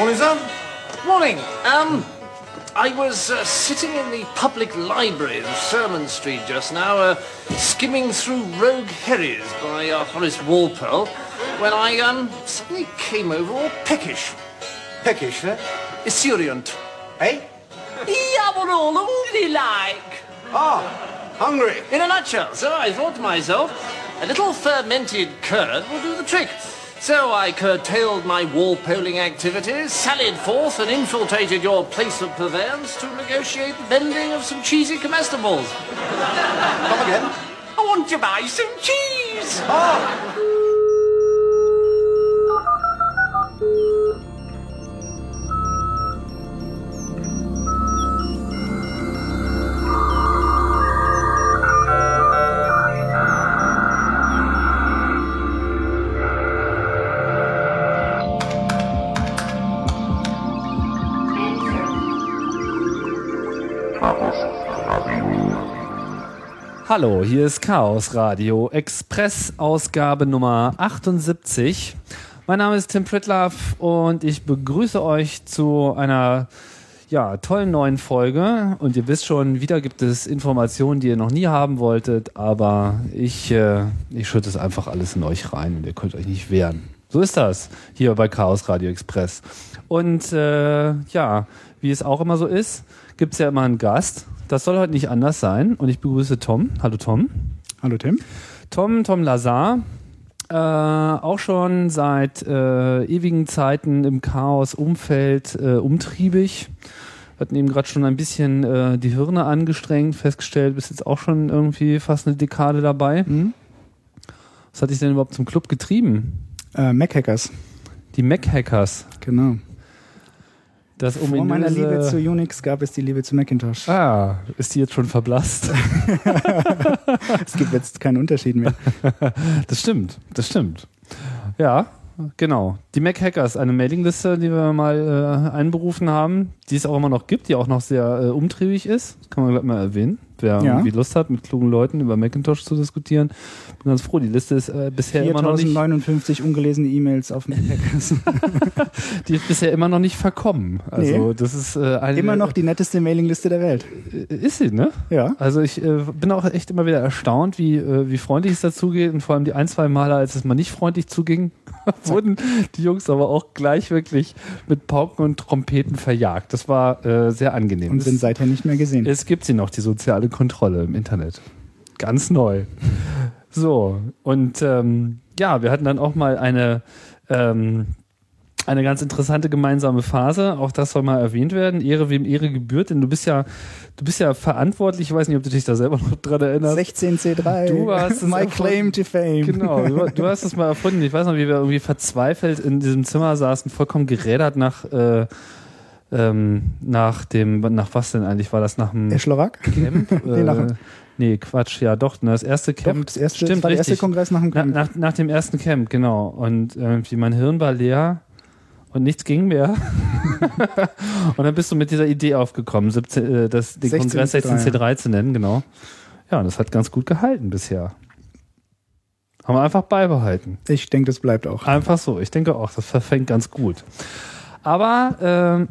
Morning, sir. Morning. Um, I was uh, sitting in the public library of Sermon Street just now, uh, skimming through Rogue Herries by uh, Horace Walpole, when I um, suddenly came over all peckish. Peckish, eh? Esurient. Yeah, we're all hungry like. Ah, hungry. In a nutshell, so I thought to myself, a little fermented curd will do the trick. So I curtailed my wall-polling activities, sallied forth and infiltrated your place of purveyance to negotiate the vending of some cheesy comestibles. Come again. I want to buy some cheese! Ah, Hallo, hier ist Chaos Radio Express Ausgabe Nummer 78. Mein Name ist Tim Pritlaff und ich begrüße euch zu einer ja, tollen neuen Folge. Und ihr wisst schon, wieder gibt es Informationen, die ihr noch nie haben wolltet, aber ich, äh, ich schütte es einfach alles in euch rein und ihr könnt euch nicht wehren. So ist das hier bei Chaos Radio Express. Und äh, ja, wie es auch immer so ist, gibt es ja immer einen Gast. Das soll heute nicht anders sein. Und ich begrüße Tom. Hallo Tom. Hallo Tim. Tom, Tom Lazar. Äh, auch schon seit äh, ewigen Zeiten im Chaos-Umfeld äh, umtriebig. Hatten eben gerade schon ein bisschen äh, die Hirne angestrengt, festgestellt, bist jetzt auch schon irgendwie fast eine Dekade dabei. Mhm. Was hat dich denn überhaupt zum Club getrieben? Äh, Mac-Hackers, Die Mac-Hackers. genau. Das Vor meiner ominöse- Liebe zu Unix gab es die Liebe zu Macintosh. Ah, ist die jetzt schon verblasst? Es gibt jetzt keinen Unterschied mehr. Das stimmt, das stimmt. Ja, genau. Die Mac Hackers, eine Mailingliste, die wir mal äh, einberufen haben, die es auch immer noch gibt, die auch noch sehr äh, umtriebig ist. Das kann man gleich mal erwähnen. Wer Ja. irgendwie Lust hat, mit klugen Leuten über Macintosh zu diskutieren. Bin ganz froh. Die Liste ist äh, bisher immer noch nicht, 4059 ungelesene E-Mails auf Mac-Hackers. die ist bisher immer noch nicht verkommen. Also Nee. das ist äh, eine, Immer noch die netteste Mailingliste der Welt. äh, ist sie, ne? Ja. Also ich äh, bin auch echt immer wieder erstaunt, wie, äh, wie freundlich es dazu geht und vor allem die ein, zwei Male, als es mal nicht freundlich zuging, wurden die Jungs aber auch gleich wirklich mit Pauken und Trompeten verjagt. Das war äh, sehr angenehm. Und sind seither nicht mehr gesehen. es gibt sie noch, die soziale Kontrolle im Internet. Ganz neu. So, und ähm, ja, wir hatten dann auch mal eine ähm, eine ganz interessante gemeinsame Phase. Auch das soll mal erwähnt werden. Ehre wem Ehre gebührt, denn du bist ja, du bist ja verantwortlich. Ich weiß nicht, ob du dich da selber noch dran erinnerst. 16C3. Du es My claim to fame. Genau, du, du hast es mal erfunden. Ich weiß noch, wie wir irgendwie verzweifelt in diesem Zimmer saßen, vollkommen gerädert nach, äh, ähm, nach dem, nach was denn eigentlich? War das nach dem Eschlorak? Camp? Nee, nach- äh, nee, Quatsch, ja doch, ne, das erste Doch, Camp. das erste, Stimmt, das war der erste. Kongress nach dem Na, Camp. nach, nach dem ersten Camp, genau. Und irgendwie mein Hirn war leer und nichts ging mehr. und dann bist du mit dieser Idee aufgekommen, 17, äh, das, den 16C3, Kongress 16C3 zu nennen, genau. Ja, und das hat ganz gut gehalten bisher. Haben wir einfach beibehalten. ich denke, das bleibt auch. Einfach so. Ich denke auch, das verfängt ganz gut. Aber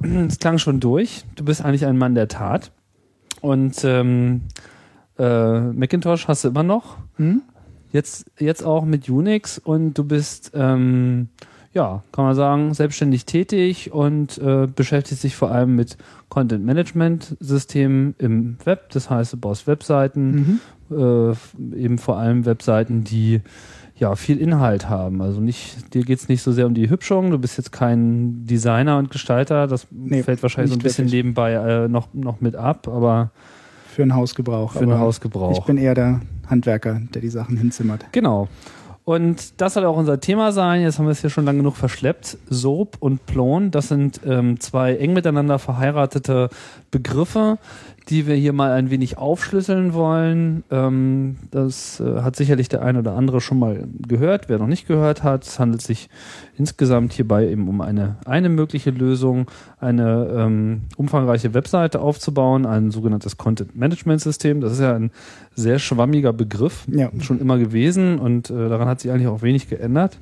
ähm, es klang schon durch. Du bist eigentlich ein Mann der Tat. Und ähm, äh, Macintosh hast du immer noch. Hm? Jetzt, jetzt auch mit Unix und du bist, ähm, ja, kann man sagen, selbstständig tätig und äh, beschäftigst dich vor allem mit Content Management Systemen im Web. Das heißt, du baust Webseiten, Mhm. äh, eben vor allem Webseiten, die ja viel Inhalt haben. Also nicht, dir geht's nicht so sehr um die Hübschung, du bist jetzt kein Designer und Gestalter, das Nee, fällt wahrscheinlich so ein bisschen wirklich. nebenbei äh, noch, noch mit ab, aber Für einen Hausgebrauch. für aber Hausgebrauch. Ich bin eher der Handwerker, der die Sachen hinzimmert. Genau. Und das soll auch unser Thema sein. Jetzt haben wir es hier schon lange genug verschleppt. Soap und Plon, das sind ähm, zwei eng miteinander verheiratete Begriffe, die wir hier mal ein wenig aufschlüsseln wollen. Ähm, das äh, hat sicherlich der ein oder andere schon mal gehört. Wer noch nicht gehört hat, es handelt sich insgesamt hierbei eben um eine, eine mögliche Lösung, eine ähm, umfangreiche Webseite aufzubauen, ein sogenanntes Content Management System. Das ist ja ein sehr schwammiger Begriff Ja. schon immer gewesen und äh, daran hat sich eigentlich auch wenig geändert.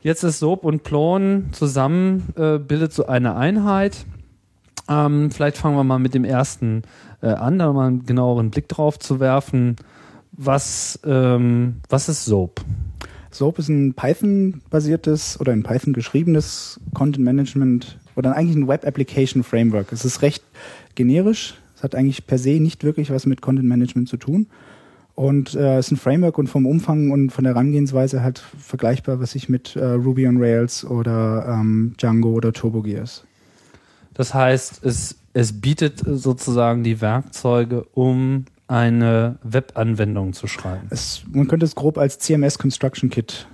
Jetzt ist Soap und Plon zusammen, äh, bildet so eine Einheit. Ähm, vielleicht fangen wir mal mit dem ersten äh, an, da mal einen genaueren Blick drauf zu werfen. Was, ähm, was ist Soap? Soap ist ein Python-basiertes oder in Python geschriebenes Content Management oder eigentlich ein Web Application Framework. Es ist recht generisch. Es hat eigentlich per se nicht wirklich was mit Content Management zu tun. Und äh, es ist ein Framework und vom Umfang und von der Herangehensweise halt vergleichbar, was ich mit äh, Ruby on Rails oder ähm, Django oder TurboGears. Das heißt, es, es bietet sozusagen die Werkzeuge, um eine Webanwendung zu schreiben. Es, man könnte es grob als CMS Construction Kit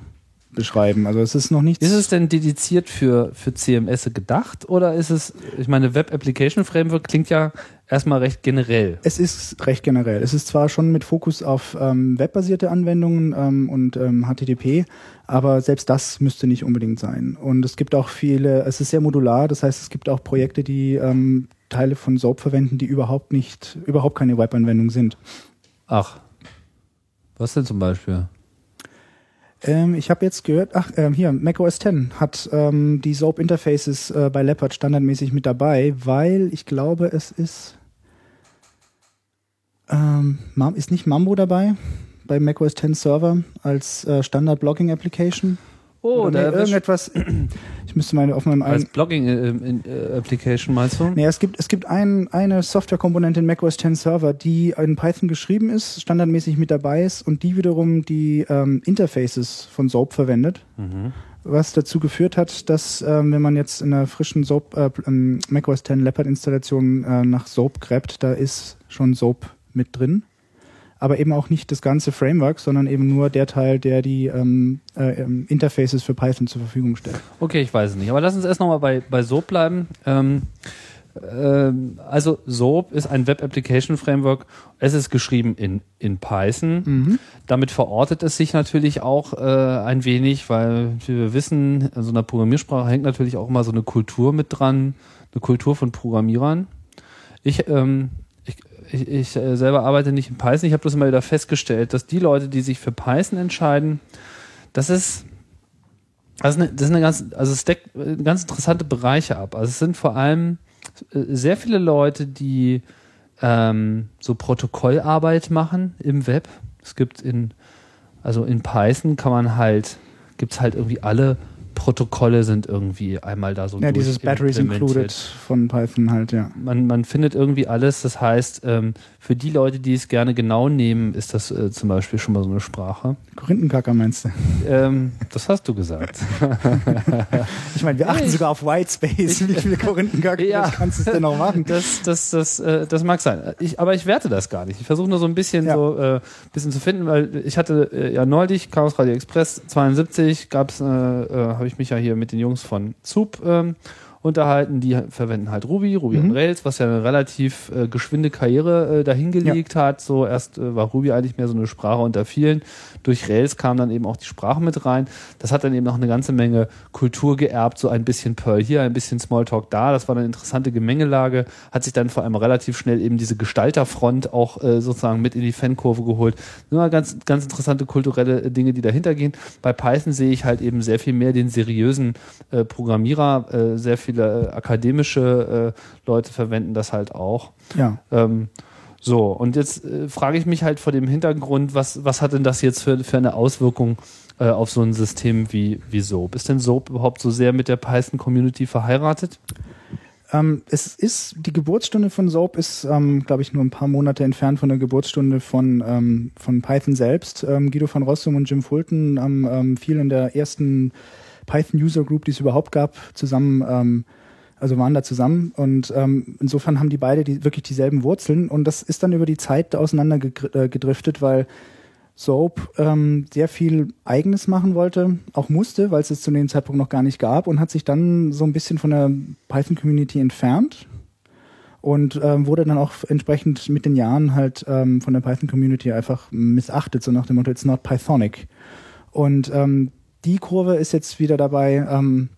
beschreiben. Also es ist noch nichts. Ist es denn dediziert für, für CMS gedacht oder ist es, ich meine, Web Application Framework klingt ja erstmal recht generell. Es ist recht generell. Es ist zwar schon mit Fokus auf ähm, webbasierte Anwendungen ähm, und ähm, HTTP, aber selbst das müsste nicht unbedingt sein. Und es gibt auch viele, es ist sehr modular, das heißt, es gibt auch Projekte, die ähm, Teile von Soap verwenden, die überhaupt nicht, überhaupt keine Webanwendung sind. Ach. Was denn zum Beispiel? Ähm, ich habe jetzt gehört, ach, ähm, hier, macOS 10 hat ähm, die Soap Interfaces äh, bei Leopard standardmäßig mit dabei, weil ich glaube, es ist, ähm, ist nicht Mambo dabei bei macOS 10 Server als äh, Standard Blogging Application. Oh, Oder da nee, irgendetwas. Ich müsste mal auf meinem als einen. Blogging äh, äh, Application meinst du? Nee, es gibt, es gibt ein, eine Softwarekomponente in macOS 10 Server, die in Python geschrieben ist, standardmäßig mit dabei ist und die wiederum die ähm, Interfaces von Soap verwendet. Was dazu geführt hat, dass, ähm, wenn man jetzt in einer frischen Soap, äh, ähm, macOS 10 Leopard Installation äh, nach Soap gräbt, da ist schon Soap mit drin. Aber eben auch nicht das ganze Framework, sondern eben nur der Teil, der die ähm, äh, ähm, Interfaces für Python zur Verfügung stellt. Okay, ich weiß es nicht. Aber lass uns erst nochmal bei, bei Soap bleiben. Ähm, ähm, also Soap ist ein Web Application Framework. Es ist geschrieben in, in Python. Damit verortet es sich natürlich auch äh, ein wenig, weil wie wir wissen, in so einer Programmiersprache hängt natürlich auch immer so eine Kultur mit dran, eine Kultur von Programmierern. Ich, ähm, ich, ich, äh, selber arbeite nicht in Python. Ich habe bloß immer wieder festgestellt, dass die Leute, die sich für Python entscheiden, das ist das ist eine, das ist eine ganz, also es deckt äh, ganz interessante Bereiche ab. Also es sind vor allem äh, sehr viele Leute, die ähm, so Protokollarbeit machen im Web. Es gibt in, also in Python kann man halt, gibt's halt irgendwie alle Protokolle sind irgendwie einmal da so Ja, dieses Batteries. Included von Python halt, ja. Man, man findet irgendwie alles. Das heißt, ähm, für die Leute, die es gerne genau nehmen, ist das äh, zum Beispiel schon mal so eine Sprache. Korinthenkacker meinst du? Ähm, das hast du gesagt. Ich meine, wir achten Ich- sogar auf Whitespace. Wie viele Korinthenkacker Ja. kannst du es denn noch machen? Das, das, das, äh, das mag sein. Ich, aber ich werte das gar nicht. Ich versuche nur so ein bisschen Ja. so äh, bisschen zu finden, weil ich hatte äh, ja neulich Chaos Radio Express 72 gab's, äh, äh, habe ich mich ja hier mit den Jungs von Zup ähm, unterhalten. Die verwenden halt Ruby, Ruby Mhm. on Rails, was ja eine relativ äh, geschwinde Karriere äh, dahingelegt hat. So erst äh, war Ruby eigentlich mehr so eine Sprache unter vielen. Durch Rails kam dann eben auch die Sprache mit rein. Das hat dann eben noch eine ganze Menge Kultur geerbt, so ein bisschen Perl hier, ein bisschen Smalltalk da. Das war eine interessante Gemengelage. Hat sich dann vor allem relativ schnell eben diese Gestalterfront auch äh, sozusagen mit in die Fankurve geholt. Nur ganz, ganz interessante kulturelle äh, Dinge, die dahinter gehen. Bei Python sehe ich halt eben sehr viel mehr den seriösen äh, Programmierer. Äh, sehr viele äh, akademische äh, Leute verwenden das halt auch. Ja. Ähm, so, und jetzt äh, frage ich mich halt vor dem Hintergrund, was, was hat denn das jetzt für, für eine Auswirkung äh, auf so ein System wie, wie Soap? Ist denn Soap überhaupt so sehr mit der Python-Community verheiratet? Ähm, es ist, die Geburtsstunde von Soap ist, ähm, glaube ich, nur ein paar Monate entfernt von der Geburtsstunde von, ähm, von Python selbst. Ähm, Guido van Rossum und Jim Fulton haben ähm, viel in der ersten Python User Group, die es überhaupt gab, zusammen, ähm, also waren da zusammen und ähm, insofern haben die beide die, wirklich dieselben Wurzeln und das ist dann über die Zeit auseinander äh, gedriftet, weil Soap ähm, sehr viel Eigenes machen wollte, auch musste, weil es es zu dem Zeitpunkt noch gar nicht gab und hat sich dann so ein bisschen von der Python-Community entfernt und ähm, wurde dann auch entsprechend mit den Jahren halt ähm, von der Python-Community einfach missachtet, so nach dem Motto, it's not Pythonic. Und ähm, die Kurve ist jetzt wieder dabei, ähm,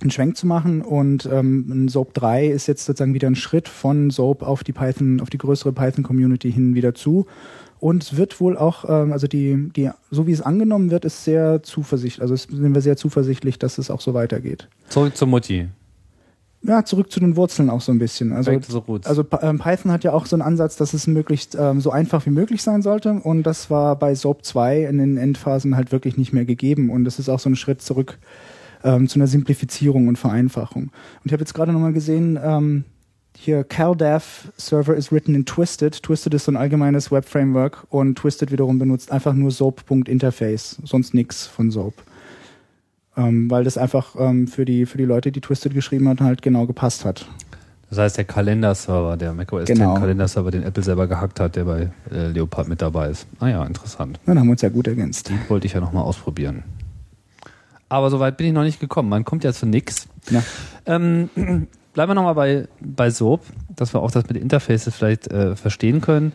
einen Schwenk zu machen und ähm, ein Soap 3 ist jetzt sozusagen wieder ein Schritt von Soap auf die Python, auf die größere Python-Community hin wieder zu. Und wird wohl auch, ähm, also die, die, so wie es angenommen wird, ist sehr zuversichtlich, also es- sind wir sehr zuversichtlich, dass es auch so weitergeht. Zurück zur Mutti. Ja, zurück zu den Wurzeln auch so ein bisschen. Also, also ähm, Python hat ja auch so einen Ansatz, dass es möglichst ähm, so einfach wie möglich sein sollte. Und das war bei SOAP 2 in den Endphasen halt wirklich nicht mehr gegeben. Und das ist auch so ein Schritt zurück ähm, zu einer Simplifizierung und Vereinfachung. Und ich habe jetzt gerade nochmal gesehen, ähm, hier CalDAV Server is written in Twisted. Twisted ist so ein allgemeines Web-Framework und Twisted wiederum benutzt einfach nur SOAP.interface, sonst nix von SOAP. Ähm, weil das einfach ähm, für, die, für die Leute, die Twisted geschrieben hat, halt genau gepasst hat. Das heißt, der Kalenderserver, der macOS Genau. 10 Kalenderserver, den Apple selber gehackt hat, der bei äh, Leopard mit dabei ist. Ah ja, interessant. Dann haben wir uns ja gut ergänzt. Wollte ich ja nochmal ausprobieren. Aber soweit bin ich noch nicht gekommen. Man kommt ja zu nix. Ja. Ähm, bleiben wir nochmal bei, bei SOAP, dass wir auch das mit Interfaces vielleicht äh, verstehen können.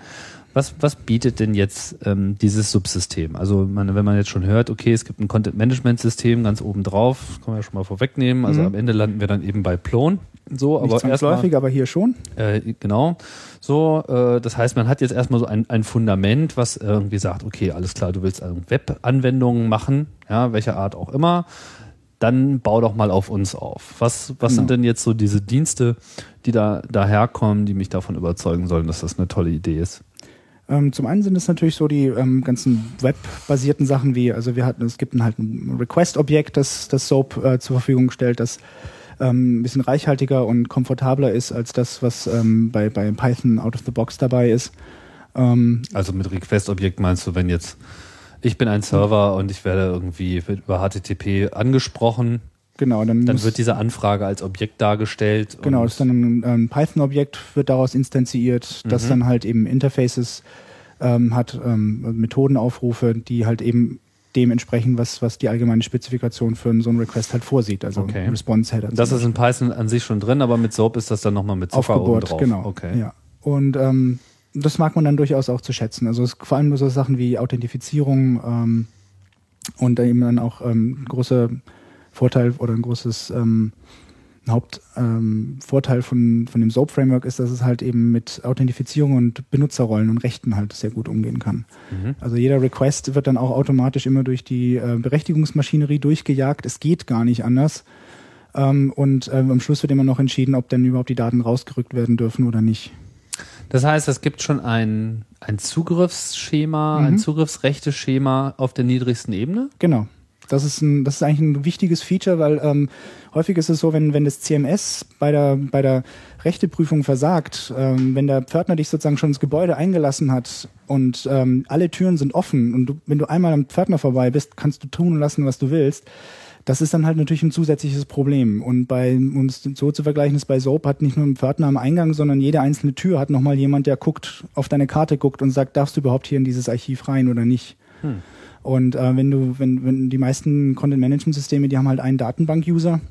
Was, was bietet denn jetzt ähm, dieses Subsystem? Also man, wenn man jetzt schon hört, okay, es gibt ein Content-Management-System ganz oben drauf, das kann man ja schon mal vorwegnehmen. Also Mhm. am Ende landen wir dann eben bei Plon. So, Nicht aber erstmal, zwangsläufig, aber hier schon. äh, genau. So, äh, das heißt, man hat jetzt erstmal so ein, ein Fundament, was irgendwie sagt, okay, alles klar, du willst also Web-Anwendungen machen, ja, welcher Art auch immer, dann bau doch mal auf uns auf. Was, was sind Genau. denn jetzt so diese Dienste, die da daherkommen, die mich davon überzeugen sollen, dass das eine tolle Idee ist? Ähm, zum einen sind es natürlich so die ähm, ganzen webbasierten Sachen wie, also wir hatten, es gibt ein, halt ein Request-Objekt, das das SOAP äh, zur Verfügung stellt, das ähm, ein bisschen reichhaltiger und komfortabler ist als das, was ähm, bei, bei Python out of the box dabei ist. Ähm, Also mit Request-Objekt meinst du, wenn jetzt ich bin ein Server und ich werde irgendwie über HTTP angesprochen, genau, dann, dann wird diese Anfrage als Objekt dargestellt. genau, das ist dann ein, ein Python-Objekt, wird daraus instanziert, das Mhm. dann halt eben Interfaces ähm, hat, ähm, Methodenaufrufe, die halt eben dem entsprechen, was, was die allgemeine Spezifikation für so einen Request halt vorsieht, also Okay. Response-Header. Das ist in Python an sich schon drin, aber mit SOAP ist das dann nochmal mit Zucker oben aufgebohrt, drauf. genau. Okay. Ja. Und ähm, das mag man dann durchaus auch zu schätzen. Also es, vor allem so Sachen wie Authentifizierung ähm, und eben dann auch ähm, ein großer Vorteil oder ein großes ähm, Hauptvorteil ähm, von, von dem SOAP-Framework ist, dass es halt eben mit Authentifizierung und Benutzerrollen und Rechten halt sehr gut umgehen kann. Mhm. Also jeder Request wird dann auch automatisch immer durch die äh, Berechtigungsmaschinerie durchgejagt. Es geht gar nicht anders. Ähm, und ähm, am Schluss wird immer noch entschieden, ob denn überhaupt die Daten rausgerückt werden dürfen oder nicht. Das heißt, es gibt schon ein, ein Zugriffsschema, Mhm. ein Zugriffsrechteschema auf der niedrigsten Ebene. Genau. Das ist, ein, das ist eigentlich ein wichtiges Feature, weil ähm, häufig ist es so, wenn, wenn das CMS bei der, bei der Rechteprüfung versagt, ähm, wenn der Pförtner dich sozusagen schon ins Gebäude eingelassen hat und ähm, alle Türen sind offen und du, wenn du einmal am Pförtner vorbei bist, kannst du tun und lassen, was du willst. Das ist dann halt natürlich ein zusätzliches Problem. Und bei, um es so zu vergleichen, ist bei Soap hat nicht nur ein Pförtner am Eingang, sondern jede einzelne Tür hat nochmal jemand, der guckt, auf deine Karte guckt und sagt, darfst du überhaupt hier in dieses Archiv rein oder nicht? Und äh, wenn du, wenn, wenn die meisten Content-Management-Systeme, die haben halt einen Datenbank-User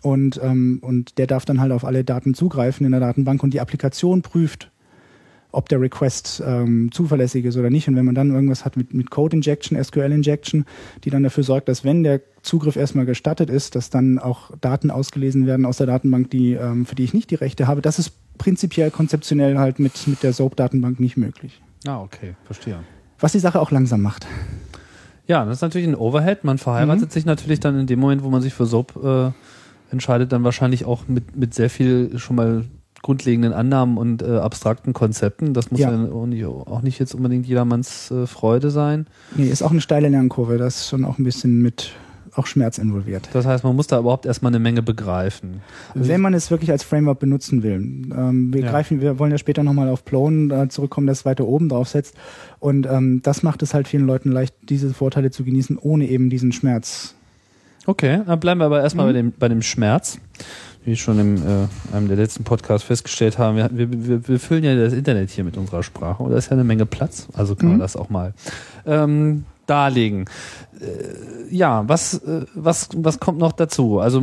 und, ähm, und der darf dann halt auf alle Daten zugreifen in der Datenbank und die Applikation prüft, ob der Request ähm, zuverlässig ist oder nicht. Und wenn man dann irgendwas hat mit, mit Code-Injection, SQL-Injection, die dann dafür sorgt, dass wenn der Zugriff erstmal gestattet ist, dass dann auch Daten ausgelesen werden aus der Datenbank, die, ähm, für die ich nicht die Rechte habe, das ist prinzipiell konzeptionell halt mit, mit der SOAP-Datenbank nicht möglich. Ah, okay, verstehe. Was die Sache auch langsam macht. Ja, das ist natürlich ein Overhead. Man verheiratet Mhm. sich natürlich dann in dem Moment, wo man sich für SOAP äh, entscheidet, dann wahrscheinlich auch mit, mit sehr viel schon mal grundlegenden Annahmen und äh, abstrakten Konzepten. Das muss ja, Ja. auch, nicht, auch nicht jetzt unbedingt jedermanns äh, Freude sein. Nee, ist auch eine steile Lernkurve. Da ist schon auch ein bisschen mit auch Schmerz involviert. Das heißt, man muss da überhaupt erstmal eine Menge begreifen. Wenn man es wirklich als Framework benutzen will. Ähm, wir Ja. greifen, wir wollen ja später nochmal auf Plone äh, zurückkommen, das weiter oben drauf setzt. Und ähm, das macht es halt vielen Leuten leicht, diese Vorteile zu genießen, ohne eben diesen Schmerz. Okay, dann bleiben wir aber erstmal Mhm. bei, dem, bei dem Schmerz. Wie schon im äh, einem der letzten Podcasts festgestellt haben, wir, wir, wir, füllen ja das Internet hier mit unserer Sprache und da ist ja eine Menge Platz, also kann man Mhm. das auch mal ähm, darlegen. Äh, ja, was, äh, was, was kommt noch dazu? Also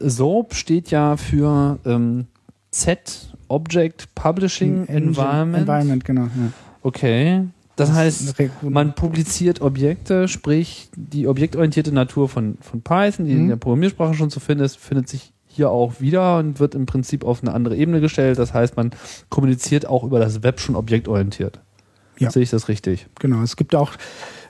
SOAP steht ja für ähm, Z, Object Publishing Environment. Environment, genau. Ja. Okay. Das heißt, man publiziert Objekte, sprich die objektorientierte Natur von, von Python, die in Mhm. der Programmiersprache schon zu finden ist, findet sich hier auch wieder und wird im Prinzip auf eine andere Ebene gestellt. Das heißt, man kommuniziert auch über das Web schon objektorientiert. Ja. Sehe ich das richtig? Genau. Es gibt auch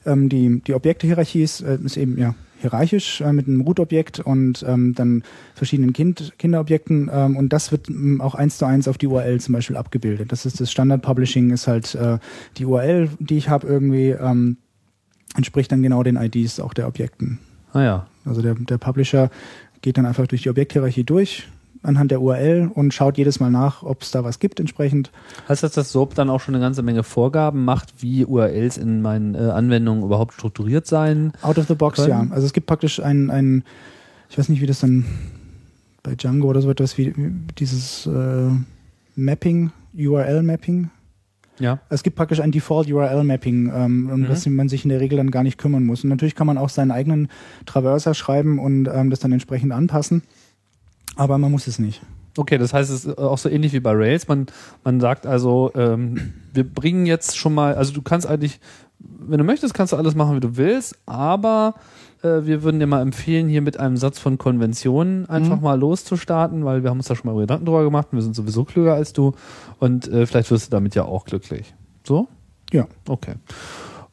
ähm, die, die Objektehierarchie ist, äh, ist eben ja hierarchisch äh, mit einem Root-Objekt und ähm, dann verschiedenen kind, Kinderobjekten ähm, und das wird ähm, auch eins zu eins auf die URL zum Beispiel abgebildet. Das ist das Standard-Publishing, ist halt äh, die URL, die ich habe irgendwie, ähm, entspricht dann genau den IDs auch der Objekten. Ah ja. Also der, der Publisher geht dann einfach durch die Objekthierarchie durch anhand der URL und schaut jedes Mal nach, ob es da was gibt entsprechend. Heißt das, dass SOAP dann auch schon eine ganze Menge Vorgaben macht, wie URLs in meinen äh, Anwendungen überhaupt strukturiert sein? Out of the box, können? ja. Also es gibt praktisch ein, ein, ich weiß nicht, wie das dann bei Django oder so etwas wie dieses äh, Mapping, URL-Mapping. Ja. Es gibt praktisch ein Default URL-Mapping, ähm, um Mhm. das man sich in der Regel dann gar nicht kümmern muss. Und natürlich kann man auch seinen eigenen Traverser schreiben und ähm, das dann entsprechend anpassen. Aber man muss es nicht. Okay, das heißt, es ist auch so ähnlich wie bei Rails. Man, man sagt also, ähm, wir bringen jetzt schon mal, also du kannst eigentlich, wenn du möchtest, kannst du alles machen, wie du willst, aber äh, wir würden dir mal empfehlen, hier mit einem Satz von Konventionen einfach Mhm. mal loszustarten, weil wir haben uns da schon mal Gedanken drüber gemacht und wir sind sowieso klüger als du und äh, vielleicht wirst du damit ja auch glücklich. So? Ja. Okay.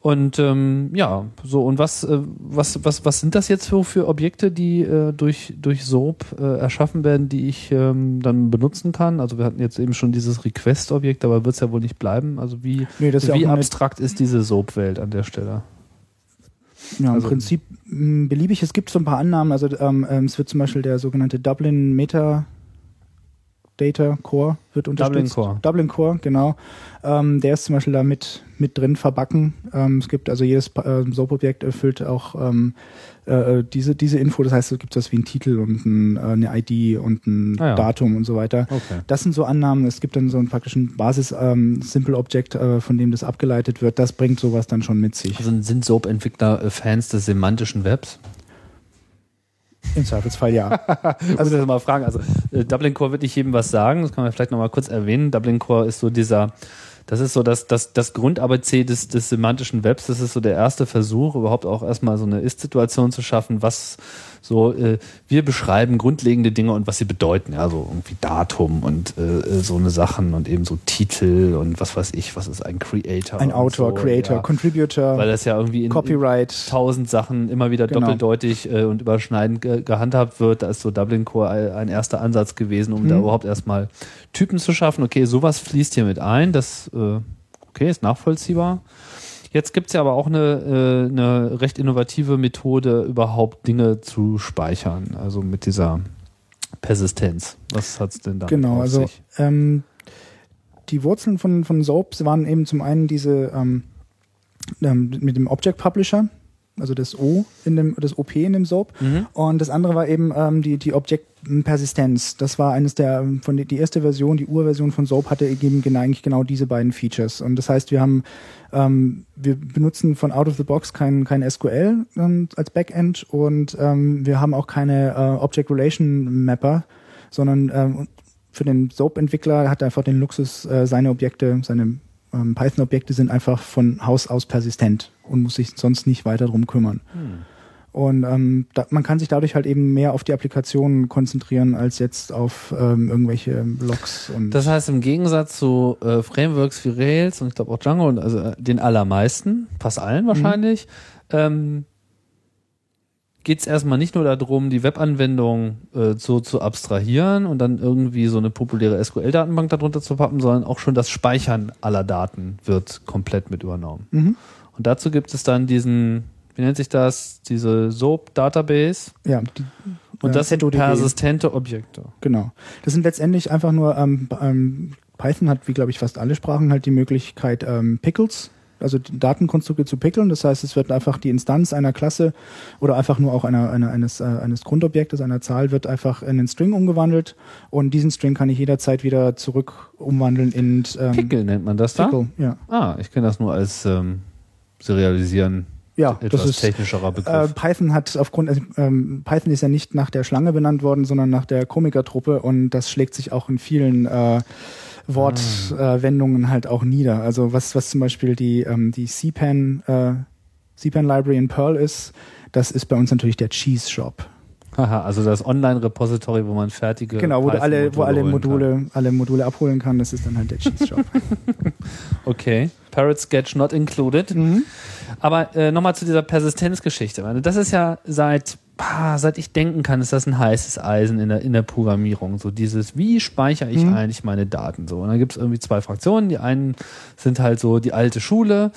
Und ähm, ja, so und was, äh, was, was, was sind das jetzt für, für Objekte, die äh, durch, durch SOAP äh, erschaffen werden, die ich ähm, dann benutzen kann? Also wir hatten jetzt eben schon dieses Request-Objekt, aber wird es ja wohl nicht bleiben. Also wie, Nee, ja wie eine- abstrakt ist diese SOAP-Welt an der Stelle? Ja, im Also- Prinzip beliebig. Es gibt so ein paar Annahmen. Also ähm, ähm, es wird zum Beispiel der sogenannte Dublin Meta Data Core wird unterstützt. Dublin Core. Dublin Core, genau. Ähm, der ist zum Beispiel da mit, mit drin verbacken. Ähm, es gibt also jedes ähm, SOAP-Objekt erfüllt auch ähm, äh, diese, diese Info. Das heißt, es gibt das wie ein Titel und ein, äh, eine ID und ein Ah ja. Datum und so weiter. Okay. Das sind so Annahmen. Es gibt dann so einen praktischen Basis-Simple-Object, äh, von dem das abgeleitet wird. Das bringt sowas dann schon mit sich. Also sind SOAP-Entwickler äh, Fans des semantischen Webs? Im Zweifelsfall ja. Also das mal fragen. Also äh, Dublin Core wird nicht jedem was sagen. Das kann man vielleicht noch mal kurz erwähnen. Dublin Core ist so dieser, das ist so das, das, das Grund-ABC des, des semantischen Webs. Das ist so der erste Versuch, überhaupt auch erstmal so eine Ist-Situation zu schaffen, was so, äh, wir beschreiben grundlegende Dinge und was sie bedeuten. Ja, so irgendwie Datum und äh, äh, so eine Sachen und eben so Titel und was weiß ich, was ist ein Creator? Ein Autor, so, Creator, ja. Contributor, Weil das ja irgendwie in, Copyright. tausend Sachen immer wieder Genau. doppeldeutig äh, und überschneidend ge gehandhabt wird. Da ist so Dublin Core ein- erster Ansatz gewesen, um da Mhm. überhaupt erstmal Typen zu schaffen. Okay, sowas fließt hier mit ein. Das äh, okay, ist nachvollziehbar. Jetzt gibt's ja aber auch eine, äh, eine recht innovative Methode, überhaupt Dinge zu speichern. Also mit dieser Persistenz. Was hat's denn da Genau, also ähm, die Wurzeln von, von Soaps waren eben zum einen diese ähm, ähm, mit dem Object Publisher, also das O in dem, das OP in dem Soap. Mhm. Und das andere war eben ähm, die, die Object Persistenz. Das war eines der, ähm, von die, die erste Version, die Urversion von Soap hatte eben genau, eigentlich genau diese beiden Features. Und das heißt, wir haben, ähm, wir benutzen von out of the box kein, kein SQL ähm, als Backend und ähm, wir haben auch keine äh, Object Relation Mapper, sondern ähm, für den Soap-Entwickler hat er einfach den Luxus, äh, seine Objekte, seine ähm, Python-Objekte sind einfach von Haus aus persistent und muss sich sonst nicht weiter drum kümmern. Und ähm, da, man kann sich dadurch halt eben mehr auf die Applikationen konzentrieren, als jetzt auf ähm, irgendwelche Logs und Das heißt, im Gegensatz zu äh, Frameworks wie Rails und ich glaube auch Django und also äh, den allermeisten, fast allen wahrscheinlich, ähm, geht es erstmal nicht nur darum, die Webanwendung äh, so zu abstrahieren und dann irgendwie so eine populäre SQL-Datenbank darunter zu pappen, sondern auch schon das Speichern aller Daten wird komplett mit übernommen. Mhm. Und dazu gibt es dann diesen, wie nennt sich das, diese SOAP-Database ja, die, und äh, das sind ZODB. persistente Objekte. Genau. Das sind letztendlich einfach nur, ähm, ähm, Python hat, wie glaube ich fast alle Sprachen, halt die Möglichkeit, ähm, Pickles, also Datenkonstrukte zu pickeln. Das heißt, es wird einfach die Instanz einer Klasse oder einfach nur auch einer, einer, eines, äh, eines Grundobjektes, einer Zahl, wird einfach in einen String umgewandelt und diesen String kann ich jederzeit wieder zurück umwandeln in ähm, Pickle nennt man das da? Pickle. Ja. Ah, ich kenne das nur als ähm, Serialisieren. Ja, Etwas das ist technischerer Äh, Begriff. Python hat aufgrund, also, ähm, Python ist ja nicht nach der Schlange benannt worden, sondern nach der Komikertruppe und das schlägt sich auch in vielen äh, Wortwendungen äh, Wendungen halt auch nieder. Also was, was zum Beispiel die, ähm, die CPAN, äh, CPAN Library in Perl ist, das ist bei uns natürlich der Cheese Shop. Haha, also das Online-Repository, wo man fertige Genau, wo, alle, wo alle Module, alle Module abholen kann, das ist dann halt der Cheese Shop. Okay. Parrot Sketch not included. Aber äh, nochmal zu dieser Persistenzgeschichte. Ich meine, Das ist ja seit, ah, seit ich denken kann, ist das ein heißes Eisen in der, in der Programmierung. So dieses, wie speichere ich eigentlich meine Daten so? Und dann gibt es irgendwie zwei Fraktionen. Die einen sind halt so die alte Schule.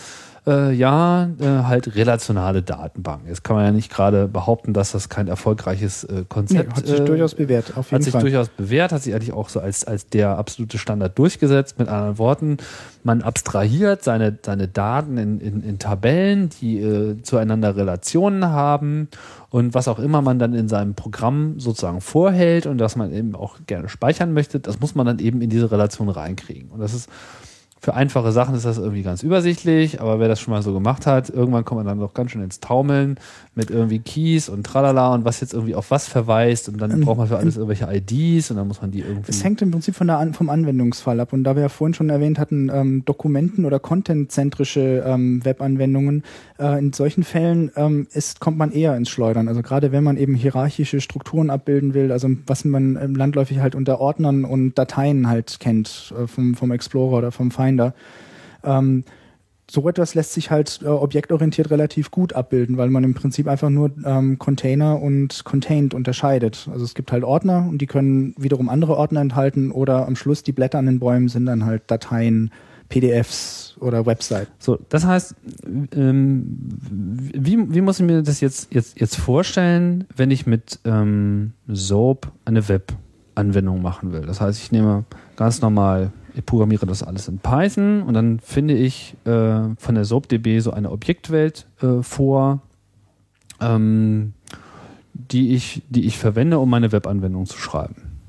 Äh, ja, äh, halt relationale Datenbanken. Jetzt kann man ja nicht gerade behaupten, dass das kein erfolgreiches äh, Nee, Konzept hat sich äh, durchaus bewährt, auf jeden hat sich Fall. durchaus bewährt, hat sich eigentlich auch so als, als der absolute Standard durchgesetzt. Mit anderen Worten, man abstrahiert seine, seine Daten in, in, in Tabellen, die äh, zueinander Relationen haben und was auch immer man dann in seinem Programm sozusagen vorhält und das man eben auch gerne speichern möchte, das muss man dann eben in diese Relation reinkriegen. Und das ist für einfache Sachen ist das irgendwie ganz übersichtlich, aber wer das schon mal so gemacht hat, irgendwann kommt man dann doch ganz schön ins Taumeln mit irgendwie Keys und tralala und was jetzt irgendwie auf was verweist und dann braucht man für alles irgendwelche IDs und dann muss man die irgendwie. Es hängt im Prinzip von der vom Anwendungsfall ab. Und da wir ja vorhin schon erwähnt hatten, ähm, Dokumenten- oder contentzentrische ähm, Webanwendungen, äh, in solchen Fällen ähm, ist, kommt man eher ins Schleudern. Also gerade wenn man eben hierarchische Strukturen abbilden will, also was man ähm, landläufig halt unter Ordnern und Dateien halt kennt, äh, vom, vom Explorer oder vom Finder. Ähm, so etwas lässt sich halt äh, objektorientiert relativ gut abbilden, weil man im Prinzip einfach nur ähm, Container und Contained unterscheidet. Also es gibt halt Ordner und die können wiederum andere Ordner enthalten oder am Schluss die Blätter an den Bäumen sind dann halt Dateien, PDFs oder Website. So, das heißt, ähm, wie, wie muss ich mir das jetzt, jetzt, jetzt vorstellen, wenn ich mit ähm, Soap eine Web-Anwendung machen will? Das heißt, ich nehme ganz normal, ich programmiere das alles in Python und dann finde ich äh, von der SoapDB so eine Objektwelt äh, vor, ähm, die, ich, die ich verwende, um meine Webanwendung zu schreiben.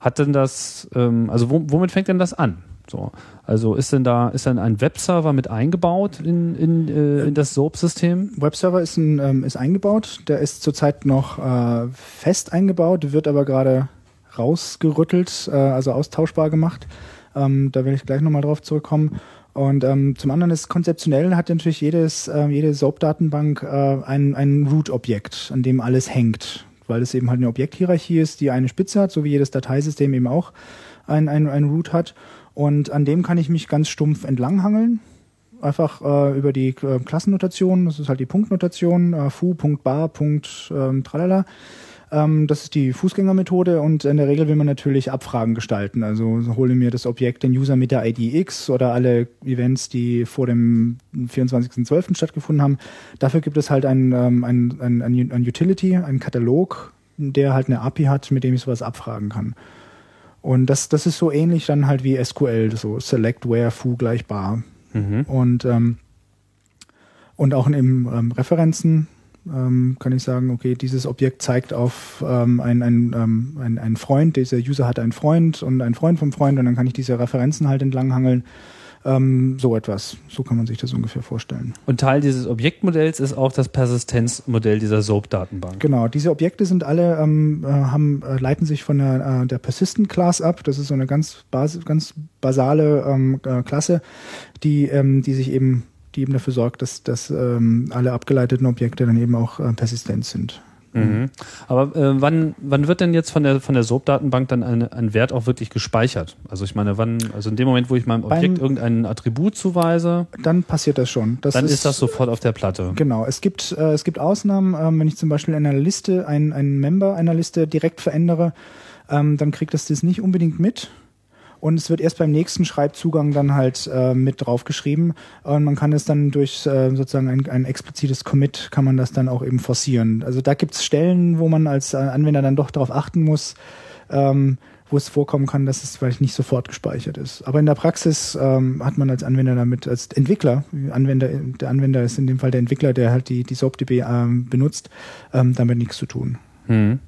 Hat denn das, ähm, also wo, womit fängt denn das an? So, also ist denn da, ist dann ein Webserver mit eingebaut in, in, äh, in das SOAP-System? Webserver ist, ein, ähm, ist eingebaut, der ist zurzeit noch äh, fest eingebaut, wird aber gerade rausgerüttelt, äh, also austauschbar gemacht. Ähm, da werde ich gleich nochmal drauf zurückkommen. Und ähm, zum anderen ist konzeptionell hat natürlich jedes, äh, jede SOAP-Datenbank äh, ein, ein Root-Objekt, an dem alles hängt, weil es eben halt eine Objekthierarchie ist, die eine Spitze hat, so wie jedes Dateisystem eben auch ein, ein, ein Root hat. Und an dem kann ich mich ganz stumpf entlanghangeln. Einfach äh, über die äh, Klassennotation, das ist halt die Punktnotation, äh, fu, Punkt, Punkt, ähm. Ähm, das ist die Fußgängermethode und in der Regel will man natürlich Abfragen gestalten. Also hole mir das Objekt den User mit der ID X oder alle Events, die vor dem 24.12. stattgefunden haben. Dafür gibt es halt ein, ähm, ein, ein, ein, ein Utility, einen Katalog, der halt eine API hat, mit dem ich sowas abfragen kann. Und das, das ist so ähnlich dann halt wie SQL, so select where foo gleich bar. Und, ähm, und auch in ähm, Referenzen ähm, kann ich sagen, okay, dieses Objekt zeigt auf ähm, ein, ein, ähm, ein, ein Freund, dieser User hat einen Freund und einen Freund vom Freund und dann kann ich diese Referenzen halt entlanghangeln. Ähm, so etwas. So kann man sich das ungefähr vorstellen. Und Teil dieses Objektmodells ist auch das Persistenzmodell dieser SOAP-Datenbank. Genau, diese Objekte sind alle, ähm, äh, haben, äh, leiten sich von der, äh, der Persistent Class ab. Das ist so eine ganz, bas ganz basale ähm, äh, Klasse, die, ähm, die sich eben, die eben dafür sorgt, dass, dass ähm, alle abgeleiteten Objekte dann eben auch äh, persistent sind. Mhm. Aber äh, wann, wann wird denn jetzt von der, von der SOAP-Datenbank dann ein, ein Wert auch wirklich gespeichert? Also ich meine, wann, also in dem Moment, wo ich meinem Objekt Beim- irgendein Attribut zuweise, Dann passiert das schon. Das dann ist, das sofort auf der Platte. Genau, es gibt, äh, es gibt Ausnahmen, ähm, wenn ich zum Beispiel in einer Liste einen, einen Member einer Liste direkt verändere, ähm, dann kriegt das das nicht unbedingt mit. Und es wird erst beim nächsten Schreibzugang dann halt äh, mit draufgeschrieben. Und man kann es dann durch äh, sozusagen ein, ein explizites Commit, kann man das dann auch eben forcieren. Also da gibt es Stellen, wo man als äh, Anwender dann doch darauf achten muss, ähm, wo es vorkommen kann, dass es vielleicht nicht sofort gespeichert ist. Aber in der Praxis ähm, hat man als Anwender damit, als Entwickler, Anwender, der Anwender ist in dem Fall der Entwickler, der halt die, die SOAP-DB ähm, benutzt, ähm, damit nichts zu tun. Hm.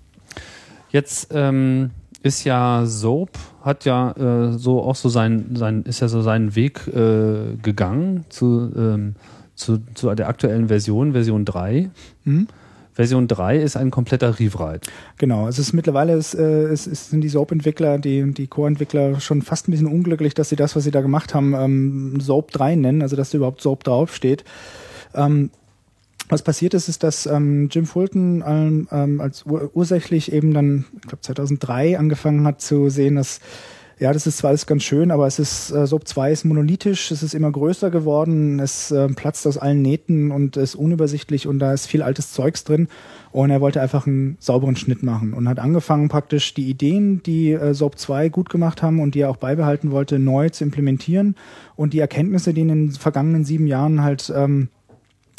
Jetzt ähm, ist ja Soap, hat ja äh, so auch so sein, sein, ist ja so seinen Weg äh, gegangen zu, ähm, zu, zu der aktuellen Version, Version 3. Mhm. Version 3 ist ein kompletter Rewrite. Genau, es ist mittlerweile es, äh, es, es sind die Soap-Entwickler, die, die Core-Entwickler schon fast ein bisschen unglücklich, dass sie das, was sie da gemacht haben, ähm, Soap 3 nennen, also dass da überhaupt Soap draufsteht. Ähm, Was passiert ist, ist, dass ähm, Jim Fulton ähm, ähm, als ur ursächlich eben dann, ich glaube 2003 angefangen hat zu sehen, dass ja, das ist zwar alles ganz schön, aber es ist äh, SOAP 2 ist monolithisch, es ist immer größer geworden, es äh, platzt aus allen Nähten und ist unübersichtlich und da ist viel altes Zeugs drin. Und er wollte einfach einen sauberen Schnitt machen und hat angefangen praktisch die Ideen, die äh, SOAP 2 gut gemacht haben und die er auch beibehalten wollte, neu zu implementieren und die Erkenntnisse, die in den vergangenen sieben Jahren halt ähm,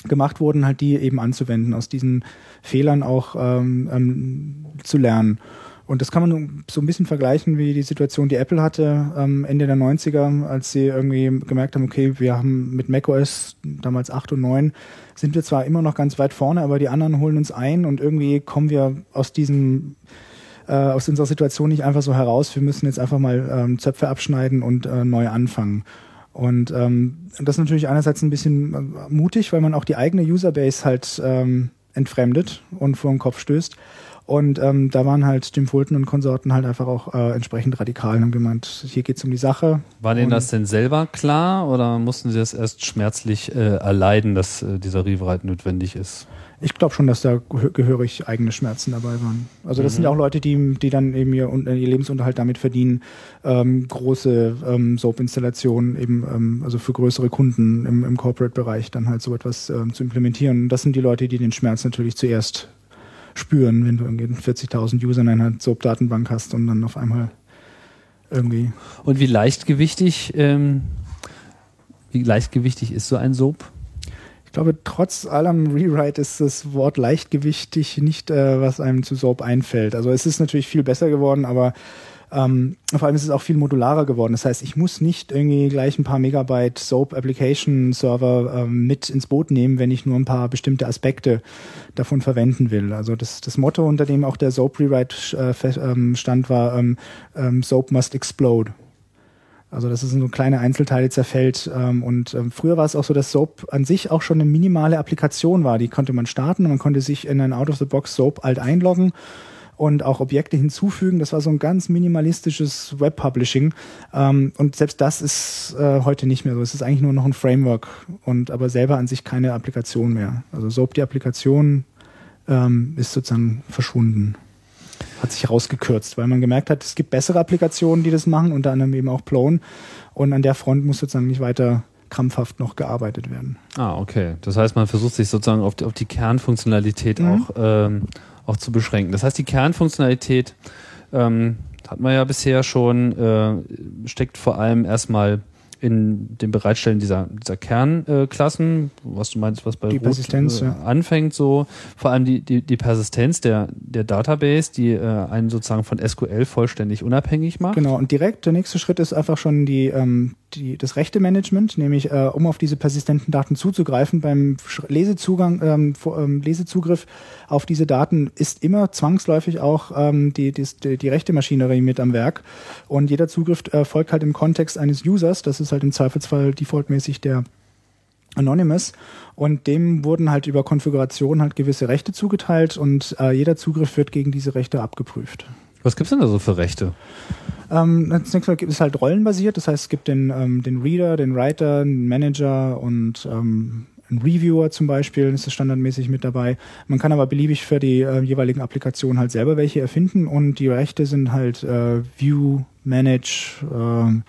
gemacht wurden, halt die eben anzuwenden, aus diesen Fehlern auch ähm, ähm, zu lernen. Und das kann man so ein bisschen vergleichen wie die Situation, die Apple hatte ähm, Ende der 90er, als sie irgendwie gemerkt haben, okay, wir haben mit macOS damals 8 und 9 sind wir zwar immer noch ganz weit vorne, aber die anderen holen uns ein und irgendwie kommen wir aus diesem äh, aus unserer Situation nicht einfach so heraus. Wir müssen jetzt einfach mal ähm, Zöpfe abschneiden und äh, neu anfangen. Und ähm, das ist natürlich einerseits ein bisschen äh, mutig, weil man auch die eigene Userbase halt ähm, entfremdet und vor den Kopf stößt. Und ähm, da waren halt Jim Fulton und Konsorten halt einfach auch äh, entsprechend radikal und haben gemeint, hier geht's um die Sache. War denen das denn selber klar oder mussten sie das erst schmerzlich äh, erleiden, dass äh, dieser Rewrite notwendig ist? Ich glaube schon, dass da gehörig eigene Schmerzen dabei waren. Also das mhm. sind ja auch Leute, die, die dann eben ihr, ihr Lebensunterhalt damit verdienen, ähm, große ähm, Soap-Installationen eben, ähm, also für größere Kunden im, im Corporate-Bereich dann halt so etwas ähm, zu implementieren. Das sind die Leute, die den Schmerz natürlich zuerst spüren, wenn du irgendwie 40.000 User in einer SOAP-Datenbank hast und dann auf einmal irgendwie. Und wie leichtgewichtig, ähm, wie leichtgewichtig ist so ein SOAP? Ich glaube, trotz allem Rewrite ist das Wort leichtgewichtig nicht, äh, was einem zu SOAP einfällt. Also es ist natürlich viel besser geworden, aber ähm, vor allem ist es auch viel modularer geworden. Das heißt, ich muss nicht irgendwie gleich ein paar Megabyte SOAP Application Server ähm, mit ins Boot nehmen, wenn ich nur ein paar bestimmte Aspekte davon verwenden will. Also das, das Motto, unter dem auch der SOAP Rewrite äh, ähm, stand, war ähm, ähm, SOAP must explode. Also das ist so kleine Einzelteile zerfällt. Und früher war es auch so, dass SOAP an sich auch schon eine minimale Applikation war. Die konnte man starten und man konnte sich in ein Out-of-the-Box SOAP alt einloggen und auch Objekte hinzufügen. Das war so ein ganz minimalistisches Web-Publishing. Ähm, und selbst das ist äh, heute nicht mehr so. Es ist eigentlich nur noch ein Framework und aber selber an sich keine Applikation mehr. Also SOAP, die Applikation, ähm, ist sozusagen verschwunden. Hat sich rausgekürzt, weil man gemerkt hat, es gibt bessere Applikationen, die das machen, unter anderem eben auch Plone. Und an der Front muss sozusagen nicht weiter krampfhaft noch gearbeitet werden. Ah, okay. Das heißt, man versucht sich sozusagen auf die, auf die Kernfunktionalität mhm. auch ähm, auch zu beschränken. Das heißt, die Kernfunktionalität ähm, hat man ja bisher schon, äh, steckt vor allem erstmal in dem Bereitstellen dieser, dieser Kernklassen, äh, was du meinst, was bei die Persistenz, äh, anfängt, so vor allem die, die, die Persistenz der, der Database, die äh, einen sozusagen von SQL vollständig unabhängig macht. Genau, und direkt der nächste Schritt ist einfach schon die, ähm, die, das rechte Management, nämlich äh, um auf diese persistenten Daten zuzugreifen, beim Lesezugang, ähm, vor, ähm, Lesezugriff auf diese Daten ist immer zwangsläufig auch ähm, die, die, die rechte Maschinerie mit am Werk. Und jeder Zugriff äh, folgt halt im Kontext eines Users. Das ist halt im Zweifelsfall defaultmäßig der Anonymous und dem wurden halt über Konfiguration halt gewisse Rechte zugeteilt und äh, jeder Zugriff wird gegen diese Rechte abgeprüft. Was gibt's denn da so für Rechte? Ähm, zunächst mal gibt es halt rollenbasiert, das heißt es gibt den, ähm, den Reader, den Writer, den Manager und ähm, ein Reviewer zum Beispiel ist das standardmäßig mit dabei. Man kann aber beliebig für die äh, jeweiligen Applikationen halt selber welche erfinden und die Rechte sind halt äh, View, Manage. Äh,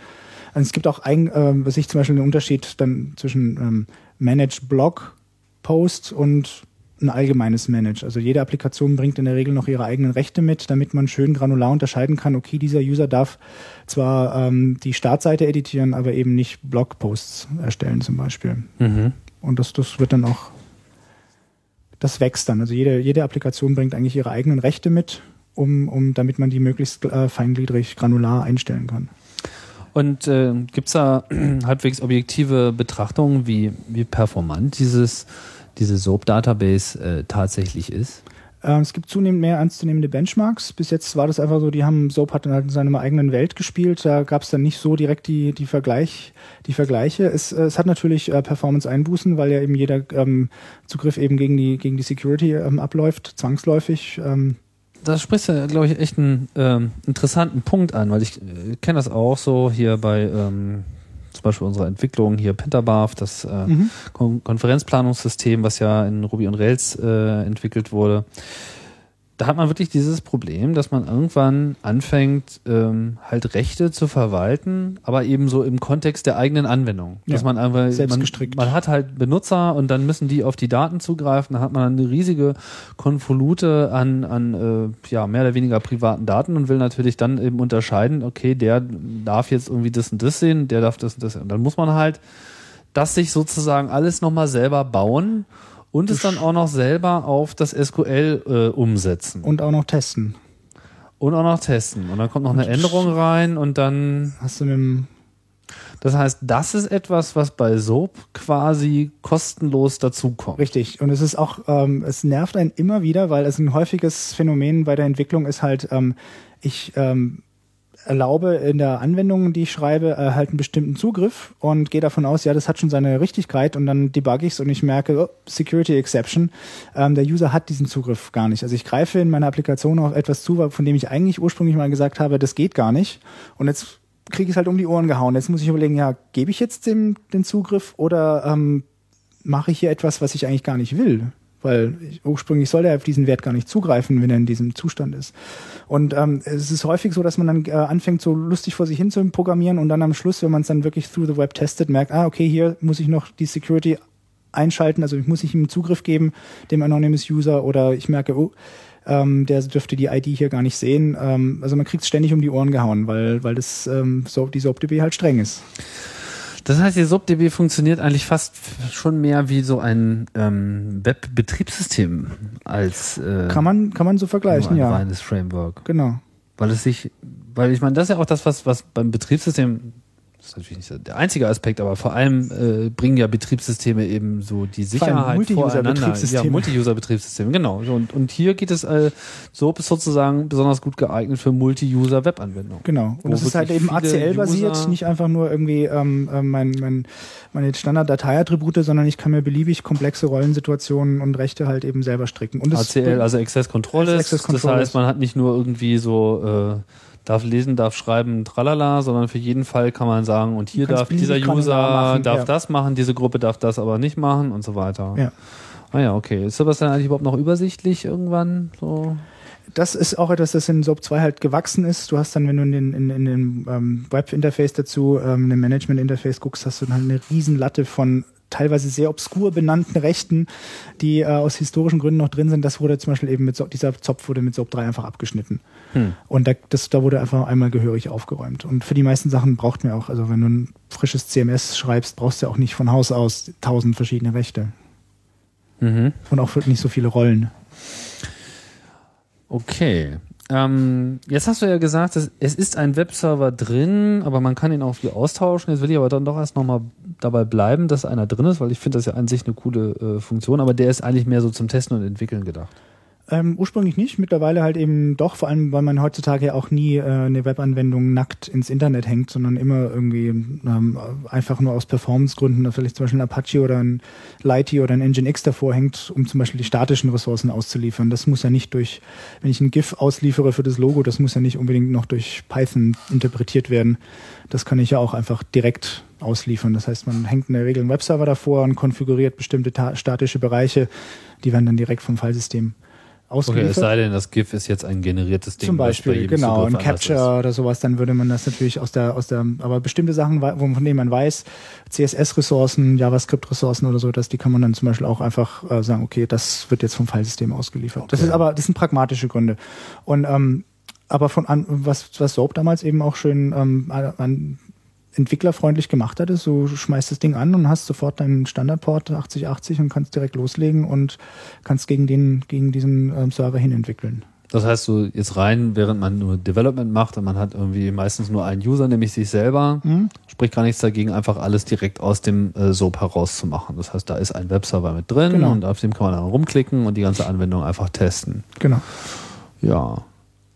also es gibt auch ein, äh, was ich zum Beispiel einen Unterschied dann zwischen ähm, Manage Blog Post und ein allgemeines Manage. Also jede Applikation bringt in der Regel noch ihre eigenen Rechte mit, damit man schön granular unterscheiden kann, okay, dieser User darf zwar ähm, die Startseite editieren, aber eben nicht Blogposts erstellen zum Beispiel. Mhm. Und das, das wird dann auch, das wächst dann. Also jede, jede Applikation bringt eigentlich ihre eigenen Rechte mit, um, um damit man die möglichst äh, feingliedrig granular einstellen kann. Und äh, gibt es da halbwegs objektive Betrachtungen, wie, wie performant dieses, diese SOAP-Database äh, tatsächlich ist? Äh, es gibt zunehmend mehr ernstzunehmende Benchmarks. Bis jetzt war das einfach so, die haben Soap hat dann halt in seiner eigenen Welt gespielt. Da gab es dann nicht so direkt die, die, Vergleich, die Vergleiche. Es, äh, es hat natürlich äh, Performance-Einbußen, weil ja eben jeder ähm, Zugriff eben gegen die, gegen die Security ähm, abläuft, zwangsläufig. Ähm, da sprichst du, glaube ich, echt einen ähm, interessanten Punkt an, weil ich äh, kenne das auch so hier bei ähm, zum Beispiel unserer Entwicklung hier Pentabarf, das äh, Kon Konferenzplanungssystem, was ja in Ruby on Rails äh, entwickelt wurde da hat man wirklich dieses Problem, dass man irgendwann anfängt, ähm, halt Rechte zu verwalten, aber eben so im Kontext der eigenen Anwendung. Dass Ja, man einfach, selbst man, gestrickt. man hat halt Benutzer und dann müssen die auf die Daten zugreifen. Da hat man eine riesige Konvolute an, an äh, ja, mehr oder weniger privaten Daten und will natürlich dann eben unterscheiden, okay, der darf jetzt irgendwie das und das sehen, der darf das und das sehen. Und dann muss man halt das sich sozusagen alles nochmal selber bauen und es dann auch noch selber auf das SQL äh, umsetzen Und auch noch testen. und auch noch testen. Und dann kommt noch eine Änderung rein und dann, Hast du mit dem das heißt, das ist etwas, was bei Soap quasi kostenlos dazukommt. Richtig. Und es ist auch, ähm, es nervt einen immer wieder, weil es ein häufiges Phänomen bei der Entwicklung ist halt, ähm, ich ähm, erlaube in der Anwendung, die ich schreibe, äh, halt einen bestimmten Zugriff und gehe davon aus, ja, das hat schon seine Richtigkeit und dann debugge ich es und ich merke, oh, Security Exception, ähm, der User hat diesen Zugriff gar nicht. Also ich greife in meiner Applikation auf etwas zu, von dem ich eigentlich ursprünglich mal gesagt habe, das geht gar nicht. Und jetzt kriege ich es halt um die Ohren gehauen. Jetzt muss ich überlegen, ja, gebe ich jetzt dem den Zugriff oder ähm, mache ich hier etwas, was ich eigentlich gar nicht will? Weil ich, ursprünglich soll er auf diesen Wert gar nicht zugreifen, wenn er in diesem Zustand ist. Und ähm, es ist häufig so, dass man dann äh, anfängt, so lustig vor sich hin zu programmieren und dann am Schluss, wenn man es dann wirklich through the web testet, merkt, ah, okay, hier muss ich noch die Security einschalten, also ich muss ich ihm Zugriff geben, dem Anonymous User, oder ich merke, oh, ähm, der dürfte die ID hier gar nicht sehen. Ähm, also man kriegt es ständig um die Ohren gehauen, weil, weil das ähm, so, die SOAP-DB halt streng ist. Das heißt, die SoapDB funktioniert eigentlich fast schon mehr wie so ein ähm, Web-Betriebssystem als äh, Kann man, kann man so vergleichen, ein ja. reines Framework. Genau. Weil es sich, weil ich meine, das ist ja auch das, was, was beim Betriebssystem, das ist natürlich nicht der einzige Aspekt, aber vor allem äh, bringen ja Betriebssysteme eben so die Sicherheit voreinander. Multi-User-Betriebssysteme. Ja, Multi-User-Betriebssysteme, genau. So, Und, und hier geht es, äh, SOAP ist sozusagen besonders gut geeignet für Multi-User-Web-Anwendungen. Genau. Und es ist halt eben ACL-basiert, nicht einfach nur irgendwie ähm, ähm, mein, mein, meine Standard-Dateiattribute, sondern ich kann mir beliebig komplexe Rollensituationen und Rechte halt eben selber stricken. Und ACL, also Access Control ist. Das heißt, man hat nicht nur irgendwie so, äh, darf lesen, darf schreiben, tralala, sondern für jeden Fall kann man sagen, und hier darf dieser User machen, darf ja. das machen, diese Gruppe darf das aber nicht machen und so weiter. Ja. Ah ja, okay. Ist sowas dann eigentlich überhaupt noch übersichtlich irgendwann? So? das ist auch etwas, das in SOAP 2 halt gewachsen ist. Du hast dann, wenn du in den, in, in den ähm, Web-Interface dazu, ähm, in den Management-Interface guckst, hast du dann halt eine Riesenlatte von teilweise sehr obskur benannten Rechten, die äh, aus historischen Gründen noch drin sind. Das wurde zum Beispiel eben mit so, dieser Zopf wurde mit SOAP 3 einfach abgeschnitten. Hm. Und da, das, da wurde einfach einmal gehörig aufgeräumt. Und für die meisten Sachen braucht man auch, also wenn du ein frisches CMS schreibst, brauchst du ja auch nicht von Haus aus tausend verschiedene Rechte. Mhm. Und auch nicht so viele Rollen. Okay. Ähm, jetzt hast du ja gesagt, es, ist ein Webserver drin, aber man kann ihn auch viel austauschen. Jetzt will ich aber dann doch erst nochmal dabei bleiben, dass einer drin ist, weil ich finde das ja an sich eine coole äh, Funktion, aber der ist eigentlich mehr so zum Testen und Entwickeln gedacht. Ähm, ursprünglich nicht, mittlerweile halt eben doch, vor allem weil man heutzutage ja auch nie äh, eine Webanwendung nackt ins Internet hängt, sondern immer irgendwie ähm, einfach nur aus Performancegründen, vielleicht zum Beispiel ein Apache oder ein Lighty oder ein Nginx davor hängt, um zum Beispiel die statischen Ressourcen auszuliefern. Das muss ja nicht durch, wenn ich ein GIF ausliefere für das Logo, das muss ja nicht unbedingt noch durch Python interpretiert werden. Das kann ich ja auch einfach direkt ausliefern. Das heißt, man hängt in der Regel einen Webserver davor und konfiguriert bestimmte ta- statische Bereiche, die werden dann direkt vom Filesystem Okay, ausgeliefert. es sei denn, das GIF ist jetzt ein generiertes Ding. Zum bei Beispiel, jedem genau, Zugriff ein Capture oder sowas, dann würde man das natürlich aus der, aus der, aber bestimmte Sachen, wo- von denen man weiß, CSS-Ressourcen, JavaScript-Ressourcen oder so, das, die kann man dann zum Beispiel auch einfach äh, sagen, okay, das wird jetzt vom Filesystem ausgeliefert. Das Okay. ist aber, das sind pragmatische Gründe. Und ähm, aber von an, was, was Soap damals eben auch schön ähm, an, entwicklerfreundlich gemacht hat, ist, du schmeißt das Ding an und hast sofort deinen Standardport 8080 und kannst direkt loslegen und kannst gegen den, gegen diesen ähm, Server hin entwickeln. Das heißt, so jetzt rein, während man nur Development macht und man hat irgendwie meistens nur einen User, nämlich sich selber, Mhm. spricht gar nichts dagegen, einfach alles direkt aus dem äh, SOAP herauszumachen. Das heißt, da ist ein Webserver mit drin Genau. und auf dem kann man dann rumklicken und die ganze Anwendung einfach testen. Genau. Ja.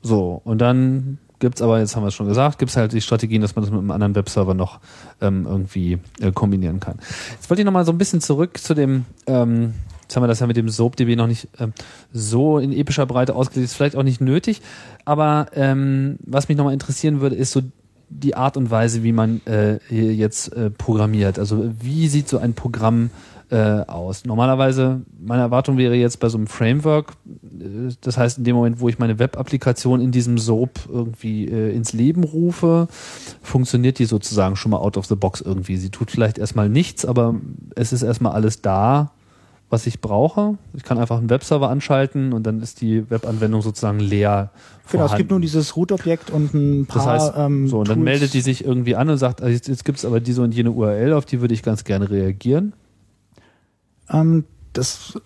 So, und dann gibt's aber, jetzt haben wir es schon gesagt, gibt's halt die Strategien, dass man das mit einem anderen Webserver noch ähm, irgendwie äh, kombinieren kann. Jetzt wollte ich nochmal so ein bisschen zurück zu dem, ähm, jetzt haben wir das ja mit dem SoapDB noch nicht ähm, so in epischer Breite ausgelegt, ist vielleicht auch nicht nötig, aber ähm, was mich nochmal interessieren würde, ist so die Art und Weise, wie man äh, hier jetzt äh, programmiert. Also wie sieht so ein Programm äh, aus? Normalerweise, meine Erwartung wäre jetzt bei so einem Framework, äh, das heißt in dem Moment, wo ich meine Web-Applikation in diesem SOAP irgendwie äh, ins Leben rufe, funktioniert die sozusagen schon mal out of the box irgendwie. Sie tut vielleicht erstmal nichts, aber es ist erstmal alles da, was ich brauche. Ich kann einfach einen Webserver anschalten und dann ist die Webanwendung sozusagen leer. Genau, es gibt vorhanden. nur dieses Root-Objekt und ein paar Das heißt, ähm, so, und dann Tools. meldet die sich irgendwie an und sagt, also jetzt, jetzt gibt es aber diese und jene URL, auf die würde ich ganz gerne reagieren. Ähm, das,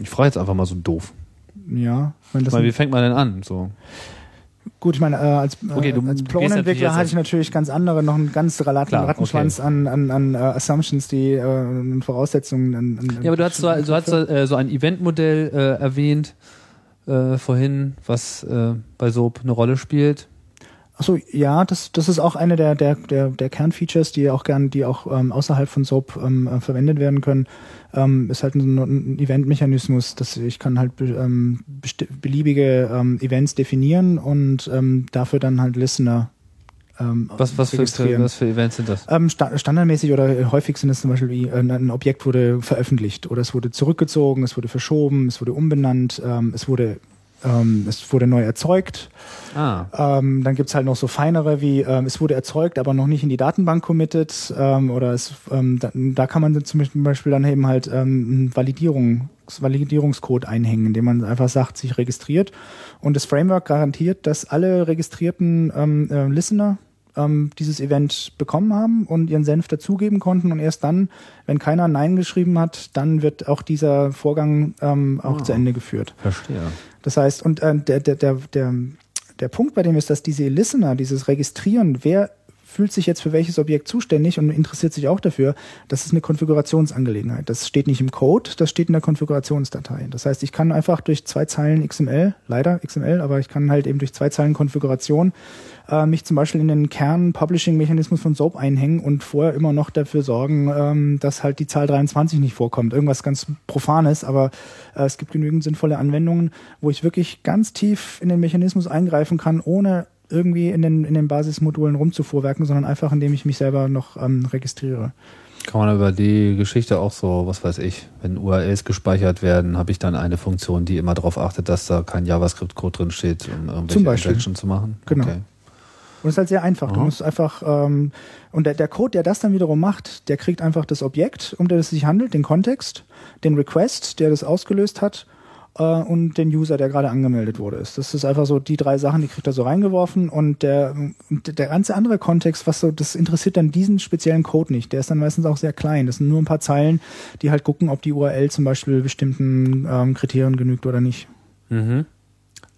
Ich frage jetzt einfach mal so doof. ja, wenn das Weil, wie fängt man denn an? So. Gut, ich meine, äh, als, äh, Okay, du als Plone-Entwickler hatte ich natürlich ganz andere, noch einen ganz Ratten, Rattenschwanz an, an, an äh, Assumptions, die äh, an Voraussetzungen. An, an, Ja, aber du hast so, du hast so, äh, so ein Eventmodell äh, erwähnt äh, vorhin, was äh, bei SOAP eine Rolle spielt. Achso, ja, das, das ist auch eine der, der, der, der Kernfeatures, die auch gern, die auch ähm, außerhalb von SOAP ähm, äh, verwendet werden können. Ähm, ist halt ein, ein Event-Mechanismus, dass ich kann halt be, ähm, beliebige ähm, Events definieren und ähm, dafür dann halt Listener ähm, Was, was, für, was für Events sind das? Ähm, sta standardmäßig oder häufig sind es zum Beispiel wie äh, ein Objekt wurde veröffentlicht oder es wurde zurückgezogen, es wurde verschoben, es wurde umbenannt, ähm, es wurde ähm, es wurde neu erzeugt. Ah, Ähm, dann gibt's halt noch so feinere wie ähm, es wurde erzeugt, aber noch nicht in die Datenbank committed. Ähm, oder es, ähm, da, da kann man zum Beispiel dann eben halt ähm, einen Validierung, Validierungscode einhängen, indem man einfach sagt, sich registriert. Und das Framework garantiert, dass alle registrierten ähm, äh, Listener ähm, dieses Event bekommen haben und ihren Senf dazugeben konnten und erst dann, wenn keiner Nein geschrieben hat, dann wird auch dieser Vorgang ähm, auch zu Ende geführt. verstehe. Das heißt, und äh, der, der, der, der, der Punkt bei dem ist, dass diese Listener, dieses Registrieren, wer fühlt sich jetzt für welches Objekt zuständig und interessiert sich auch dafür, das ist eine Konfigurationsangelegenheit. Das steht nicht im Code, das steht in der Konfigurationsdatei. Das heißt, ich kann einfach durch zwei Zeilen XML, leider XML, aber ich kann halt eben durch zwei Zeilen Konfiguration äh, mich zum Beispiel in den Kern-Publishing-Mechanismus von SOAP einhängen und vorher immer noch dafür sorgen, ähm, dass halt die Zahl 23 nicht vorkommt. Irgendwas ganz Profanes, aber äh, es gibt genügend sinnvolle Anwendungen, wo ich wirklich ganz tief in den Mechanismus eingreifen kann, ohne irgendwie in den, in den Basismodulen rumzufuhrwerken, sondern einfach, indem ich mich selber noch ähm, registriere. Kann man über die Geschichte auch so, was weiß ich, wenn URLs gespeichert werden, habe ich dann eine Funktion, die immer darauf achtet, dass da kein JavaScript-Code drin steht, um irgendwelche. Injection zu machen? Genau. Okay. Und es ist halt sehr einfach. Du Aha. musst einfach, ähm, und der, der Code, der das dann wiederum macht, der kriegt einfach das Objekt, um das es sich handelt, den Kontext, den Request, der das ausgelöst hat, äh, und den User, der gerade angemeldet wurde. ist. Das ist einfach so die drei Sachen, die kriegt er so reingeworfen und der, der ganze andere Kontext, was so, das interessiert dann diesen speziellen Code nicht. Der ist dann meistens auch sehr klein. Das sind nur ein paar Zeilen, die halt gucken, ob die URL zum Beispiel bestimmten ähm, Kriterien genügt oder nicht. Mhm.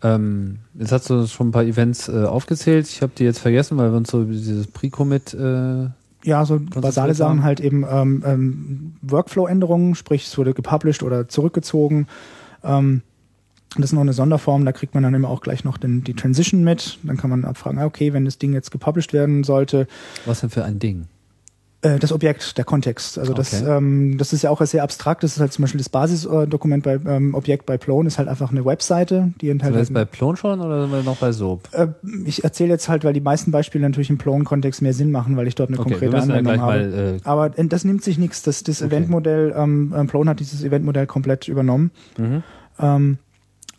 Ähm, jetzt hast du schon ein paar Events äh, aufgezählt. Ich habe die jetzt vergessen, weil wir uns so dieses Pre-Commit äh, Ja, so basale Sachen halt eben ähm, ähm, Workflow-Änderungen, sprich es wurde gepublished oder zurückgezogen. Ähm, das ist noch eine Sonderform, da kriegt man dann immer auch gleich noch den, die Transition mit. Dann kann man abfragen, ah, okay, wenn das Ding jetzt gepublished werden sollte, was denn für ein Ding? Äh, das Objekt, der Kontext. Also das, Okay. ähm, das ist ja auch sehr abstrakt. Das ist halt zum Beispiel das Basisdokument bei ähm, Objekt bei Plone ist halt einfach eine Webseite, die Sind enthält wir jetzt bei Plon schon oder sind wir noch bei Soap? äh, ich erzähle jetzt halt, weil die meisten Beispiele natürlich im Plone-Kontext mehr Sinn machen, weil ich dort eine Okay, konkrete Anwendung habe. mal. Äh, Aber äh, das nimmt sich nichts. Das, das Okay. Eventmodell, ähm, ähm, Plone hat dieses Eventmodell komplett übernommen. mhm. Ähm,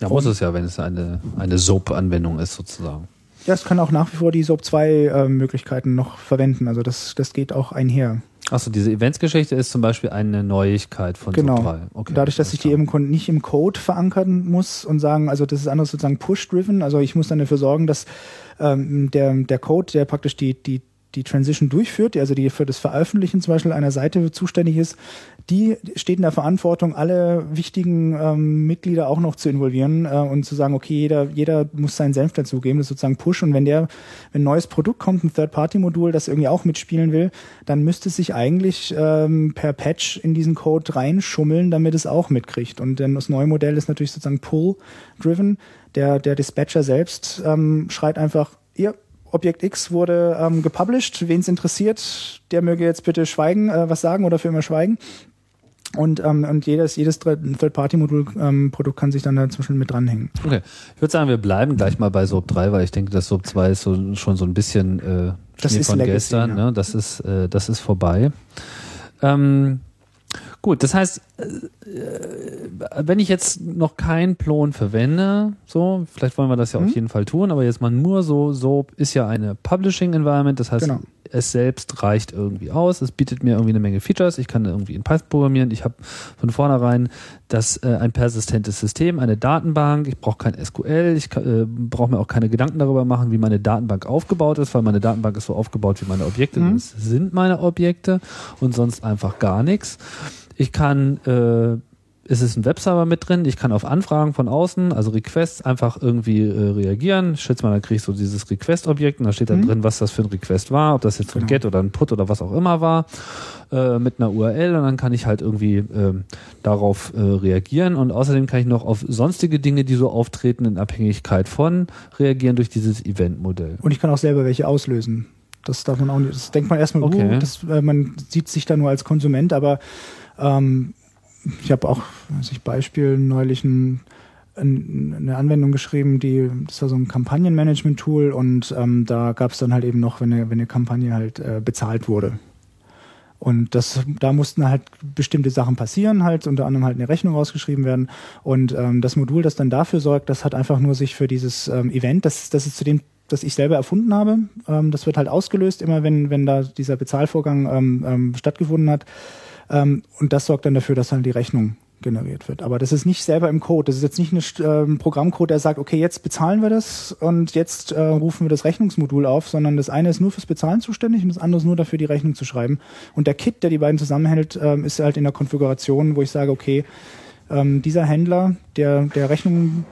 Ja, muss es ja, wenn es eine, eine Soap-Anwendung ist, sozusagen. Ja, es kann auch nach wie vor die SOAP 2 äh, Möglichkeiten noch verwenden. Also das, das geht auch einher. Achso, diese Eventsgeschichte ist zum Beispiel eine Neuigkeit von Genau. Soap 3. Okay, Dadurch, dass ich die eben nicht im Code verankern muss und sagen, also das ist anders sozusagen push-driven. Also ich muss dann dafür sorgen, dass ähm, der, der Code, der praktisch die, die, die Transition durchführt, die also die für das Veröffentlichen zum Beispiel einer Seite zuständig ist, die steht in der Verantwortung, alle wichtigen ähm, Mitglieder auch noch zu involvieren äh, und zu sagen, okay, jeder, jeder muss seinen Senf dazugeben, das ist sozusagen Push. Und wenn der, wenn ein neues Produkt kommt, ein Third-Party-Modul, das irgendwie auch mitspielen will, dann müsste es sich eigentlich ähm, per Patch in diesen Code reinschummeln, damit es auch mitkriegt. Und dann das neue Modell ist natürlich sozusagen Pull-driven. Der, der Dispatcher selbst ähm, schreit einfach, ihr Objekt X wurde ähm, gepublished, wen es interessiert, der möge jetzt bitte schweigen, äh, was sagen oder für immer schweigen. Und, ähm, und jedes, jedes Third-Party-Modul-Produkt kann sich dann dazwischen mit dranhängen. Okay. Ich würde sagen, wir bleiben gleich mal bei SOAP 3, weil ich denke, dass SOAP 2 ist so, schon so ein bisschen äh, Das Schnee ist von Legacy, gestern. ja. Ne? Das, ist, äh, das ist vorbei. Ähm, gut, das heißt, äh, äh, wenn ich jetzt noch keinen Plon verwende, so, vielleicht wollen wir das ja Mhm. auf jeden Fall tun, aber jetzt mal nur so, SOAP ist ja eine Publishing Environment, das heißt, Genau. Es selbst reicht irgendwie aus, es bietet mir irgendwie eine Menge Features, ich kann irgendwie in Python programmieren, ich habe von vornherein das äh, ein persistentes System, eine Datenbank, ich brauche kein SQL, ich äh, brauche mir auch keine Gedanken darüber machen, wie meine Datenbank aufgebaut ist, weil meine Datenbank ist so aufgebaut wie meine Objekte, Mhm. das sind meine Objekte und sonst einfach gar nichts. Ich kann äh, es ist ein Webserver mit drin. Ich kann auf Anfragen von außen, also Requests, einfach irgendwie äh, reagieren. Ich schätze mal, da kriege ich so dieses Request-Objekt und da steht dann Mhm. drin, was das für ein Request war, ob das jetzt ein Genau. Get oder ein Put oder was auch immer war, äh, mit einer URL und dann kann ich halt irgendwie ähm, darauf äh, reagieren und außerdem kann ich noch auf sonstige Dinge, die so auftreten, in Abhängigkeit von reagieren durch dieses Event-Modell. Und ich kann auch selber welche auslösen. Das darf man auch nicht. Das denkt man erstmal, Okay. uh, das, äh, man sieht sich da nur als Konsument, aber ähm, ich habe auch, ich Beispiel, neulich ein, ein, eine Anwendung geschrieben, die, das war so ein Kampagnenmanagement-Tool und ähm, da gab es dann halt eben noch, wenn eine, wenn eine Kampagne halt äh, bezahlt wurde. Und das, da mussten halt bestimmte Sachen passieren, halt unter anderem halt eine Rechnung rausgeschrieben werden. Und ähm, das Modul, das dann dafür sorgt, das hat einfach nur sich für dieses ähm, Event, das, das ist zu dem, das ich selber erfunden habe. Ähm, das wird halt ausgelöst, immer wenn, wenn da dieser Bezahlvorgang ähm, ähm, stattgefunden hat. Ähm, und das sorgt dann dafür, dass dann die Rechnung generiert wird. Aber das ist nicht selber im Code. Das ist jetzt nicht ein ähm, Programmcode, der sagt, okay, jetzt bezahlen wir das und jetzt äh, rufen wir das Rechnungsmodul auf, sondern das eine ist nur fürs Bezahlen zuständig und das andere ist nur dafür, die Rechnung zu schreiben. Und der Kit, der die beiden zusammenhält, ähm, ist halt in der Konfiguration, wo ich sage, okay, ähm, dieser Händler, der, der Rechnungen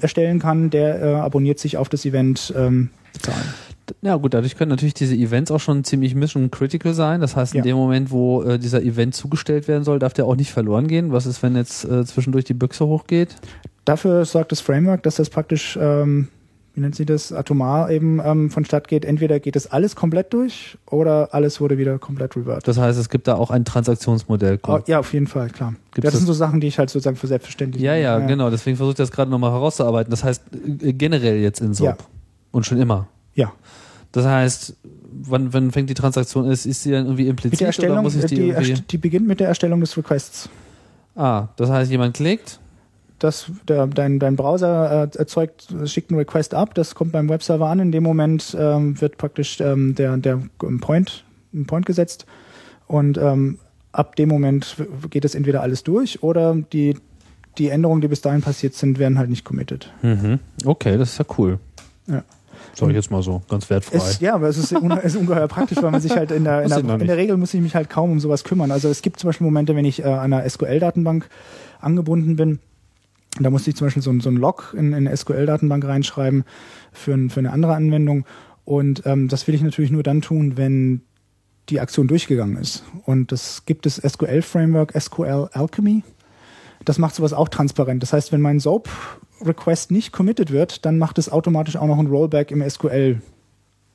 erstellen kann, der äh, abonniert sich auf das Event ähm, bezahlen. Ja gut, dadurch können natürlich diese Events auch schon ziemlich mission critical sein. Das heißt, in Ja. dem Moment, wo äh, dieser Event zugestellt werden soll, darf der auch nicht verloren gehen. Was ist, wenn jetzt äh, zwischendurch die Büchse hochgeht? Dafür sorgt das Framework, dass das praktisch, ähm, wie nennt sie das, atomar eben ähm, vonstatt geht. Entweder geht das alles komplett durch oder alles wurde wieder komplett reverted. Das heißt, es gibt da auch ein Transaktionsmodell. Oh, ja, auf jeden Fall, klar. Gibt's das sind so Sachen, die ich halt sozusagen für selbstverständlich ja, ja, nehme. genau. Deswegen versuche ich das gerade nochmal herauszuarbeiten. Das heißt, äh, generell jetzt in SOAP. Ja. Und schon immer. Ja, Das heißt, wann, wann fängt die Transaktion? Ist, ist sie dann irgendwie implizit mit der oder Erstellung, muss ich äh, die, die, irgendwie... die beginnt mit der Erstellung des Requests. Ah, das heißt, jemand klickt. Das, der, dein, dein Browser äh, erzeugt, schickt einen Request ab, das kommt beim Webserver an. In dem Moment ähm, wird praktisch ähm, der, der Point, ein Point gesetzt und ähm, ab dem Moment geht es entweder alles durch oder die, die Änderungen, die bis dahin passiert sind, werden halt nicht committed. Mhm. Okay, das ist ja cool. Ja. Sag ich jetzt mal so, ganz wertfrei. Es, ja, aber es ist, un, es ist ungeheuer praktisch, weil man sich halt in der, in, der, in der. Regel muss ich mich halt kaum um sowas kümmern. Also es gibt zum Beispiel Momente, wenn ich äh, an einer SQL-Datenbank angebunden bin, da musste ich zum Beispiel so, ein- so ein Log in, in eine SQL-Datenbank reinschreiben für, ein, für eine andere Anwendung. Und ähm, das will ich natürlich nur dann tun, wenn die Aktion durchgegangen ist. Und das gibt es SQL-Framework, SQL Alchemy. Das macht sowas auch transparent. Das heißt, wenn mein SOAP-Request nicht committed wird, dann macht es automatisch auch noch ein Rollback im SQL,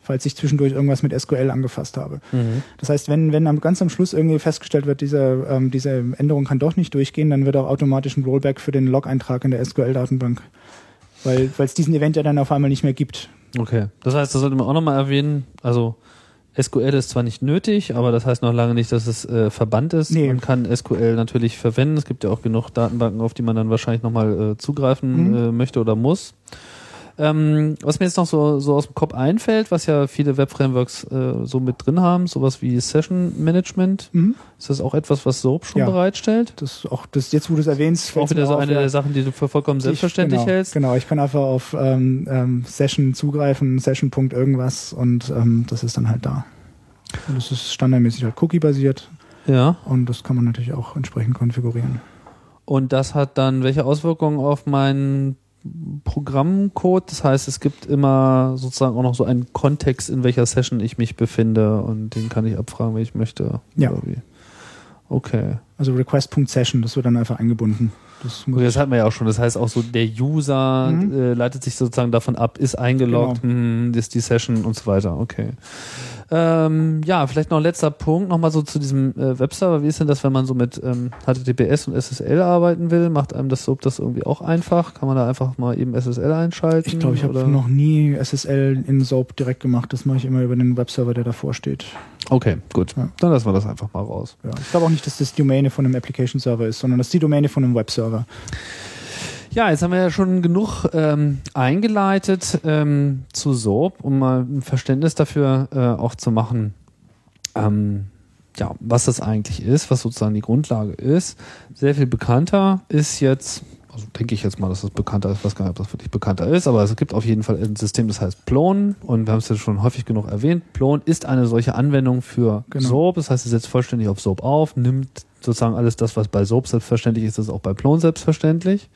falls ich zwischendurch irgendwas mit SQL angefasst habe. Mhm. Das heißt, wenn, wenn am, ganz am Schluss irgendwie festgestellt wird, diese, ähm, diese Änderung kann doch nicht durchgehen, dann wird auch automatisch ein Rollback für den Log-Eintrag in der SQL-Datenbank. Weil weil es diesen Event ja dann auf einmal nicht mehr gibt. Okay. Das heißt, das sollte man auch nochmal erwähnen. Also SQL ist zwar nicht nötig, aber das heißt noch lange nicht, dass es äh, verbannt ist. Nee. Man kann SQL natürlich verwenden. Es gibt ja auch genug Datenbanken, auf die man dann wahrscheinlich nochmal äh, zugreifen Mhm. äh, möchte oder muss. Ähm, was mir jetzt noch so, so aus dem Kopf einfällt, was ja viele Web-Frameworks äh, so mit drin haben, sowas wie Session Management. Mhm. Ist das auch etwas, was SOAP schon Ja. bereitstellt? Das auch das jetzt, wo du es erwähnst, Auch wieder so auf, eine ja. der Sachen, die du für vollkommen selbstverständlich ich, genau, hältst. Genau, ich kann einfach auf ähm, ähm, Session zugreifen, Session. irgendwas und ähm, das ist dann halt da. Und das ist standardmäßig halt Cookie-basiert Ja. und das kann man natürlich auch entsprechend konfigurieren. Und das hat dann welche Auswirkungen auf meinen Programmcode? Das heißt, es gibt immer sozusagen auch noch so einen Kontext, in welcher Session ich mich befinde und den kann ich abfragen, wenn ich möchte. Ja. Okay. Also Request.session, das wird dann einfach eingebunden. Das Gut, das hatten wir ja auch schon. Das heißt auch so, der User Mhm. äh, leitet sich sozusagen davon ab, ist eingeloggt, Genau. hm, ist die Session und so weiter. Okay. Ähm, ja, vielleicht noch ein letzter Punkt, nochmal so zu diesem äh, Webserver. Wie ist denn das, wenn man so mit ähm, HTTPS und SSL arbeiten will? Macht einem das SOAP das irgendwie auch einfach? Kann man da einfach mal eben SSL einschalten? ich glaube, ich habe noch nie SSL in SOAP direkt gemacht. Das mache ich immer über den Webserver, der davor steht. Okay, gut. Ja. Dann lassen wir das einfach mal raus. Ja. Ich glaube auch nicht, dass das die Domäne von einem Application Server ist, sondern das ist die Domäne von einem Webserver. Ja, jetzt haben wir ja schon genug ähm, eingeleitet ähm, zu SOAP, um mal ein Verständnis dafür äh, auch zu machen, ähm, ja, was das eigentlich ist, was sozusagen die Grundlage ist. Sehr viel bekannter ist jetzt, also denke ich jetzt mal, dass das bekannter ist, ich weiß gar nicht, ob das wirklich bekannter ist, aber es gibt auf jeden Fall ein System, das heißt Plon und wir haben es ja schon häufig genug erwähnt. Plon ist eine solche Anwendung für Genau. SOAP, das heißt, es setzt vollständig auf SOAP auf, nimmt sozusagen alles das, was bei SOAP selbstverständlich ist, ist auch bei Plon selbstverständlich.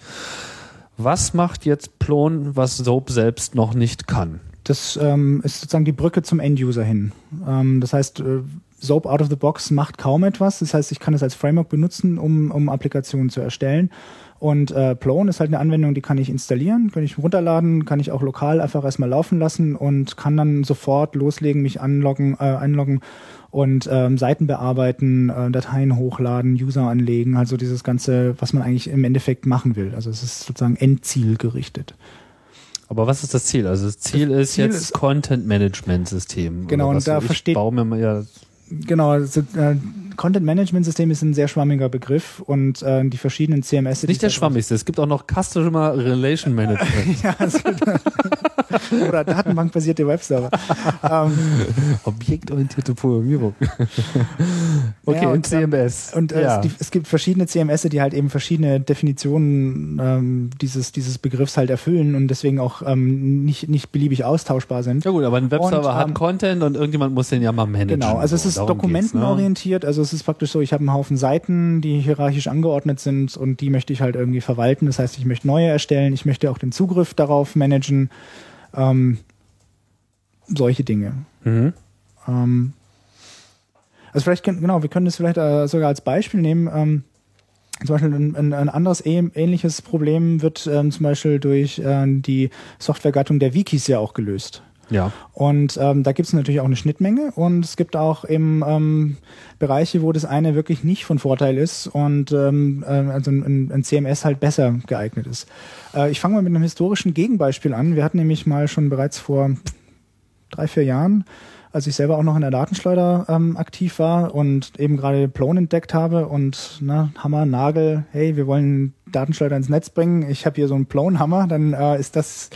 Was macht jetzt Plon, was SOAP selbst noch nicht kann? Das ähm, ist sozusagen die Brücke zum End-User hin. Ähm, das heißt, äh, SOAP out of the box macht kaum etwas. Das heißt, ich kann es als Framework benutzen, um, um Applikationen zu erstellen. Und äh, Plone ist halt eine Anwendung, die kann ich installieren, kann ich runterladen, kann ich auch lokal einfach erstmal laufen lassen und kann dann sofort loslegen, mich anloggen, äh, einloggen und ähm, Seiten bearbeiten, äh, Dateien hochladen, User anlegen, also dieses ganze, was man eigentlich im Endeffekt machen will. Also es ist sozusagen endzielgerichtet. Aber was ist das Ziel? Also das Ziel ist Ziel jetzt ist- Content Management System. Genau, und da versteht- baue mir mal ja Genau, also, äh, Content Management System ist ein sehr schwammiger Begriff und äh, die verschiedenen CMS. nicht der schwammigste. Es gibt auch noch Customer Relation Management. Ja, es gibt, oder datenbankbasierte Webserver. ähm, Objektorientierte Programmierung. okay, Ja, und, ähm, CMS. und äh, ja. es, die, es gibt verschiedene CMS, die halt eben verschiedene Definitionen ähm, dieses, dieses Begriffs halt erfüllen und deswegen auch ähm, nicht, nicht beliebig austauschbar sind. ja gut, aber ein Webserver Und, hat ähm, Content und irgendjemand muss den ja mal managen. Genau, also es So, ist geht's, ne? dokumentenorientiert, also es ist praktisch so, ich habe einen Haufen Seiten, die hierarchisch angeordnet sind und die möchte ich halt irgendwie verwalten. Das heißt, ich möchte neue erstellen, ich möchte auch den Zugriff darauf managen, ähm, solche Dinge. Mhm. Ähm, also vielleicht können, genau, wir können das vielleicht äh, sogar als Beispiel nehmen. Ähm, zum Beispiel ein, ein, ein anderes äh- ähnliches Problem wird ähm, zum Beispiel durch äh, die Softwaregattung der Wikis ja auch gelöst. Ja. Und ähm, da gibt es natürlich auch eine Schnittmenge und es gibt auch eben ähm, Bereiche, wo das eine wirklich nicht von Vorteil ist und ähm, äh, also ein, ein CMS halt besser geeignet ist. Äh, ich fange mal mit einem historischen Gegenbeispiel an. Wir hatten nämlich mal schon bereits vor drei, vier Jahren, als ich selber auch noch in der Datenschleuder ähm, aktiv war und eben gerade Plone entdeckt habe und na, Hammer, Nagel, hey, wir wollen Datenschleuder ins Netz bringen. Ich habe hier so einen Plone-Hammer, dann äh, ist das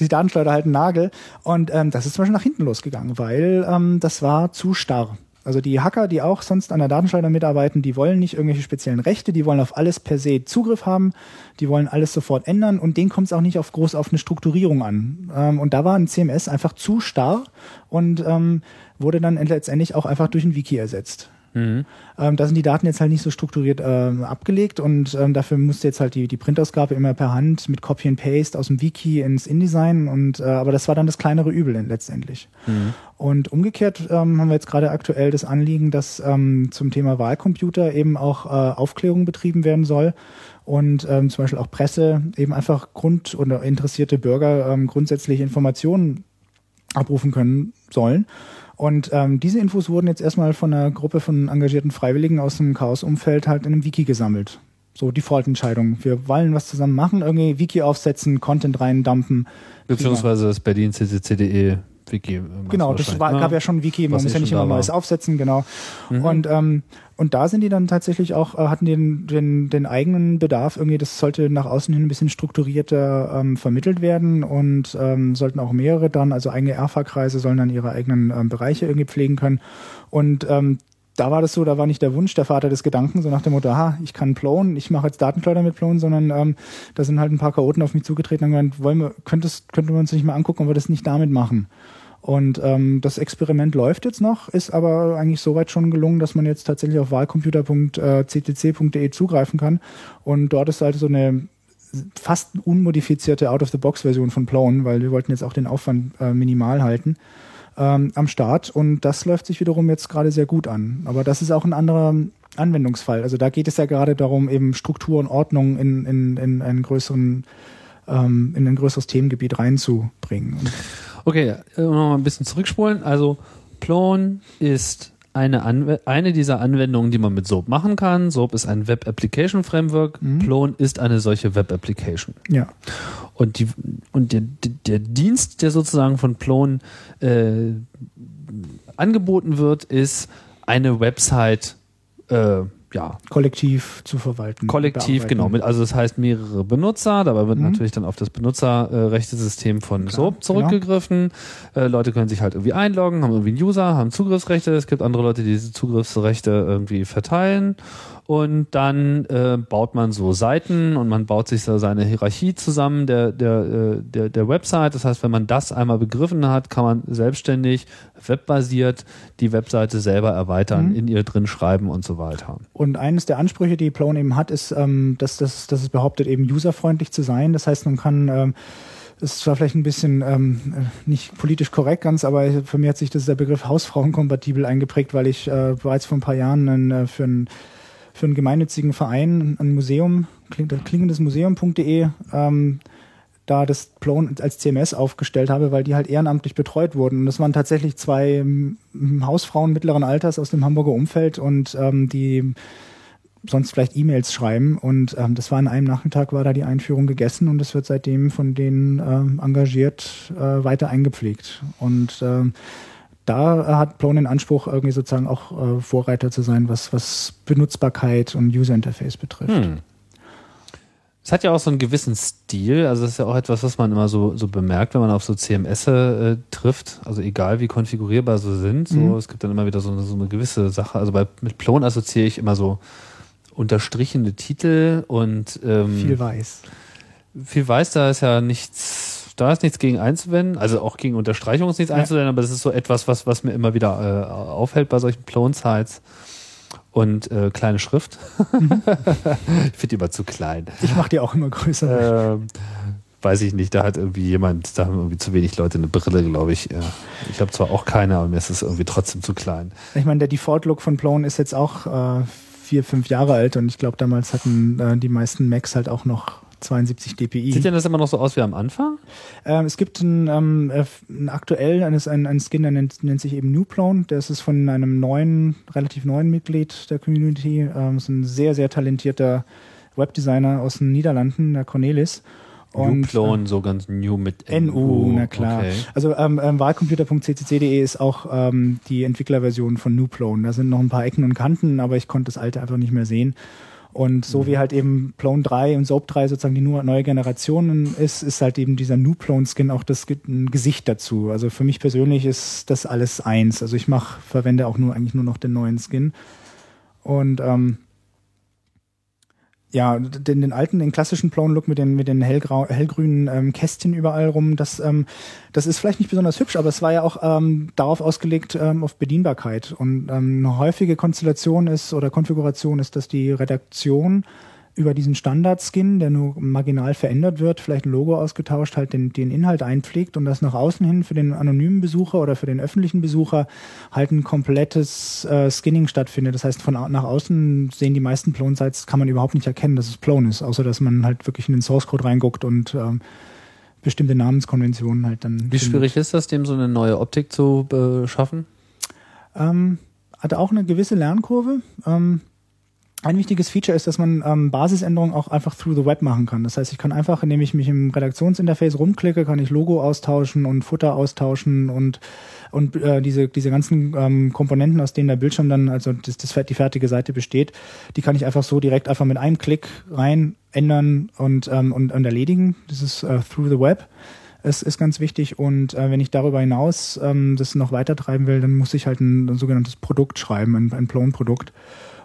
die Datenschleuder halt ein Nagel. Und ähm, das ist zum Beispiel nach hinten losgegangen, weil ähm, das war zu starr. Also die Hacker, die auch sonst an der Datenschleuder mitarbeiten, die wollen nicht irgendwelche speziellen Rechte, die wollen auf alles per se Zugriff haben, die wollen alles sofort ändern und denen kommt es auch nicht auf groß auf eine Strukturierung an. Ähm, und da war ein CMS einfach zu starr und ähm, wurde dann letztendlich auch einfach durch ein Wiki ersetzt. Mhm. Ähm, da sind die Daten jetzt halt nicht so strukturiert ähm, abgelegt und ähm, dafür musste jetzt halt die, die Printausgabe immer per Hand mit Copy and Paste aus dem Wiki ins InDesign und äh, aber das war dann das kleinere Übel letztendlich. Und umgekehrt ähm, haben wir jetzt gerade aktuell das Anliegen, dass ähm, zum Thema Wahlcomputer eben auch äh, Aufklärung betrieben werden soll und ähm, zum Beispiel auch Presse eben einfach Grund- oder interessierte Bürger ähm, grundsätzlich Informationen abrufen können sollen. Und ähm, diese Infos wurden jetzt erstmal von einer Gruppe von engagierten Freiwilligen aus dem Chaos-Umfeld halt in einem Wiki gesammelt. So Default-Entscheidung. Wir wollen was zusammen machen, irgendwie Wiki aufsetzen, Content reindumpen. Beziehungsweise das Berlin CCCDE Wiki. äh, Genau, das war, gab ja schon Wiki, man muss eh ja schon nicht immer. Neues aufsetzen, genau. Mhm. Und, ähm, und da sind die dann tatsächlich auch, äh, hatten den, den, den eigenen Bedarf irgendwie, das sollte nach außen hin ein bisschen strukturierter ähm, vermittelt werden und ähm, sollten auch mehrere dann, also eigene Erfahrkreise sollen dann ihre eigenen ähm, Bereiche irgendwie pflegen können. Und ähm, da war das so, da war nicht der Wunsch, der Vater des Gedanken, so nach dem Motto, aha, ich kann Plone, ich mache jetzt Datenkleider mit Plone, sondern ähm, da sind halt ein paar Chaoten auf mich zugetreten und haben gesagt, wollen wir, könntest, könnte man uns nicht mal angucken, ob wir das nicht damit machen. Und ähm, das Experiment läuft jetzt noch, ist aber eigentlich soweit schon gelungen, dass man jetzt tatsächlich auf wahlcomputer.ctc.de zugreifen kann. Und dort ist halt so eine fast unmodifizierte Out-of-the-Box-Version von Plone, weil wir wollten jetzt auch den Aufwand äh, minimal halten. Ähm, am Start und das läuft sich wiederum jetzt gerade sehr gut an. Aber das ist auch ein anderer Anwendungsfall. Also da geht es ja gerade darum, eben Struktur und Ordnung in, in, in einen größeren ähm, in ein größeres Themengebiet reinzubringen. Okay, äh, noch ein bisschen zurückspulen. Also Plone ist eine, Anw eine dieser Anwendungen, die man mit SOAP machen kann. SOAP ist ein Web Application Framework. Mhm. Plone ist eine solche Web Application. Ja. Und, die, und der, der Dienst, der sozusagen von Plone äh, angeboten wird, ist eine Website äh, ja, kollektiv zu verwalten. Kollektiv, genau. Mit, also das heißt mehrere Benutzer, dabei wird mhm. natürlich dann auf das Benutzerrechtesystem von Klar, SOAP genau. zurückgegriffen. Genau. Äh, Leute können sich halt irgendwie einloggen, haben irgendwie einen User, haben Zugriffsrechte. Es gibt andere Leute, die diese Zugriffsrechte irgendwie verteilen und dann äh, baut man so Seiten und man baut sich so seine Hierarchie zusammen der, der, äh, der, der Website. Das heißt, wenn man das einmal begriffen hat, kann man selbstständig, webbasiert die Webseite selber erweitern, mhm. in ihr drin schreiben und so weiter. Und eines der Ansprüche, die Plone eben hat, ist, ähm, dass, dass, dass es behauptet, eben userfreundlich zu sein. Das heißt, man kann ähm, ist zwar vielleicht ein bisschen ähm, nicht politisch korrekt ganz, aber für mich hat sich das der Begriff Hausfrauenkompatibel eingeprägt, weil ich äh, bereits vor ein paar Jahren einen, äh, für ein für einen gemeinnützigen Verein, ein Museum, klingendesmuseum.de, ähm, da das Plone als CMS aufgestellt habe, weil die halt ehrenamtlich betreut wurden. Und das waren tatsächlich zwei Hausfrauen mittleren Alters aus dem Hamburger Umfeld und ähm, die sonst vielleicht E-Mails schreiben. Und ähm, das war an einem Nachmittag, war da die Einführung gegessen und es wird seitdem von denen ähm, engagiert äh, weiter eingepflegt. Und ähm, da hat Plone den Anspruch, irgendwie sozusagen auch äh, Vorreiter zu sein, was, was Benutzbarkeit und User Interface betrifft. Hm. Es hat ja auch so einen gewissen Stil, also das ist ja auch etwas, was man immer so, so bemerkt, wenn man auf so CMS äh, trifft, also egal wie konfigurierbar sie sind, so, mhm. es gibt dann immer wieder so eine, so eine gewisse Sache, also bei, mit Plone assoziiere ich immer so unterstrichene Titel und ähm, viel weiß. Viel weiß, da ist ja nichts da ist nichts gegen einzuwenden, also auch gegen Unterstreichung ist nichts ja. einzuwenden, aber das ist so etwas, was, was mir immer wieder äh, aufhält bei solchen Plone-Sites. Und äh, kleine Schrift. Mhm. ich finde die immer zu klein. Ich mache die auch immer größer. Ähm, weiß ich nicht, da hat irgendwie jemand, da haben irgendwie zu wenig Leute eine Brille, glaube ich. Ich habe zwar auch keine, aber mir ist es irgendwie trotzdem zu klein. Ich meine, der Default-Look von Plone ist jetzt auch äh, vier, fünf Jahre alt und ich glaube, damals hatten äh, die meisten Macs halt auch noch 72 dpi. Sieht denn das immer noch so aus wie am Anfang? Ähm, es gibt ein, ähm, äh, ein aktuell eines, ein, ein Skin, der nennt, nennt sich eben Newplone. Das ist von einem neuen, relativ neuen Mitglied der Community. Ähm, ist ein sehr, sehr talentierter Webdesigner aus den Niederlanden, der Cornelis. Und, Newplone, äh, so ganz new mit NU. NU na klar. Okay. Also ähm, ähm, Wahlcomputer.ccc.de ist auch ähm, die Entwicklerversion von Newplone. Da sind noch ein paar Ecken und Kanten, aber ich konnte das alte einfach nicht mehr sehen. Und so mhm. wie halt eben Plone 3 und Soap 3 sozusagen die nur neue Generation ist, ist halt eben dieser New Plone Skin auch das Gesicht dazu. Also für mich persönlich ist das alles eins. Also ich mache, verwende auch nur eigentlich nur noch den neuen Skin. Und ähm, ja, den, den alten, den klassischen Plone-Look mit den, mit den hellgrau, hellgrünen ähm, Kästchen überall rum, das, ähm, das ist vielleicht nicht besonders hübsch, aber es war ja auch ähm, darauf ausgelegt, ähm, auf Bedienbarkeit. Und ähm, eine häufige Konstellation ist oder Konfiguration ist, dass die Redaktion über diesen Standard-Skin, der nur marginal verändert wird, vielleicht ein Logo ausgetauscht, halt den, den Inhalt einpflegt und das nach außen hin für den anonymen Besucher oder für den öffentlichen Besucher halt ein komplettes äh, Skinning stattfindet. Das heißt, von nach außen sehen die meisten Plone-Sites, kann man überhaupt nicht erkennen, dass es Plone ist, außer dass man halt wirklich in den Source-Code reinguckt und ähm, bestimmte Namenskonventionen halt dann. Wie schwierig ist das, dem so eine neue Optik zu äh, schaffen? Ähm, hat auch eine gewisse Lernkurve. Ähm, ein wichtiges Feature ist, dass man ähm, Basisänderungen auch einfach through the web machen kann. Das heißt, ich kann einfach, indem ich mich im Redaktionsinterface rumklicke, kann ich Logo austauschen und Futter austauschen und und äh, diese diese ganzen ähm, Komponenten, aus denen der Bildschirm dann also das, das die fertige Seite besteht, die kann ich einfach so direkt einfach mit einem Klick rein ändern und ähm, und, und erledigen. Das ist äh, through the web. Es ist ganz wichtig und äh, wenn ich darüber hinaus ähm, das noch weiter treiben will, dann muss ich halt ein, ein sogenanntes Produkt schreiben, ein, ein Plone-Produkt.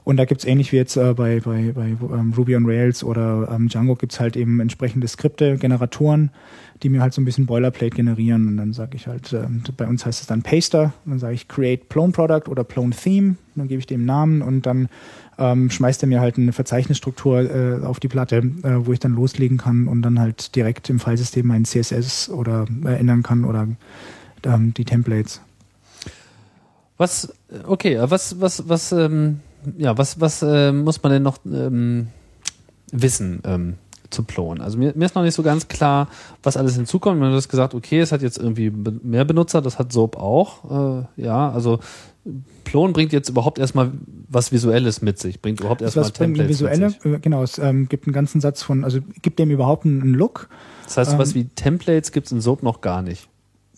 Und da gibt's ähnlich wie jetzt äh, bei, bei, bei ähm, Ruby on Rails oder ähm, Django gibt's halt eben entsprechende Skripte, Generatoren, die mir halt so ein bisschen Boilerplate generieren. Und dann sage ich halt, äh, bei uns heißt es dann Paster. Und dann sage ich Create Plone Product oder Plone Theme. Dann gebe ich dem Namen und dann ähm, schmeißt er mir halt eine Verzeichnisstruktur äh, auf die Platte, äh, wo ich dann loslegen kann und dann halt direkt im Filesystem mein CSS oder äh, ändern kann oder ähm, die Templates. Was, okay, was, was, was, ähm, ja, was, was äh, muss man denn noch ähm, wissen ähm, zu Plon? Also mir, mir ist noch nicht so ganz klar, was alles hinzukommt. Man hat gesagt, okay, es hat jetzt irgendwie mehr Benutzer, das hat Soap auch. Äh, ja, also Plon bringt jetzt überhaupt erstmal was Visuelles mit sich, bringt überhaupt Also erstmal was Templates visuelle, mit sich. äh, genau, es ähm, gibt einen ganzen Satz von, also gibt dem überhaupt einen, Look. Das heißt, sowas ähm, wie Templates gibt es in Soap noch gar nicht.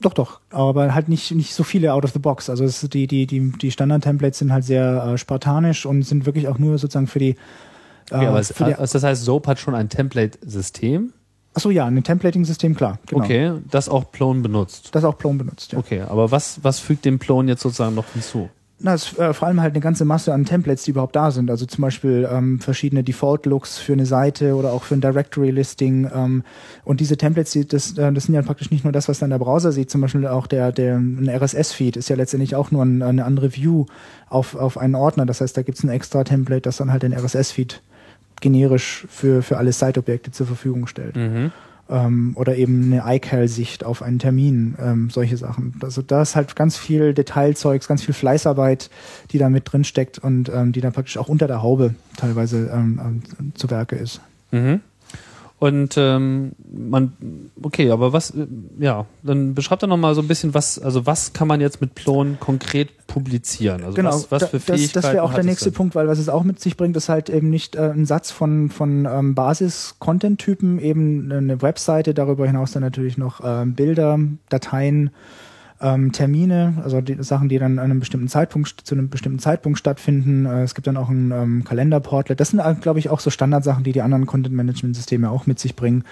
Doch, doch, aber halt nicht, nicht so viele out of the box. Also es, die, die, die, die Standard-Templates sind halt sehr äh, spartanisch und sind wirklich auch nur sozusagen für die, äh, Okay, aber es, für die also das heißt, Soap hat schon ein Template-System, Achso, ja, ein Templating-System, klar. Genau. okay, das auch Plon benutzt. Das auch Plone benutzt, ja. Okay, aber was, was fügt dem Plon jetzt sozusagen noch hinzu? Na, es äh, vor allem halt eine ganze Masse an Templates, die überhaupt da sind. Also zum Beispiel ähm, verschiedene Default-Looks für eine Seite oder auch für ein Directory-Listing. Ähm, und diese Templates, die, das, äh, das sind ja praktisch nicht nur das, was dann der Browser sieht. Zum Beispiel auch der, der ein RSS-Feed ist ja letztendlich auch nur ein, eine andere View auf, auf einen Ordner. Das heißt, da gibt's ein extra Template, das dann halt den RSS-Feed generisch für, für alle Site-Objekte zur Verfügung stellt. Ähm, oder eben eine iCal-Sicht auf einen Termin, ähm, solche Sachen. Also da ist halt ganz viel Detailzeugs, ganz viel Fleißarbeit, die da mit drin steckt und ähm, die dann praktisch auch unter der Haube teilweise ähm, ähm, zu Werke ist. Mhm. Und ähm, man, okay, aber was, äh, ja, dann beschreibt doch nochmal so ein bisschen, was, also was kann man jetzt mit Plon konkret publizieren? Also genau, was, was da- für das, Fähigkeiten das wäre auch der nächste? Punkt, weil was es auch mit sich bringt, ist halt eben nicht äh, ein Satz von, von ähm, Basis-Content-Typen, eben eine Webseite, darüber hinaus dann natürlich noch ähm, Bilder, Dateien, ähm, Termine, also die Sachen, die dann an einem bestimmten Zeitpunkt zu einem bestimmten Zeitpunkt stattfinden. Äh, es gibt dann auch ein ähm, Kalenderportlet. Das sind, glaube ich, auch so Standardsachen, die die anderen Content-Management-Systeme auch mit sich bringen,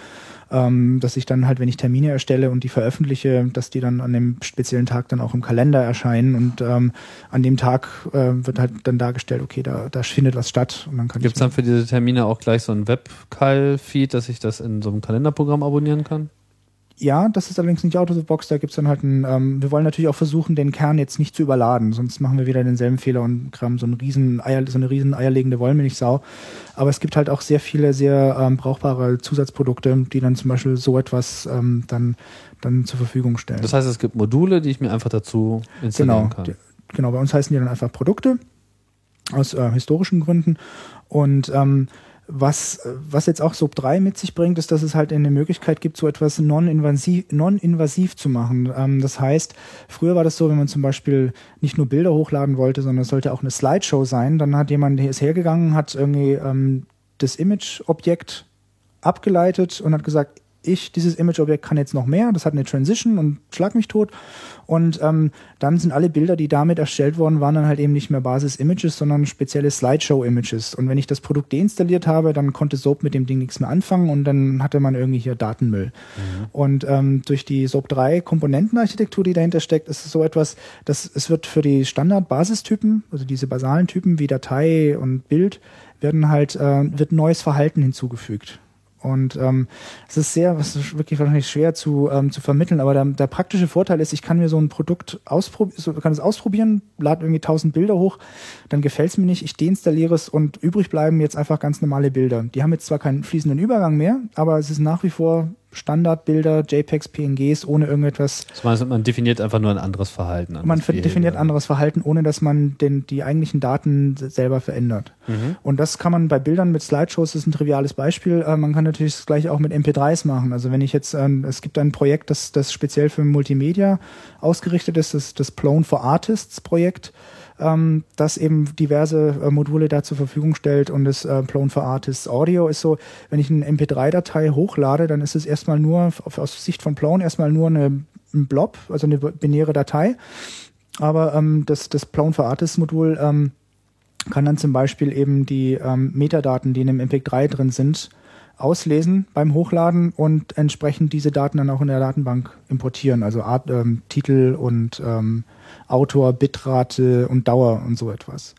ähm, dass ich dann halt, wenn ich Termine erstelle und die veröffentliche, dass die dann an dem speziellen Tag dann auch im Kalender erscheinen und ähm, an dem Tag äh, wird halt dann dargestellt, okay, da, da findet was statt und dann kann Gibt es ich dann für diese Termine auch gleich so ein Webcall-Feed, dass ich das in so einem Kalenderprogramm abonnieren kann? Ja, das ist allerdings nicht out of the box. Da gibt's dann halt ein, ähm, wir wollen natürlich auch versuchen, den Kern jetzt nicht zu überladen, sonst machen wir wieder denselben Fehler und haben so, einen riesen Eier, so eine riesen eierlegende Wollmilchsau. Aber es gibt halt auch sehr viele sehr ähm, brauchbare Zusatzprodukte, die dann zum Beispiel so etwas ähm, dann, dann zur Verfügung stellen. Das heißt, es gibt Module, die ich mir einfach dazu installieren genau, kann. die, genau, bei uns heißen die dann einfach Produkte aus äh, historischen Gründen. Und ähm, was, was jetzt auch Sub 3 mit sich bringt, ist, dass es halt eine Möglichkeit gibt, so etwas non-invasiv non-invasiv zu machen. Ähm, das heißt, früher war das so, wenn man zum Beispiel nicht nur Bilder hochladen wollte, sondern es sollte auch eine Slideshow sein, dann hat jemand, ist hergegangen, hat irgendwie ähm, das Image-Objekt abgeleitet und hat gesagt, ich, dieses Image-Objekt kann jetzt noch mehr, das hat eine Transition und schlag mich tot. Und ähm, dann sind alle Bilder, die damit erstellt worden waren, dann halt eben nicht mehr Basis-Images, sondern spezielle Slideshow-Images. Und wenn ich das Produkt deinstalliert habe, dann konnte Soap mit dem Ding nichts mehr anfangen und dann hatte man irgendwie hier Datenmüll. Und ähm, durch die Soap 3 Komponentenarchitektur, die dahinter steckt, ist es so etwas, dass es wird für die Standard-Basistypen, also diese basalen Typen wie Datei und Bild, werden halt, äh, wird neues Verhalten hinzugefügt. Und ähm, es ist sehr, es ist wirklich wahrscheinlich schwer zu, ähm, zu vermitteln, aber der, der praktische Vorteil ist, ich kann mir so ein Produkt ausprobieren, so, kann es ausprobieren, lade irgendwie tausend Bilder hoch, dann gefällt es mir nicht, ich deinstalliere es und übrig bleiben jetzt einfach ganz normale Bilder. Die haben jetzt zwar keinen fließenden Übergang mehr, aber es ist nach wie vor Standardbilder, JPEGs, PNGs, ohne irgendetwas Das heißt, man definiert einfach nur ein anderes Verhalten. anderes man ver- definiert anderes Verhalten, ohne dass man den, die eigentlichen Daten selber verändert. Und das kann man bei Bildern mit Slideshows, das ist ein triviales Beispiel. Äh, man kann natürlich das gleiche auch mit MP3s machen. Also wenn ich jetzt, ähm, es gibt ein Projekt, das, das speziell für Multimedia ausgerichtet ist, das, das Plone for Artists Projekt, ähm, das eben diverse äh, Module da zur Verfügung stellt und das äh, Plone for Artists Audio ist so, wenn ich eine MP3-Datei hochlade, dann ist es erstmal nur, auf, aus Sicht von Plone erstmal nur eine, ein Blob, also eine binäre Datei. Aber ähm, das, das Plone for Artists Modul ähm, kann dann zum Beispiel eben die ähm, Metadaten, die in dem MPEG-3 drin sind, auslesen beim Hochladen und entsprechend diese Daten dann auch in der Datenbank importieren, also Art, ähm, Titel und ähm, Autor, Bitrate und Dauer und so etwas.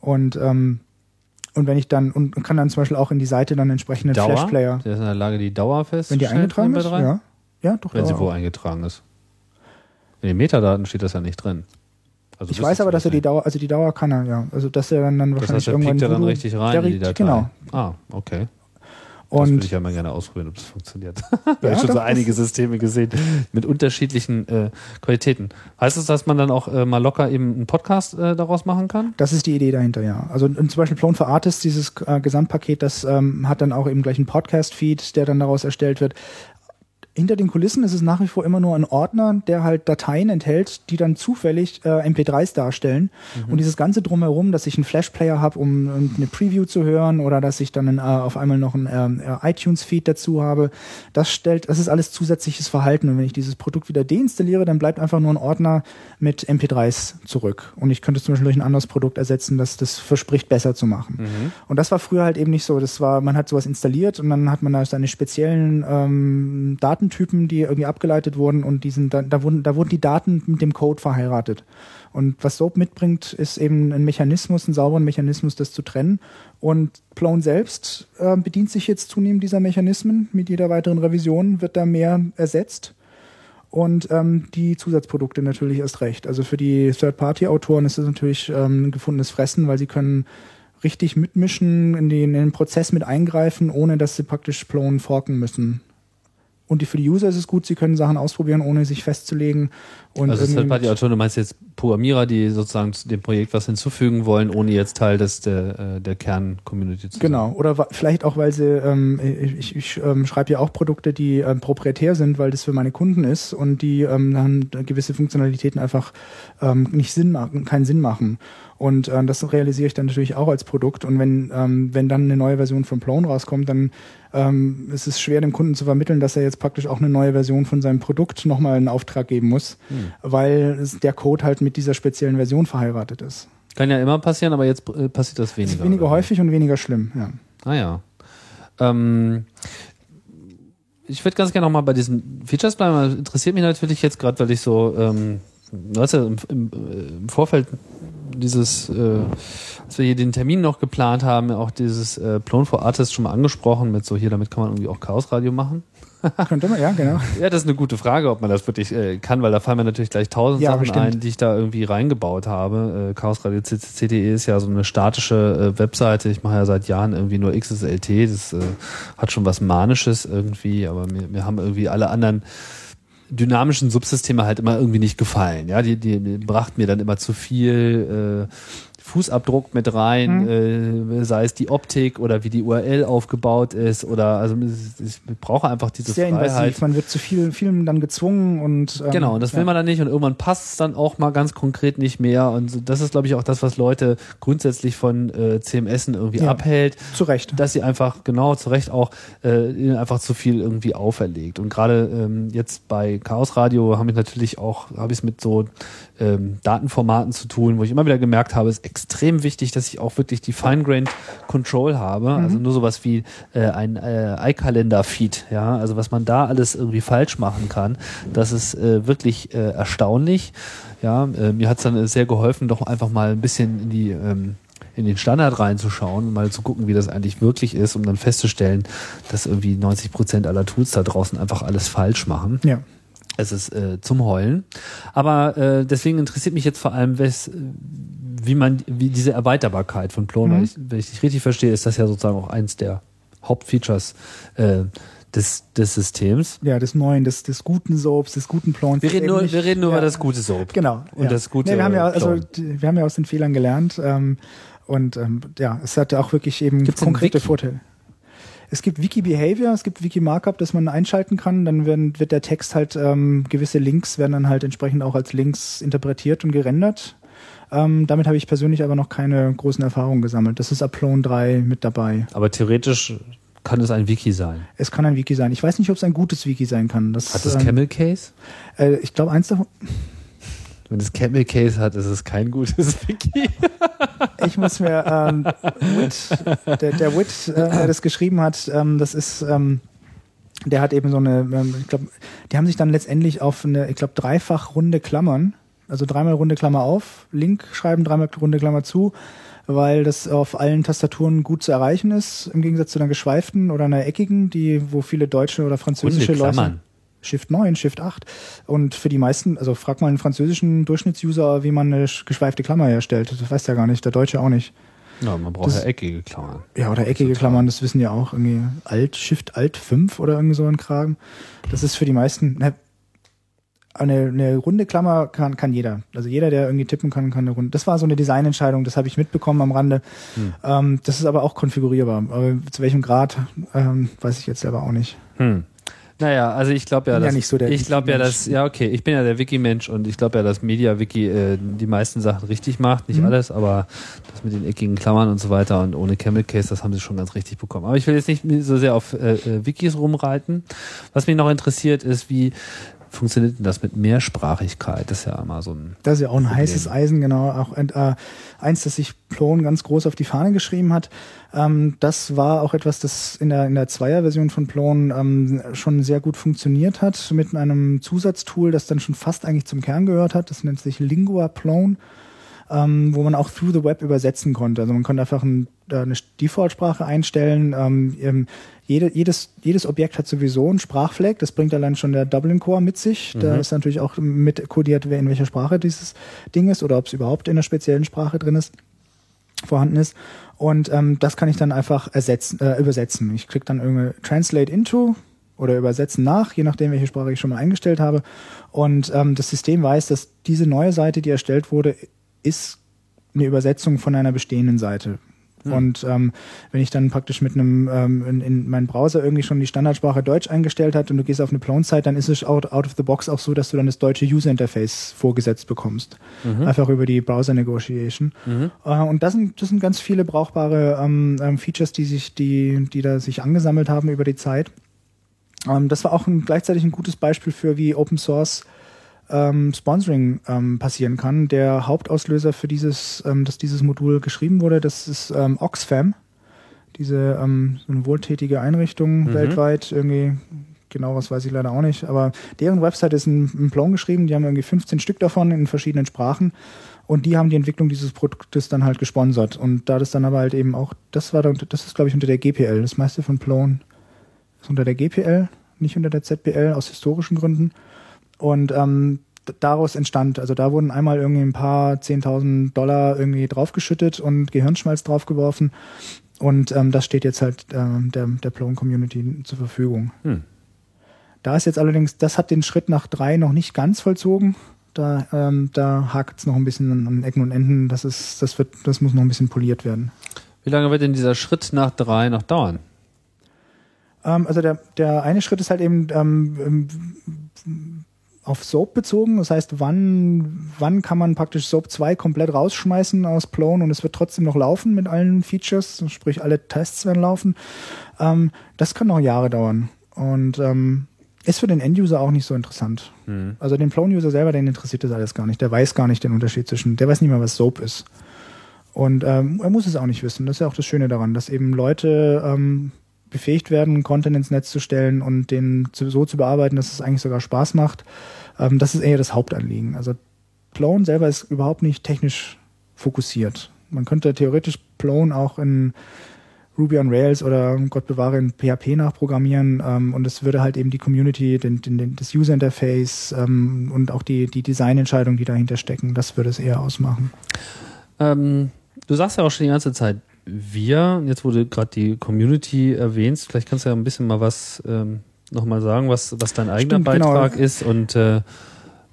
Und ähm, und wenn ich dann und kann dann zum Beispiel auch in die Seite dann entsprechenden Dauer? Flash-Player, Der ist in der Lage, die Dauer fest wenn die eingetragen ist, ja, ja, doch. Wenn sie Dauer wo auch. eingetragen ist. In den Metadaten steht das ja nicht drin. Also Ich weiß aber, dass er die. Dauer, also die Dauer kann er, ja. Also dass er dann, dann Das wahrscheinlich heißt, er irgendwann piekt ja dann richtig rein der in die Datei. Genau. Ah, okay. Das würde Und ich ja mal gerne ausprobieren, ob das funktioniert. ich habe Ja, schon so einige Systeme gesehen mit unterschiedlichen äh, Qualitäten. Heißt das, dass man dann auch äh, mal locker eben einen Podcast äh, daraus machen kann? Das ist die Idee dahinter, ja. Also und zum Beispiel Plone for Artists, dieses äh, Gesamtpaket, das ähm, hat dann auch eben gleich einen Podcast-Feed, der dann daraus erstellt wird. Hinter den Kulissen ist es nach wie vor immer nur ein Ordner, der halt Dateien enthält, die dann zufällig äh, MP3s darstellen. Und dieses ganze drumherum, dass ich einen Flash-Player habe, um, um eine Preview zu hören oder dass ich dann ein, äh, auf einmal noch ein ähm, äh, iTunes-Feed dazu habe, das stellt, das ist alles zusätzliches Verhalten. Und wenn ich dieses Produkt wieder deinstalliere, dann bleibt einfach nur ein Ordner mit MP3s zurück. Und ich könnte zum Beispiel durch ein anderes Produkt ersetzen, das das verspricht, besser zu machen. Und das war früher halt eben nicht so. Das war, man hat sowas installiert und dann hat man da seine speziellen ähm, Datentypen, die irgendwie abgeleitet wurden und diesen, da, da, wurden, da wurden die Daten mit dem Code verheiratet. Und was Soap mitbringt, ist eben ein Mechanismus, einen sauberen Mechanismus, das zu trennen. Und Plone selbst äh, bedient sich jetzt zunehmend dieser Mechanismen. Mit jeder weiteren Revision wird da mehr ersetzt. Und ähm, die Zusatzprodukte natürlich erst recht. Also für die Third-Party-Autoren ist das natürlich ähm, ein gefundenes Fressen, weil sie können richtig mitmischen, in den, in den Prozess mit eingreifen, ohne dass sie praktisch Plone forken müssen. Und die, für die User ist es gut, sie können Sachen ausprobieren, ohne sich festzulegen. Und also Third-Party-Autoren, du meinst jetzt Programmierer, die sozusagen zu dem Projekt was hinzufügen wollen, ohne jetzt Teil des, der, äh, der Kern-Community zu sein. Genau, oder vielleicht auch, weil sie, ähm, ich, ich ähm, schreibe ja auch Produkte, die ähm, proprietär sind, weil das für meine Kunden ist und die ähm, dann gewisse Funktionalitäten einfach ähm, nicht Sinn machen, keinen Sinn machen. Und ähm, das realisiere ich dann natürlich auch als Produkt. Und wenn, ähm, wenn dann eine neue Version von Plone rauskommt, dann ähm, ist es schwer, dem Kunden zu vermitteln, dass er jetzt praktisch auch eine neue Version von seinem Produkt nochmal einen Auftrag geben muss, weil es, der Code halt mit dieser speziellen Version verheiratet ist. Kann ja immer passieren, aber jetzt äh, passiert das weniger. Ist weniger oder? häufig und weniger schlimm, ja. Ah ja. Ähm, ich würde ganz gerne nochmal bei diesen Features bleiben. Das interessiert mich natürlich jetzt gerade, weil ich so, ähm, du hast ja im, im, äh, im Vorfeld dieses, äh, als wir hier den Termin noch geplant haben, auch dieses äh, Plone for Artists schon mal angesprochen mit so hier, damit kann man irgendwie auch Chaosradio machen. Könnte man, ja, genau. Ja, das ist eine gute Frage, ob man das wirklich äh, kann, weil da fallen mir natürlich gleich tausend Ja, Sachen bestimmt. ein, die ich da irgendwie reingebaut habe. Äh, Chaosradio CCCDE ist ja so eine statische äh, Webseite. Ich mache ja seit Jahren irgendwie nur XSLT. Das äh, hat schon was Manisches irgendwie, aber mir, mir haben irgendwie alle anderen dynamischen Subsysteme halt immer irgendwie nicht gefallen. Ja, die, die, die brachten mir dann immer zu viel äh, Fußabdruck mit rein, äh, sei es die Optik oder wie die URL aufgebaut ist oder also ich brauche einfach diese Sehr Freiheit. invasiv, man wird zu viel Filmen dann gezwungen und ähm, Genau, und das will ja. man dann nicht und irgendwann passt es dann auch mal ganz konkret nicht mehr und das ist glaube ich auch das, was Leute grundsätzlich von äh, CMSen irgendwie Ja. abhält, zu Recht. dass sie einfach genau zu Recht auch äh, ihnen einfach zu viel irgendwie auferlegt und gerade ähm, jetzt bei Chaos Radio habe ich natürlich auch habe ich es mit so ähm, Datenformaten zu tun, wo ich immer wieder gemerkt habe, es ist extrem wichtig, dass ich auch wirklich die Fine-Grained Control habe, also nur sowas wie äh, ein äh, iCalendar-Feed, ja, also was man da alles irgendwie falsch machen kann, das ist äh, wirklich äh, erstaunlich. Ja, äh, mir hat es dann äh, sehr geholfen, doch einfach mal ein bisschen in die ähm, in den Standard reinzuschauen und mal zu gucken, wie das eigentlich wirklich ist, um dann festzustellen, dass irgendwie 90 Prozent aller Tools da draußen einfach alles falsch machen. Ja. Es ist äh, zum Heulen. Aber äh, deswegen interessiert mich jetzt vor allem, wes, wie man, wie diese Erweiterbarkeit von Plone, weil ich, wenn ich dich richtig verstehe, ist das ja sozusagen auch eins der Hauptfeatures äh, des, des Systems. Ja, des neuen, des, des guten Soaps, des guten Plons. Wir reden nur, wir reden nur ja. über das gute Soap. Genau. Und ja. das gute Nee, wir haben ja, also, wir haben ja aus den Fehlern gelernt. Ähm, und ähm, ja, es hatte auch wirklich eben Gibt's konkrete? Vorteile. Es gibt Wiki Behavior, es gibt Wiki Markup, das man einschalten kann. Dann werden, wird der Text halt, ähm, gewisse Links werden dann halt entsprechend auch als Links interpretiert und gerendert. Ähm, damit habe ich persönlich aber noch keine großen Erfahrungen gesammelt. Das ist Aplone 3 mit dabei. Aber theoretisch kann es ein Wiki sein. Es kann ein Wiki sein. Ich weiß nicht, ob es ein gutes Wiki sein kann. Das, Hat es ähm, Camel Case? Äh, ich glaube, eins davon. Wenn es Camel Case hat, ist es kein gutes Wiki. Ich muss mir ähm, Witt, der, der Witt, äh, der das geschrieben hat, ähm, das ist, ähm, der hat eben so eine, ähm, ich glaube, die haben sich dann letztendlich auf eine, ich glaube, dreifach runde Klammern, also dreimal runde Klammer auf, Link schreiben, dreimal runde Klammer zu, weil das auf allen Tastaturen gut zu erreichen ist, im Gegensatz zu einer geschweiften oder einer eckigen, die, wo viele deutsche oder französische Runde Leute. Klammern. Shift 9, Shift 8. Und für die meisten, also frag mal einen französischen Durchschnittsuser, wie man eine sch- geschweifte Klammer herstellt. Das weiß der gar nicht, der Deutsche auch nicht. Ja, man braucht Das- ja eckige Klammern. Ja, oder eckige Klammern, das wissen ja auch irgendwie Alt, Shift, Alt 5 oder irgendwie so ein Kragen. Das ist für die meisten, ne, eine, eine runde Klammer kann, kann jeder. Also jeder, der irgendwie tippen kann, kann eine runde. Das war so eine Designentscheidung, das habe ich mitbekommen am Rande. Ähm, das ist aber auch konfigurierbar. Aber zu welchem Grad, ähm, weiß ich jetzt selber auch nicht. Hm. Naja, also ich glaube ja, Bin ja dass, nicht so der ich glaube ja, dass, ja okay, ich bin ja der Wiki-Mensch und ich glaube ja, dass MediaWiki äh, die meisten Sachen richtig macht, nicht Mhm. alles, aber das mit den eckigen Klammern und so weiter und ohne Camel Case, das haben sie schon ganz richtig bekommen. Aber ich will jetzt nicht so sehr auf äh, äh, Wikis rumreiten. Was mich noch interessiert ist, wie funktioniert denn das mit Mehrsprachigkeit? Das ist ja immer so ein Das ist ja auch ein Problem. heißes Eisen, genau. Auch äh, eins, das sich Plone ganz groß auf die Fahne geschrieben hat. Ähm, das war auch etwas, das in der, in der Zweier-Version von Plone ähm, schon sehr gut funktioniert hat, mit einem Zusatztool, das dann schon fast eigentlich zum Kern gehört hat. Das nennt sich Lingua Plone. Ähm, wo man auch through the web übersetzen konnte. Also man konnte einfach ein, eine Default-Sprache einstellen. Ähm, ähm, jede, jedes, jedes Objekt hat sowieso einen Sprachfleck. Das bringt allein schon der Dublin Core mit sich. Da ist natürlich auch mit kodiert, in welcher Sprache dieses Ding ist oder ob es überhaupt in einer speziellen Sprache drin ist, vorhanden ist. Und ähm, das kann ich dann einfach ersetzen, äh, übersetzen. Ich klicke dann irgendwie Translate into oder übersetzen nach, je nachdem, welche Sprache ich schon mal eingestellt habe. Und ähm, das System weiß, dass diese neue Seite, die erstellt wurde, ist eine Übersetzung von einer bestehenden Seite. Und ähm, wenn ich dann praktisch mit einem ähm, in, in meinen Browser irgendwie schon die Standardsprache Deutsch eingestellt hat und du gehst auf eine Plone-Site, dann ist es out, out of the box auch so, dass du dann das deutsche User-Interface vorgesetzt bekommst. Einfach über die Browser-Negotiation. Äh, und das sind, das sind ganz viele brauchbare ähm, ähm, Features, die sich, die, die da sich angesammelt haben über die Zeit. Ähm, das war auch ein, gleichzeitig ein gutes Beispiel für, wie Open Source ähm, Sponsoring ähm, passieren kann. Der Hauptauslöser für dieses, ähm, dass dieses Modul geschrieben wurde, das ist ähm, Oxfam, diese ähm, so eine wohltätige Einrichtung weltweit, irgendwie genau was weiß ich leider auch nicht, aber deren Website ist in, in Plone geschrieben, die haben irgendwie 15 Stück davon in verschiedenen Sprachen. Und die haben die Entwicklung dieses Produktes dann halt gesponsert. Und da das dann aber halt eben auch, das war dann, das ist glaube ich unter der GPL, das meiste von Plone ist unter der GPL, nicht unter der ZPL aus historischen Gründen und ähm, daraus entstand, also da wurden einmal irgendwie ein paar 10.000 Dollar irgendwie draufgeschüttet und Gehirnschmalz draufgeworfen. Und ähm, das steht jetzt halt ähm, der, der Plone-Community zur Verfügung. Hm. Da ist jetzt allerdings, das hat den Schritt nach drei noch nicht ganz vollzogen. Da, ähm, da hakt es noch ein bisschen an, an Ecken und Enden. Das ist, das wird, das muss noch ein bisschen poliert werden. Wie lange wird denn dieser Schritt nach drei noch dauern? Ähm, also der, der eine Schritt ist halt eben ähm, ähm, auf Soap bezogen. Das heißt, wann, wann kann man praktisch Soap 2 komplett rausschmeißen aus Plone und es wird trotzdem noch laufen mit allen Features, sprich alle Tests werden laufen. Ähm, das kann noch Jahre dauern. Und ähm, ist für den Enduser auch nicht so interessant. Also den Plone-User selber, den interessiert das alles gar nicht. Der weiß gar nicht den Unterschied zwischen, der weiß nicht mal, was Soap ist. Und ähm, er muss es auch nicht wissen. Das ist ja auch das Schöne daran, dass eben Leute ähm, befähigt werden, Content ins Netz zu stellen und den zu, so zu bearbeiten, dass es eigentlich sogar Spaß macht. Ähm, das ist eher das Hauptanliegen. Also Plone selber ist überhaupt nicht technisch fokussiert. Man könnte theoretisch Plone auch in Ruby on Rails oder Gott bewahre in PHP nachprogrammieren ähm, und es würde halt eben die Community, den, den, das User Interface ähm, und auch die, die Designentscheidungen, die dahinter stecken, das würde es eher ausmachen. Ähm, du sagst ja auch schon die ganze Zeit wir, jetzt wurde gerade die Community erwähnt, vielleicht kannst du ja ein bisschen mal was ähm, nochmal sagen, was, was dein eigener Stimmt, genau. Beitrag ist und äh,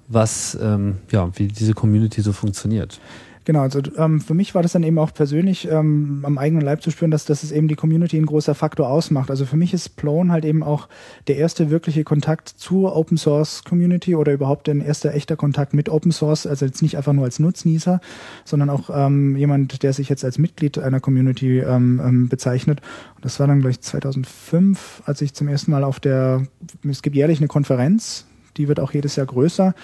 was, ähm, ja, wie diese Community so funktioniert. Genau, also ähm, für mich war das dann eben auch persönlich ähm, am eigenen Leib zu spüren, dass, dass es eben die Community ein großer Faktor ausmacht. Also für mich ist Plone halt eben auch der erste wirkliche Kontakt zur Open Source Community oder überhaupt ein erster echter Kontakt mit Open Source, also jetzt nicht einfach nur als Nutznießer, sondern auch ähm, jemand, der sich jetzt als Mitglied einer Community ähm, ähm, bezeichnet. Und das war dann gleich 2005, als ich zum ersten Mal auf der, es gibt jährlich eine Konferenz, die wird auch jedes Jahr größer.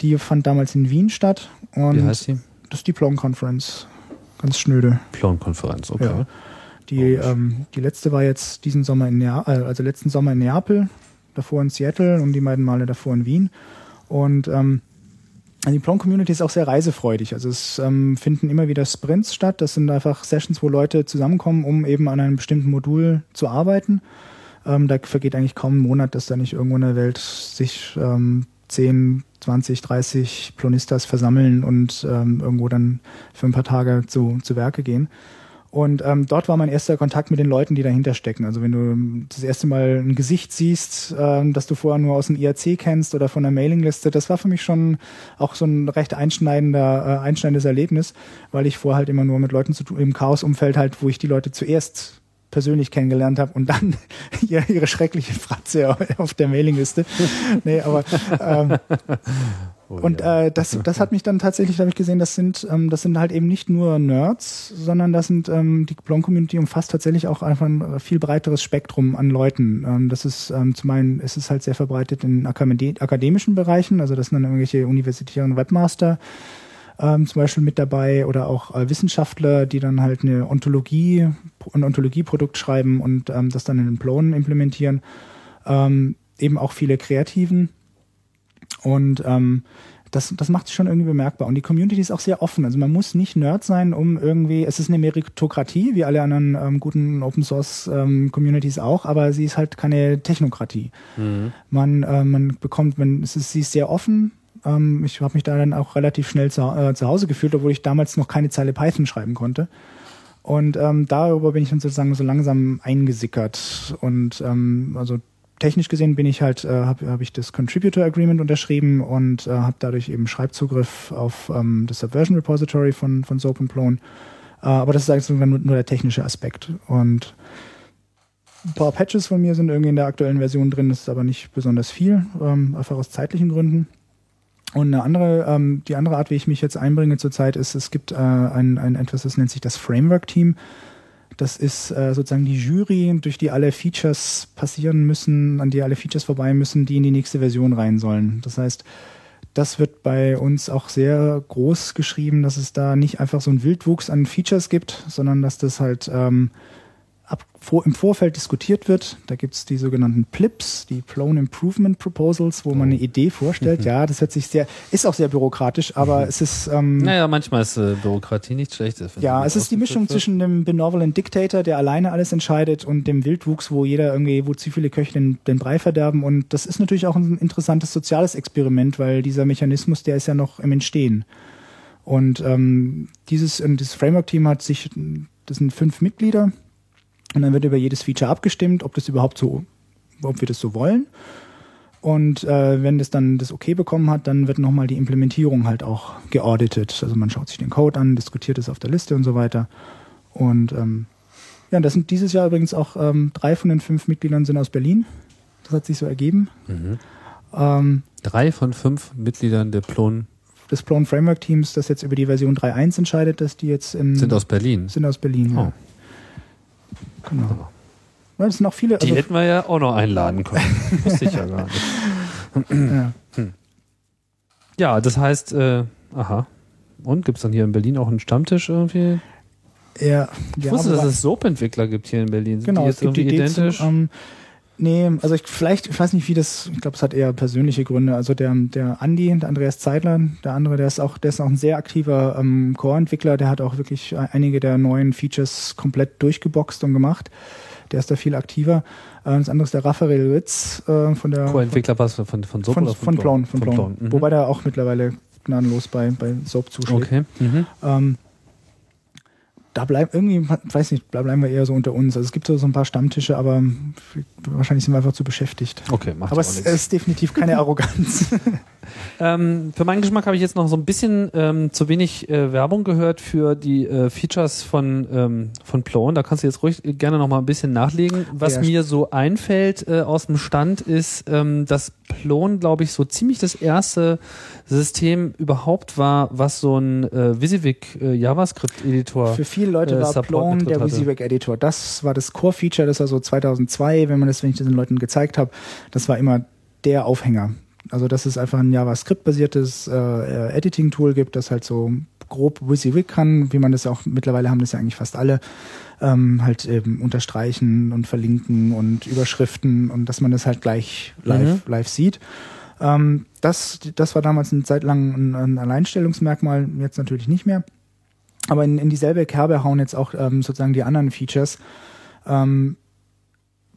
Die fand damals in Wien statt. Und Wie heißt die? Das ist die Plone Conference. Ganz schnöde. Plon-Konferenz, okay. Ja. Die, ähm, die letzte war jetzt diesen Sommer in Neapel, also letzten Sommer in Neapel, davor in Seattle und die beiden Male davor in Wien. Und ähm, die Plone Community ist auch sehr reisefreudig. Also es ähm, finden immer wieder Sprints statt. Das sind einfach Sessions, wo Leute zusammenkommen, um eben an einem bestimmten Modul zu arbeiten. Ähm, da vergeht eigentlich kaum ein Monat, dass da nicht irgendwo in der Welt sich ähm, 10, 20, 30 Plonistas versammeln und ähm, irgendwo dann für ein paar Tage zu, zu Werke gehen. Und ähm, dort war mein erster Kontakt mit den Leuten, die dahinter stecken. Also wenn du das erste Mal ein Gesicht siehst, ähm, das du vorher nur aus dem IRC kennst oder von der Mailingliste, das war für mich schon auch so ein recht einschneidender, äh, einschneidendes Erlebnis, weil ich vorher halt immer nur mit Leuten zu tun, im Chaos-Umfeld halt, wo ich die Leute zuerst persönlich kennengelernt habe und dann ihre, ihre schreckliche Fratze auf der Mailingliste. nee, aber ähm, und äh, das, das hat mich dann tatsächlich, da habe ich gesehen, das sind, ähm, das sind halt eben nicht nur Nerds, sondern das sind ähm, die Clone-Community umfasst tatsächlich auch einfach ein viel breiteres Spektrum an Leuten. Ähm, das ist ähm, zum einen, es ist halt sehr verbreitet in akademischen Bereichen, also das sind dann irgendwelche universitären Webmaster ähm, zum Beispiel mit dabei oder auch äh, Wissenschaftler, die dann halt eine Ontologie, ein Ontologieprodukt schreiben und ähm, das dann in den Plonen implementieren. Ähm, eben auch viele Kreativen und ähm, das, das macht sich schon irgendwie bemerkbar. Und die Community ist auch sehr offen. Also man muss nicht Nerd sein, um irgendwie, es ist eine Meritokratie, wie alle anderen ähm, guten Open Source ähm, Communities auch, aber sie ist halt keine Technokratie. Mhm. Man, äh, man bekommt, man, es ist, sie ist sehr offen. Ähm, ich habe mich da dann auch relativ schnell zu, äh, zu Hause gefühlt, obwohl ich damals noch keine Zeile Python schreiben konnte. Und ähm, darüber bin ich dann sozusagen so langsam eingesickert. Und ähm, also technisch gesehen bin ich halt, äh, habe hab ich das Contributor Agreement unterschrieben und äh, habe dadurch eben Schreibzugriff auf ähm, das Subversion Repository von, von Soap and Plone. Äh, aber das ist eigentlich nur, nur der technische Aspekt. Und ein paar Patches von mir sind irgendwie in der aktuellen Version drin, das ist aber nicht besonders viel, ähm, einfach aus zeitlichen Gründen. Und eine andere, ähm, die andere Art, wie ich mich jetzt einbringe zurzeit, ist, es gibt äh, ein, ein etwas, das nennt sich das Framework-Team. Das ist äh, sozusagen die Jury, durch die alle Features passieren müssen, an die alle Features vorbei müssen, die in die nächste Version rein sollen. Das heißt, das wird bei uns auch sehr groß geschrieben, dass es da nicht einfach so einen Wildwuchs an Features gibt, sondern dass das halt ähm, ab, vor, im Vorfeld diskutiert wird. Da gibt es die sogenannten PLIPs, die Plone Improvement Proposals, wo man eine oh. Idee vorstellt. Mhm. Ja, das hört sich sehr, ist auch sehr bürokratisch, aber mhm. es ist. Ähm, naja, manchmal ist äh, Bürokratie nichts Schlechtes. Ja, es ist die Mischung wird. zwischen dem Benevolent Dictator, der alleine alles entscheidet, und dem Wildwuchs, wo jeder irgendwie, wo zu viele Köche den, den Brei verderben. Und das ist natürlich auch ein interessantes soziales Experiment, weil dieser Mechanismus, der ist ja noch im Entstehen. Und ähm, dieses, dieses Framework-Team hat sich, das sind fünf Mitglieder, und dann wird über jedes Feature abgestimmt, ob das überhaupt so, ob wir das so wollen. Und äh, wenn das dann das okay bekommen hat, dann wird nochmal die Implementierung halt auch geauditet. Also man schaut sich den Code an, diskutiert es auf der Liste und so weiter. Und ähm, ja, das sind dieses Jahr übrigens auch ähm, drei von den fünf Mitgliedern sind aus Berlin. Das hat sich so ergeben. Mhm. Ähm, drei von fünf Mitgliedern der Plon des Plone Framework Teams, das jetzt über die Version 3.1 entscheidet, dass die jetzt in sind aus Berlin. Sind aus Berlin. Ja. Genau. Das sind auch viele. Die also hätten wir ja auch noch einladen können. Wusste ich ja gar nicht. ja. Hm. ja, das heißt, äh, aha. Und gibt es dann hier in Berlin auch einen Stammtisch irgendwie? Ja, ich wusste, dass es Soap-Entwickler gibt hier in Berlin. Sind genau, die jetzt irgendwie identisch? Zum, ähm, nee, also ich vielleicht, ich weiß nicht, wie das, ich glaube, es hat eher persönliche Gründe. Also der, der Andi, der Andreas Zeidler, der andere, der ist auch, der ist auch ein sehr aktiver ähm, Core-Entwickler, der hat auch wirklich einige der neuen Features komplett durchgeboxt und gemacht. Der ist da viel aktiver. Äh, das andere ist der Raphael Ritz äh, von der Core-Entwickler was von, von Soap von, oder von, von? Von. Von. Mhm. Wobei der auch mittlerweile gnadenlos bei, bei Soap zuschlägt. Okay. Mhm. Ähm, da bleiben irgendwie, weiß nicht, da bleiben wir eher so unter uns. Also es gibt so, so ein paar Stammtische, aber wahrscheinlich sind wir einfach zu beschäftigt. Okay, macht Aber es ist definitiv keine Arroganz. ähm, für meinen Geschmack habe ich jetzt noch so ein bisschen ähm, zu wenig äh, Werbung gehört für die äh, Features von, ähm, von Plone. Da kannst du jetzt ruhig gerne noch mal ein bisschen nachlegen. Was ja, mir so einfällt äh, aus dem Stand ist, ähm, dass Plone, glaube ich, so ziemlich das erste System überhaupt war, was so ein äh, WYSIWYG äh, JavaScript-Editor Für viele Leute äh, war Plone der WYSIWYG-Editor. Das war das Core-Feature, das war so 2002, wenn man das, wenn ich das den Leuten gezeigt habe, das war immer der Aufhänger. Also dass es einfach ein JavaScript-basiertes äh, Editing-Tool gibt, das halt so grob WYSIWYG kann, wie man das auch mittlerweile haben das ja eigentlich fast alle, ähm, halt eben unterstreichen und verlinken und Überschriften und dass man das halt gleich live, mhm. live sieht. Ähm, das, das war damals eine Zeit lang ein, ein Alleinstellungsmerkmal, jetzt natürlich nicht mehr. Aber in, in dieselbe Kerbe hauen jetzt auch ähm, sozusagen die anderen Features. Ähm,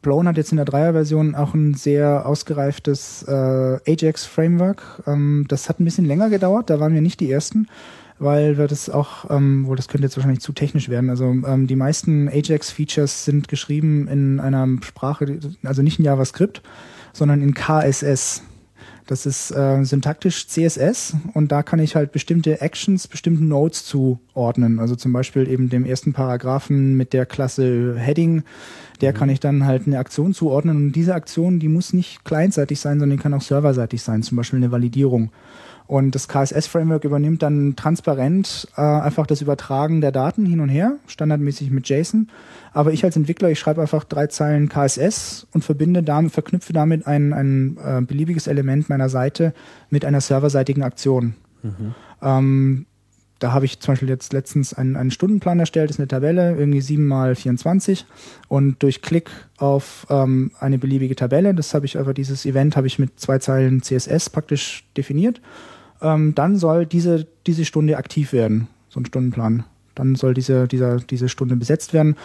Blown hat jetzt in der Dreier-Version auch ein sehr ausgereiftes äh, Ajax-Framework. Ähm, das hat ein bisschen länger gedauert, da waren wir nicht die Ersten. Weil wir das auch, ähm, wohl das könnte jetzt wahrscheinlich zu technisch werden. Also ähm, die meisten Ajax-Features sind geschrieben in einer Sprache, also nicht in JavaScript, sondern in KSS. Das ist äh, syntaktisch CSS und da kann ich halt bestimmte Actions, bestimmten Nodes zuordnen. Also zum Beispiel eben dem ersten Paragraphen mit der Klasse Heading, der kann ich dann halt eine Aktion zuordnen und diese Aktion, die muss nicht clientseitig sein, sondern die kann auch serverseitig sein, zum Beispiel eine Validierung. Und das KSS-Framework übernimmt dann transparent äh, einfach das Übertragen der Daten hin und her, standardmäßig mit JSON. Aber ich als Entwickler, ich schreibe einfach drei Zeilen KSS und verbinde damit, verknüpfe damit ein, ein äh, beliebiges Element meiner Seite mit einer serverseitigen Aktion. Ähm, da habe ich zum Beispiel jetzt letztens einen, einen Stundenplan erstellt, das ist eine Tabelle, irgendwie 7 mal 24 und durch Klick auf ähm, eine beliebige Tabelle, das habe ich einfach, dieses Event habe ich mit zwei Zeilen CSS praktisch definiert, ähm, dann soll diese, diese Stunde aktiv werden, so ein Stundenplan. Dann soll diese, dieser, diese Stunde besetzt werden.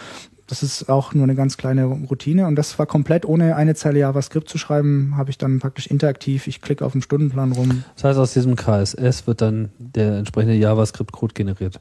Das ist auch nur eine ganz kleine Routine und das war komplett ohne eine Zeile JavaScript zu schreiben, habe ich dann praktisch interaktiv, ich klicke auf den Stundenplan rum, Das heißt, aus diesem KSS wird dann der entsprechende JavaScript-Code generiert.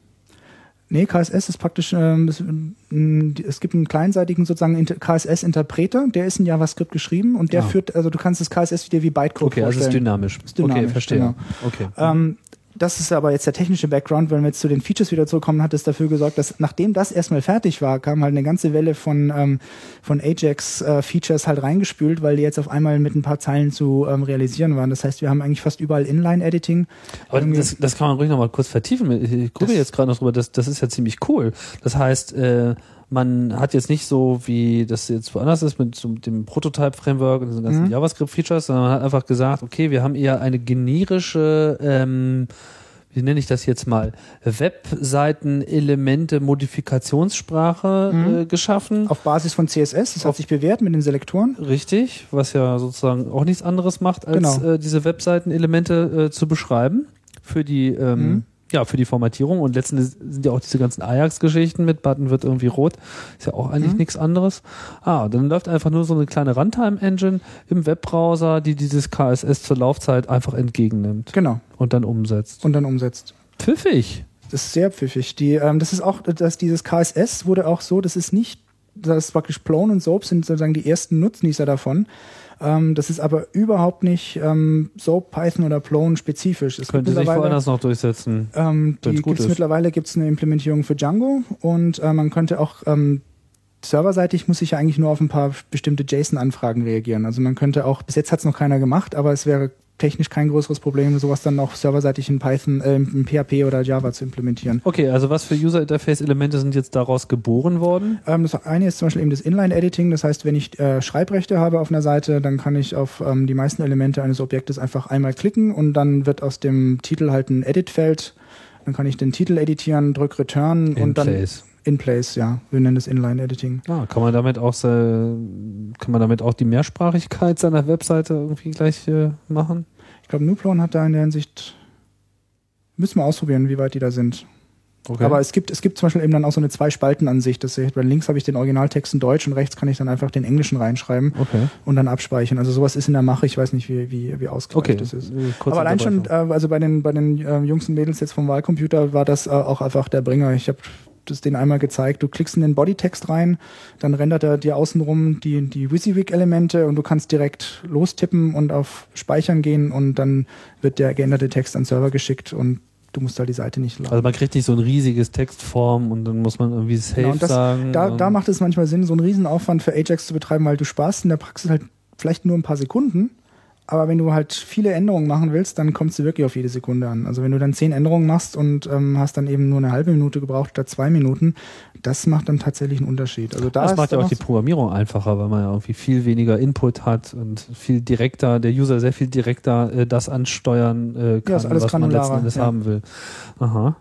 Nee, KSS ist praktisch, ähm, es, ähm, es gibt einen kleinseitigen sozusagen Inter- KSS-Interpreter, der ist in JavaScript geschrieben und der Ah. führt, also du kannst das KSS wieder wie Bytecode Okay, also es ist vorstellen. dynamisch. Ist dynamisch, okay, verstehe. genau. Okay. Ähm, das ist aber jetzt der technische Background, wenn wir jetzt zu den Features wieder zurückkommen, hat es dafür gesorgt, dass nachdem das erstmal fertig war, kam halt eine ganze Welle von, ähm, von Ajax-Features halt reingespült, weil die jetzt auf einmal mit ein paar Zeilen zu ähm, realisieren waren. Das heißt, wir haben eigentlich fast überall Inline-Editing. Aber das, das kann man ruhig noch mal kurz vertiefen. Ich gucke jetzt gerade noch drüber, das, das ist ja ziemlich cool. Das heißt, äh, man hat jetzt nicht so, wie das jetzt woanders ist, mit so dem Prototype-Framework und diesen ganzen Mhm. JavaScript-Features, sondern man hat einfach gesagt, okay, wir haben eher eine generische, ähm, wie nenne ich das jetzt mal, Webseiten-Elemente Modifikationssprache Mhm. äh, geschaffen. auf Basis von CSS, das hat Auf- sich bewährt mit den Selektoren. Richtig, was ja sozusagen auch nichts anderes macht, als Genau. äh, diese Webseitenelemente äh, zu beschreiben für die ähm, Mhm. Ja für die Formatierung und letztendlich sind ja auch diese ganzen Ajax-Geschichten mit Button wird irgendwie rot, ist ja auch eigentlich Mhm. nichts anderes. Ah, dann läuft einfach nur so eine kleine Runtime-Engine im Webbrowser, die dieses KSS zur Laufzeit einfach entgegennimmt Genau. und dann umsetzt. Und dann umsetzt. Pfiffig. Das ist sehr pfiffig. Die, ähm, das ist auch, dass dieses KSS wurde auch so, das ist nicht, das ist praktisch Plone und Soap sind sozusagen die ersten Nutznießer davon. Ähm, das ist aber überhaupt nicht ähm, Soap, Python oder Plone spezifisch. Es Könnte gibt sich woanders noch durchsetzen. ähm, die gibt's ist. mittlerweile gibt's eine Implementierung für Django und äh, man könnte auch ähm, serverseitig muss ich ja eigentlich nur auf ein paar bestimmte JSON-Anfragen reagieren. Also man könnte auch, bis jetzt hat's noch keiner gemacht, aber es wäre technisch kein größeres Problem, sowas dann auch serverseitig in Python, äh, in PHP oder Java zu implementieren. Okay, also was für User-Interface-Elemente sind jetzt daraus geboren worden? Ähm, das eine ist zum Beispiel eben das Inline-Editing. Das heißt, wenn ich äh, Schreibrechte habe auf einer Seite, dann kann ich auf ähm, die meisten Elemente eines Objektes einfach einmal klicken und dann wird aus dem Titel halt ein Edit-Feld. Dann kann ich den Titel editieren, drück Return In und dann place. in place, ja. Wir nennen das Inline-Editing. Ah, kann man damit auch se- kann man damit auch die Mehrsprachigkeit seiner Webseite irgendwie gleich äh, machen? Ich glaube, Nuplon hat da in der Hinsicht müssen wir ausprobieren, wie weit die da sind. Okay. Aber es gibt, es gibt zum Beispiel eben dann auch so eine Zwei-Spalten-Ansicht. Das heißt, bei links habe ich den Originaltext in Deutsch und rechts kann ich dann einfach den Englischen reinschreiben okay. und dann abspeichern. Also sowas ist in der Mache. Ich weiß nicht, wie, wie, wie ausgereift Okay. das ist. Kurze Aber allein schon, äh, also bei den, bei den äh, Jungs und Mädels jetzt vom Wahlcomputer war das äh, auch einfach der Bringer. Ich habe das denen einmal gezeigt. Du klickst in den Bodytext rein, dann rendert er dir außenrum die, die WYSIWYG-Elemente und du kannst direkt lostippen und auf Speichern gehen und dann wird der geänderte Text an den Server geschickt und du musst halt die Seite nicht laden. also man kriegt nicht so ein riesiges Textform und dann muss man irgendwie safe Genau, das- sagen. Da, da macht es manchmal Sinn, so einen Riesenaufwand für Ajax zu betreiben, weil du sparst in der Praxis halt vielleicht nur ein paar Sekunden. Aber wenn du halt viele Änderungen machen willst, dann kommst du wirklich auf jede Sekunde an. Also wenn du dann zehn Änderungen machst und ähm, hast dann eben nur eine halbe Minute gebraucht statt zwei Minuten, das macht dann tatsächlich einen Unterschied. Also da das macht ja auch die Programmierung einfacher, weil man ja irgendwie viel weniger Input hat und viel direkter, der User sehr viel direkter äh, das ansteuern äh, kann, alles was man letzten Endes ja. haben will. Aha.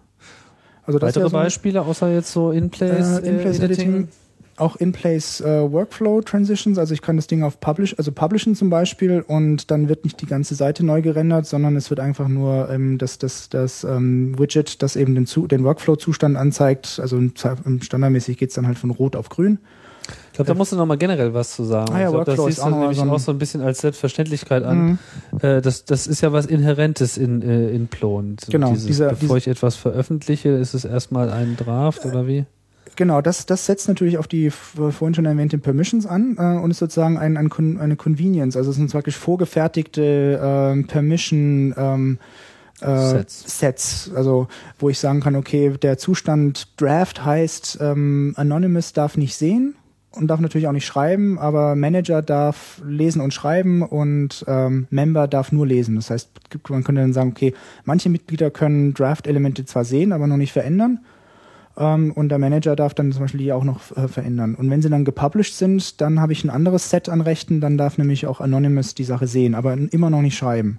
also das Weitere wäre so, Beispiele, außer jetzt so In-Place äh, In-Place Editing, auch In-Place äh, Workflow Transitions. Also ich kann das Ding auf Publish, also publishen zum Beispiel und dann wird nicht die ganze Seite neu gerendert, sondern es wird einfach nur ähm, das, das, das ähm, Widget, das eben den, den Workflow-Zustand anzeigt. Also im Ze- im standardmäßig geht's dann halt von rot auf grün. glaube, da musst du noch mal generell was zu sagen. Ah ja, ich glaub, das Workflow siehst ist du nämlich so ein- auch so ein bisschen als Selbstverständlichkeit an. Äh, das, das ist ja was Inhärentes in, äh, in Plon. So Genau, Dieses, dieser- bevor ich etwas veröffentliche, ist es erstmal ein Draft oder wie? Genau, das, das setzt natürlich auf die vorhin schon erwähnten Permissions an äh, und ist sozusagen ein, ein, eine Convenience. Also es sind wirklich vorgefertigte ähm, Permission ähm, äh, Sets. Sets. Also wo ich sagen kann, okay, der Zustand Draft heißt, ähm, Anonymous darf nicht sehen und darf natürlich auch nicht schreiben, aber Manager darf lesen und schreiben und ähm, Member darf nur lesen. Das heißt, man könnte dann sagen, okay, manche Mitglieder können Draft-Elemente zwar sehen, aber noch nicht verändern. Ähm, und der Manager darf dann zum Beispiel die auch noch äh, verändern. Und wenn sie dann gepublished sind, dann habe ich ein anderes Set an Rechten, dann darf nämlich auch Anonymous die Sache sehen, aber immer noch nicht schreiben.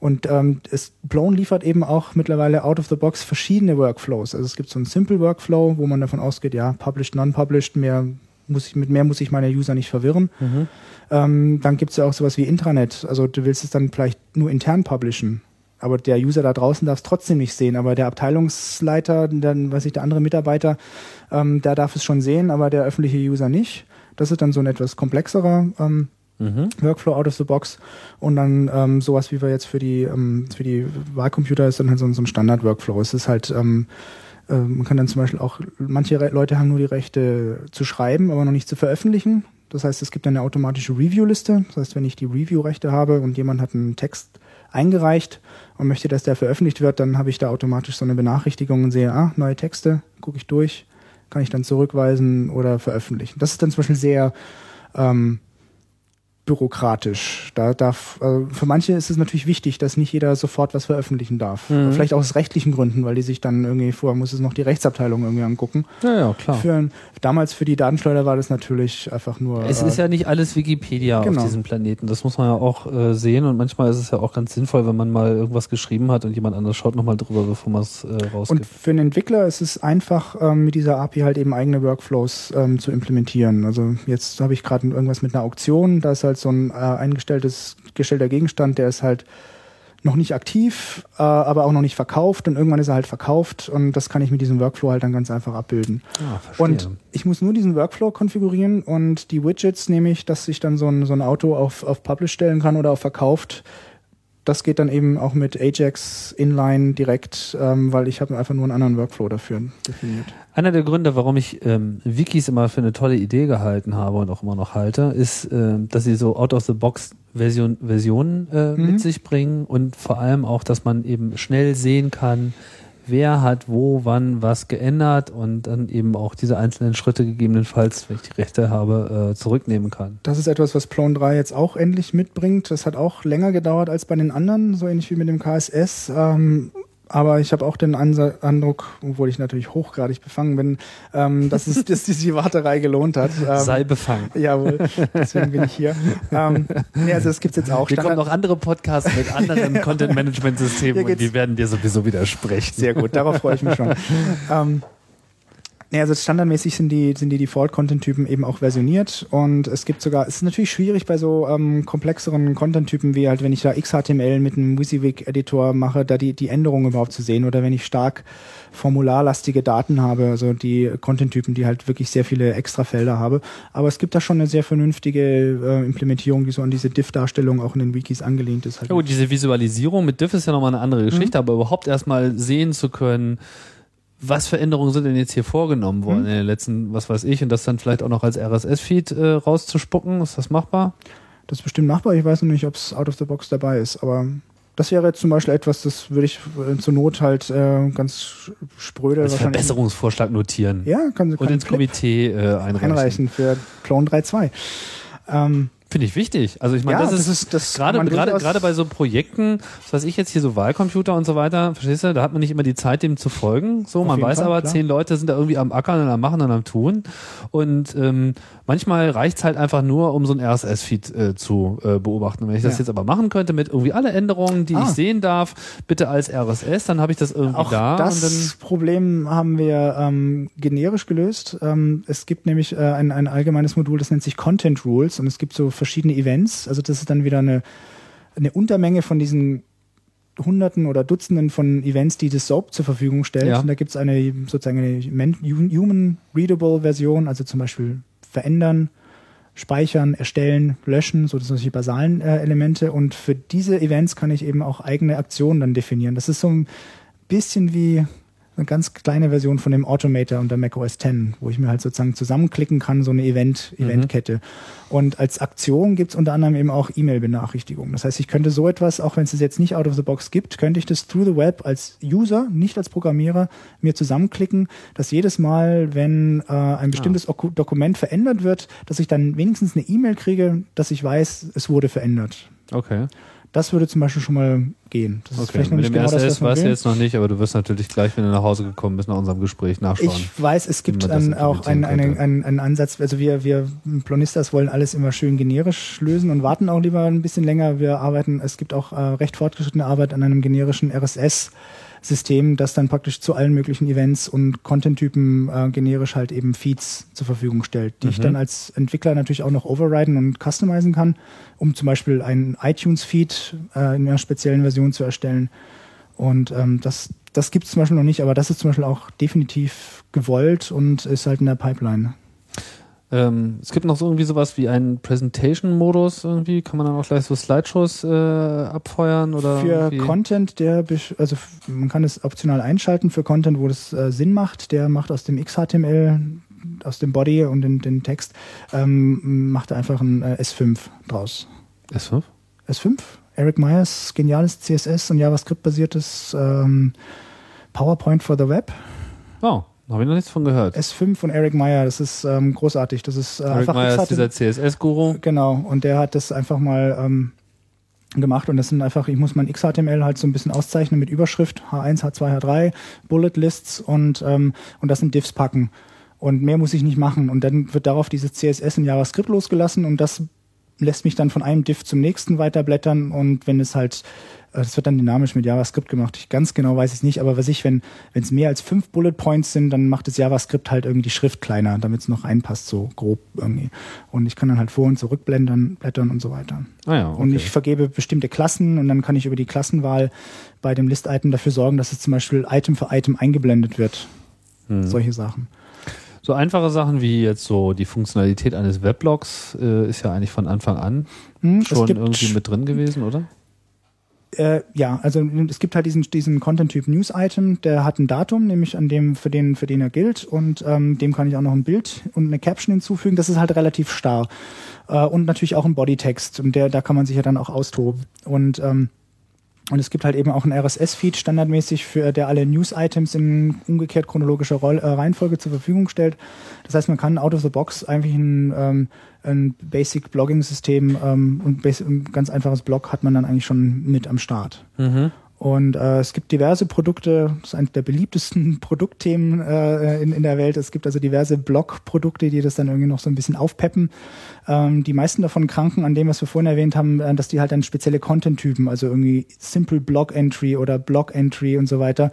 Und ähm, es, Blown liefert eben auch mittlerweile out of the box verschiedene Workflows. Also es gibt so einen Simple Workflow, wo man davon ausgeht, ja, published, non-published, mehr muss ich, mit mehr muss ich meine User nicht verwirren. Ähm, dann gibt es ja auch sowas wie Intranet. Also du willst es dann vielleicht nur intern publishen. Aber der User da draußen darf es trotzdem nicht sehen. Aber der Abteilungsleiter, dann, weiß ich, der andere Mitarbeiter, ähm, der darf es schon sehen, aber der öffentliche User nicht. Das ist dann so ein etwas komplexerer ähm, Workflow out of the box. Und dann ähm, sowas, wie wir jetzt für die, ähm, für die Wahlcomputer ist dann halt so, so ein Standard-Workflow. Es ist halt, ähm, äh, man kann dann zum Beispiel auch, manche Re Leute haben nur die Rechte zu schreiben, aber noch nicht zu veröffentlichen. Das heißt, es gibt dann eine automatische Review-Liste. Das heißt, wenn ich die Review-Rechte habe und jemand hat einen Text eingereicht und möchte, dass der veröffentlicht wird, dann habe ich da automatisch so eine Benachrichtigung und sehe, ah, neue Texte, gucke ich durch, kann ich dann zurückweisen oder veröffentlichen. Das ist dann zum Beispiel sehr ähm, bürokratisch. Da darf, also für manche ist es natürlich wichtig, dass nicht jeder sofort was veröffentlichen darf. Vielleicht auch aus rechtlichen Gründen, weil die sich dann irgendwie vorher muss es noch die Rechtsabteilung irgendwie angucken. Ja, ja, klar. Für, damals für die Datenschleuder war das natürlich einfach nur. Es äh, ist ja nicht alles Wikipedia Genau. auf diesem Planeten. Das muss man ja auch äh, sehen und manchmal ist es ja auch ganz sinnvoll, wenn man mal irgendwas geschrieben hat und jemand anders schaut nochmal drüber, bevor man es äh, Und rausgibt. für einen Entwickler ist es einfach, ähm, mit dieser API halt eben eigene Workflows ähm, zu implementieren. Also jetzt habe ich gerade irgendwas mit einer Auktion, da ist halt so ein äh, eingestelltes gestellter Gegenstand, der ist halt noch nicht aktiv, äh, aber auch noch nicht verkauft und irgendwann ist er halt verkauft und das kann ich mit diesem Workflow halt dann ganz einfach abbilden. Ah, verstehe. Und ich muss nur diesen Workflow konfigurieren und die Widgets nehme ich, dass ich dann so ein, so ein Auto auf, auf Publish stellen kann oder auf verkauft. Das geht dann eben auch mit Ajax Inline direkt, ähm, weil ich habe einfach nur einen anderen Workflow dafür definiert. Einer der Gründe, warum ich ähm, Wikis immer für eine tolle Idee gehalten habe und auch immer noch halte, ist, ähm, dass sie so out-of-the-box-Version Versionen äh, Mhm. mit sich bringen und vor allem auch, dass man eben schnell sehen kann, wer hat wo, wann was geändert und dann eben auch diese einzelnen Schritte gegebenenfalls, wenn ich die Rechte habe, äh, zurücknehmen kann. Das ist etwas, was Plone 3 jetzt auch endlich mitbringt. Das hat auch länger gedauert als bei den anderen, so ähnlich wie mit dem KSS. Aber ich habe auch den Ansa Eindruck, obwohl ich natürlich hochgradig befangen bin, ähm, dass, es, dass diese Warterei gelohnt hat. Ähm, Sei befangen. Jawohl, deswegen bin ich hier. Ähm, nee, also das gibt's jetzt auch. Kommen Standard- noch andere Podcasts mit anderen Content-Management-Systemen und die werden dir sowieso widersprechen. Sehr gut, darauf freue ich mich schon. ähm, nee, also standardmäßig sind die, sind die Default-Content-Typen eben auch versioniert und es gibt sogar, es ist natürlich schwierig bei so ähm, komplexeren Content-Typen wie halt, wenn ich da XHTML mit einem WYSIWYG-Editor mache, da die, die Änderungen überhaupt zu sehen oder wenn ich stark formularlastige Daten habe, also die Content-Typen, die halt wirklich sehr viele Extrafelder habe. Aber es gibt da schon eine sehr vernünftige äh, Implementierung, die so an diese Diff-Darstellung auch in den Wikis angelehnt ist. Halt Ja gut, diese Visualisierung mit Diff ist ja nochmal eine andere Geschichte, aber überhaupt erstmal sehen zu können, was für Änderungen sind denn jetzt hier vorgenommen worden in den letzten, was weiß ich, und das dann vielleicht auch noch als RSS-Feed äh, rauszuspucken, ist das machbar? Das ist bestimmt machbar. Ich weiß noch nicht, ob es out of the box dabei ist, aber das wäre jetzt zum Beispiel etwas, das würde ich äh, zur Not halt äh, ganz spröde Als. Verbesserungsvorschlag notieren Ja, kann, und kann ins Clip Komitee äh, einreichen. einreichen für Clone 3.2. Ähm, Finde ich wichtig. Also ich meine, Ja, das, ist, das ist- das gerade gerade gerade bei so Projekten, was weiß ich jetzt hier so Wahlcomputer und so weiter, verstehst du, da hat man nicht immer die Zeit, dem zu folgen. So, Auf man weiß Fall, aber, klar. zehn Leute sind da irgendwie am Ackern und am Machen und am Tun. Und ähm, manchmal reicht's halt einfach nur, um so ein RSS-Feed äh, zu äh, beobachten. Wenn ich das Ja. jetzt aber machen könnte mit irgendwie alle Änderungen, die Ah. ich sehen darf, bitte als RSS, dann habe ich das irgendwie auch da das Problem haben wir ähm, generisch gelöst. Ähm, es gibt nämlich äh, ein, ein allgemeines Modul, das nennt sich Content Rules und es gibt so verschiedene Events. Also das ist dann wieder eine, eine Untermenge von diesen Hunderten oder Dutzenden von Events, die das SOAP zur Verfügung stellt. Ja. Und da gibt es eine sozusagen eine men- human readable Version, also zum Beispiel verändern, speichern, erstellen, löschen, so solche basalen äh, Elemente. Und für diese Events kann ich eben auch eigene Aktionen dann definieren. Das ist so ein bisschen wie eine ganz kleine Version von dem Automator unter macOS 10, wo ich mir halt sozusagen zusammenklicken kann, so eine Event, Eventkette. Und als Aktion gibt's unter anderem eben auch E-Mail-Benachrichtigungen. Das heißt, ich könnte so etwas, auch wenn es es jetzt nicht out of the box gibt, könnte ich das through the web als User, nicht als Programmierer, mir zusammenklicken, dass jedes Mal, wenn äh, ein bestimmtes Oku- Dokument verändert wird, dass ich dann wenigstens eine E-Mail kriege, dass ich weiß, es wurde verändert. Okay. Das würde zum Beispiel schon mal gehen. Das ist Okay. vielleicht noch Mit nicht dem genau RSS weißt du jetzt noch nicht, aber du wirst natürlich gleich, wenn du nach Hause gekommen bist, nach unserem Gespräch nachschauen. Ich weiß, es gibt dann auch einen, einen, einen, einen Ansatz, also wir, wir Plonistas wollen alles immer schön generisch lösen und warten auch lieber ein bisschen länger. Wir arbeiten, es gibt auch äh, recht fortgeschrittene Arbeit an einem generischen RSS-System, das dann praktisch zu allen möglichen Events und Content-Typen äh, generisch halt eben Feeds zur Verfügung stellt, die ich Mhm. dann als Entwickler natürlich auch noch overriden und customizen kann, um zum Beispiel einen iTunes-Feed äh, in einer speziellen Version zu erstellen. Und ähm, das, das gibt es zum Beispiel noch nicht, aber das ist zum Beispiel auch definitiv gewollt und ist halt in der Pipeline. Ähm, es gibt noch so irgendwie sowas wie einen Presentation-Modus irgendwie. Kann man dann auch gleich so Slideshows äh, abfeuern oder für irgendwie? Content, der, also man kann es optional einschalten für Content, wo das äh, Sinn macht. Der macht aus dem XHTML, aus dem Body und den, den Text, ähm, macht er einfach ein äh, S5 draus. S5? S5? Eric Myers, geniales CSS und JavaScript-basiertes ähm, PowerPoint for the Web. Oh, habe ich noch nichts von gehört. S5 von Eric Meyer, das ist ähm, großartig. Das ist äh, Eric einfach Meyer ist dieser CSS-Guru. Genau, und der hat das einfach mal ähm, gemacht und das sind einfach, ich muss mein XHTML halt so ein bisschen auszeichnen mit Überschrift H1, H2, H3, Bullet Lists und, ähm, und das in Diffs packen. Und mehr muss ich nicht machen. Und dann wird darauf dieses CSS in JavaScript losgelassen und das lässt mich dann von einem Diff zum nächsten weiterblättern und wenn es halt, das wird dann dynamisch mit JavaScript gemacht. Ich ganz genau weiß ich es nicht, aber was ich, wenn es mehr als fünf Bullet Points sind, dann macht das JavaScript halt irgendwie die Schrift kleiner, damit es noch reinpasst, so grob irgendwie. Und ich kann dann halt vor und zurück blendern, blättern und so weiter. Ah ja, okay. Und ich vergebe bestimmte Klassen und dann kann ich über die Klassenwahl bei dem List-Item dafür sorgen, dass es zum Beispiel Item für Item eingeblendet wird. Hm. Solche Sachen. So einfache Sachen wie jetzt so die Funktionalität eines Weblogs äh, ist ja eigentlich von Anfang an Hm, schon irgendwie mit drin gewesen, oder? Äh, ja, also es gibt halt diesen, diesen Content-Typ News-Item, der hat ein Datum, nämlich an dem, für den, für den er gilt und ähm, dem kann ich auch noch ein Bild und eine Caption hinzufügen. Das ist halt relativ starr. Äh, und natürlich auch ein Bodytext und der, da kann man sich ja dann auch austoben. Und ähm, und es gibt halt eben auch einen RSS-Feed standardmäßig, für der alle News-Items in umgekehrt chronologischer Roll, äh, Reihenfolge zur Verfügung stellt. Das heißt, man kann out of the box eigentlich ein, ähm, ein Basic-Blogging-System ähm, und bas ein ganz einfaches Blog hat man dann eigentlich schon mit am Start. Und äh, es gibt diverse Produkte, das ist eines der beliebtesten Produktthemen äh, in, in der Welt. Es gibt also diverse Blog-Produkte, die das dann irgendwie noch so ein bisschen aufpeppen. Ähm, die meisten davon kranken an dem, was wir vorhin erwähnt haben, äh, dass die halt dann spezielle Content-Typen, also irgendwie Simple Blog Entry oder Blog Entry und so weiter.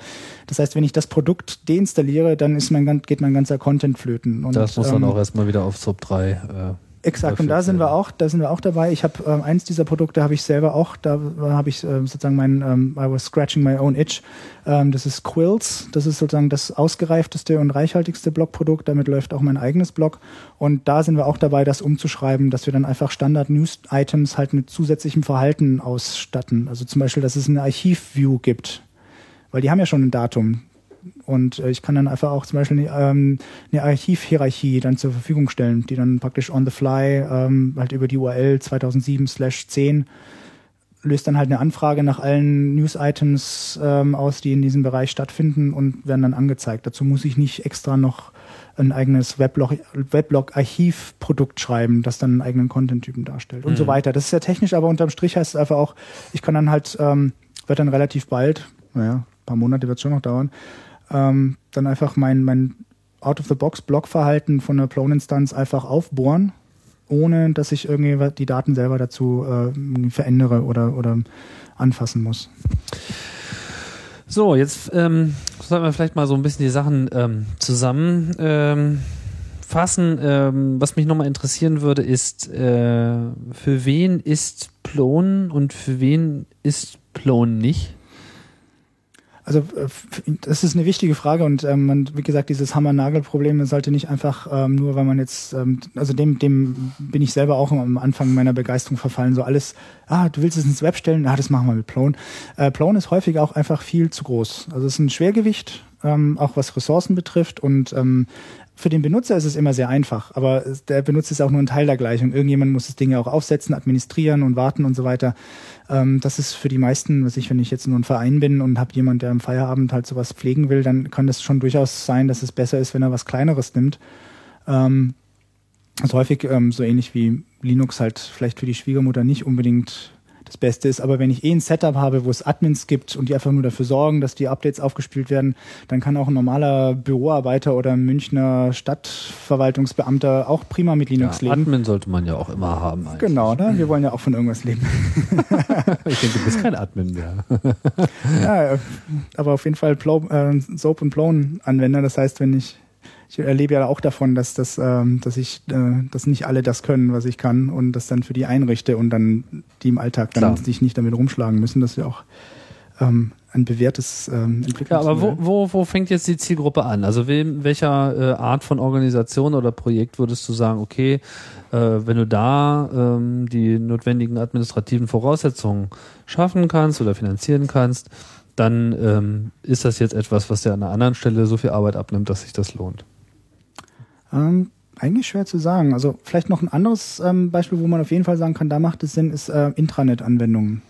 Das heißt, wenn ich das Produkt deinstalliere, dann ist mein, geht mein ganzer Content flöten. Und, Das muss dann ähm, auch erstmal wieder auf Sub 3. Äh, Exakt, und da sind wir auch, da sind wir auch dabei. Ich habe ähm, eins dieser Produkte habe ich selber auch, da habe ich ähm, sozusagen mein ähm, I was scratching my own itch. Ähm, das ist Quills, das ist sozusagen das ausgereifteste und reichhaltigste Blogprodukt. Damit läuft auch mein eigenes Blog und da sind wir auch dabei, das umzuschreiben, dass wir dann einfach Standard News Items halt mit zusätzlichem Verhalten ausstatten. Also zum Beispiel, dass es eine Archiv-View gibt, weil die haben ja schon ein Datum. Und äh, ich kann dann einfach auch zum Beispiel ähm, eine Archivhierarchie dann zur Verfügung stellen, die dann praktisch on the fly ähm, halt über die URL 2007/10 löst dann halt eine Anfrage nach allen News-Items ähm, aus, die in diesem Bereich stattfinden und werden dann angezeigt. Dazu muss ich nicht extra noch ein eigenes Weblog, Weblog-Archiv-Produkt schreiben, das dann einen eigenen Content-Typen darstellt und so weiter. Das ist ja technisch, aber unterm Strich heißt es einfach auch, ich kann dann halt, ähm, wird dann relativ bald, naja, ein paar Monate wird es schon noch dauern, ähm, dann einfach mein, mein Out-of-the-Box-Block-Verhalten von einer Plone-Instanz einfach aufbohren, ohne dass ich irgendwie die Daten selber dazu äh, verändere oder, oder anfassen muss. So, jetzt ähm, sollten wir vielleicht mal so ein bisschen die Sachen ähm, zusammen ähm. Ähm, was mich nochmal interessieren würde, ist, äh, für wen ist Plon und für wen ist Plon nicht? Also äh, das ist eine wichtige Frage und ähm, man, wie gesagt, dieses Hammer-Nagel-Problem sollte nicht einfach ähm, nur, weil man jetzt, ähm, also dem, dem bin ich selber auch am Anfang meiner Begeisterung verfallen. So alles, ah, du willst es ins Web stellen, ah, das machen wir mit Plone. Äh, Plone ist häufig auch einfach viel zu groß. Also es ist ein Schwergewicht, ähm, auch was Ressourcen betrifft und ähm, für den Benutzer ist es immer sehr einfach, aber der Benutzer ist auch nur ein Teil der Gleichung. Irgendjemand muss das Ding ja auch aufsetzen, administrieren und warten und so weiter. Ähm, das ist für die meisten, was ich, wenn ich jetzt nur ein Verein bin und habe jemand, der am Feierabend halt sowas pflegen will, dann kann das schon durchaus sein, dass es besser ist, wenn er was Kleineres nimmt. Ähm, also häufig ähm, so ähnlich wie Linux halt vielleicht für die Schwiegermutter nicht unbedingt das Beste ist. Aber wenn ich eh ein Setup habe, wo es Admins gibt und die einfach nur dafür sorgen, dass die Updates aufgespielt werden, dann kann auch ein normaler Büroarbeiter oder Münchner Stadtverwaltungsbeamter auch prima mit Ja, Linux leben. Admin sollte man ja auch immer haben. eigentlich. Genau, ne? wir wollen ja auch von irgendwas leben. Ich denke, du bist kein Admin mehr. ja, aber auf jeden Fall Plo äh, Soap und Plone Anwender. Das heißt, wenn ich ich erlebe ja auch davon, dass das, ähm, dass ich, äh, dass nicht alle das können, was ich kann und das dann für die einrichte und dann die im Alltag dann Klar. sich nicht damit rumschlagen müssen. Das ist ja auch ähm, ein bewährtes ähm. Ja, aber wo, wo, wo fängt jetzt die Zielgruppe an? Also wem, welcher äh, Art von Organisation oder Projekt würdest du sagen, okay, äh, wenn du da ähm, die notwendigen administrativen Voraussetzungen schaffen kannst oder finanzieren kannst, dann ähm, ist das jetzt etwas, was dir an einer anderen Stelle so viel Arbeit abnimmt, dass sich das lohnt. Ähm, eigentlich schwer zu sagen. Also vielleicht noch ein anderes ähm, Beispiel, wo man auf jeden Fall sagen kann, da macht es Sinn, ist äh, Intranet-Anwendungen.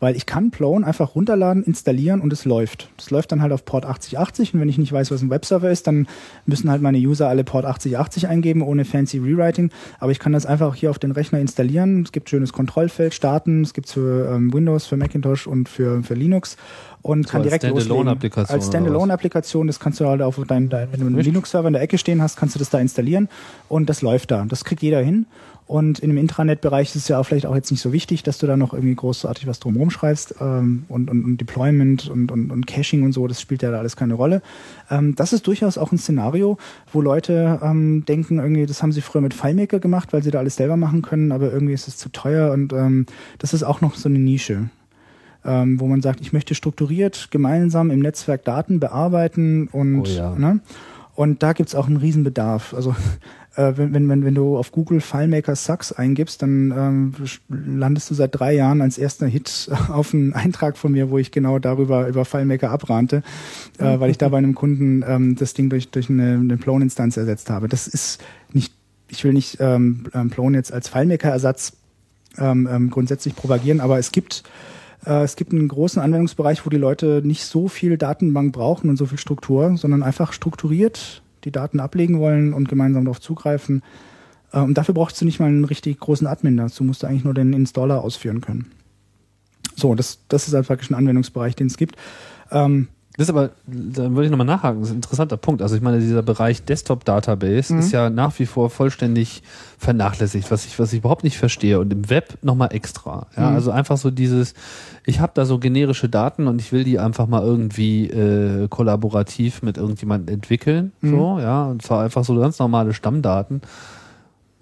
Weil ich kann Plone einfach runterladen, installieren und es läuft. Das läuft dann halt auf Port 8080 und wenn ich nicht weiß, was ein Webserver ist, dann müssen halt meine User alle Port 8080 eingeben, ohne fancy Rewriting. Aber ich kann das einfach hier auf den Rechner installieren. Es gibt schönes Kontrollfeld, starten. Es gibt für ähm, Windows, für Macintosh und für, für Linux. Und So kann als direkt loslegen. Standalone-Applikation Als? Standalone-Applikation, das kannst du halt auf deinem, dein, wenn du einen? Linux-Server in der Ecke stehen hast, kannst du das da installieren und das läuft da. Das kriegt jeder hin. Und in dem Intranet-Bereich ist es ja auch vielleicht auch jetzt nicht so wichtig, dass du da noch irgendwie großartig was drumherum schreibst ähm, und, und, und Deployment und, und, und Caching und so, das spielt ja da alles keine Rolle. Ähm, das ist durchaus auch ein Szenario, wo Leute ähm, denken, irgendwie, das haben sie früher mit FileMaker gemacht, weil sie da alles selber machen können, aber irgendwie ist es zu teuer und ähm, das ist auch noch so eine Nische ähm, wo man sagt, ich möchte strukturiert gemeinsam im Netzwerk Daten bearbeiten und Oh ja. ne? und da gibt's auch einen Riesenbedarf. Also äh, wenn, wenn, wenn, wenn du auf Google FileMaker Sucks eingibst, dann ähm, landest du seit drei Jahren als erster Hit auf einen Eintrag von mir, wo ich genau darüber über FileMaker abrannte, äh, weil ich da bei einem Kunden ähm, das Ding durch, durch eine, eine Plone-Instanz ersetzt habe. Das ist nicht, ich will nicht ähm, ähm, Plone jetzt als FileMaker-Ersatz ähm, ähm, grundsätzlich propagieren, aber es gibt es gibt einen großen Anwendungsbereich, wo die Leute nicht so viel Datenbank brauchen und so viel Struktur, sondern einfach strukturiert die Daten ablegen wollen und gemeinsam darauf zugreifen. Äh, Und dafür brauchst du nicht mal einen richtig großen Admin. Dazu musst du eigentlich nur den Installer ausführen können. So, das, das ist halt wirklich ein Anwendungsbereich, den es gibt. Ähm, Das ist aber, da würde ich nochmal nachhaken, das ist ein interessanter Punkt. Also ich meine, dieser Bereich Desktop-Database ist ja nach wie vor vollständig vernachlässigt, was ich, was ich überhaupt nicht verstehe. Und im Web nochmal extra. Ja, Mhm. also einfach so dieses, ich habe da so generische Daten und ich will die einfach mal irgendwie äh, kollaborativ mit irgendjemandem entwickeln. So, ja, und zwar einfach so ganz normale Stammdaten.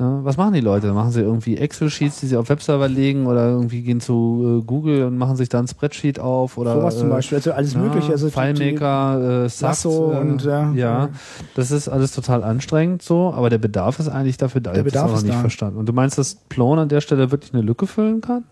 Ja, was machen die Leute? Machen sie irgendwie Excel-Sheets, die sie auf Webserver legen oder irgendwie gehen zu äh, Google und machen sich da ein Spreadsheet auf oder sowas zum äh, Beispiel, also alles mögliche. Also FileMaker, äh, Sax, Lasso äh, und, ja. ja, das ist alles total anstrengend so, aber der Bedarf ist eigentlich dafür da. Der Ich Bedarf auch noch ist nicht da. verstanden. Und du meinst, dass Plone an der Stelle wirklich eine Lücke füllen kann?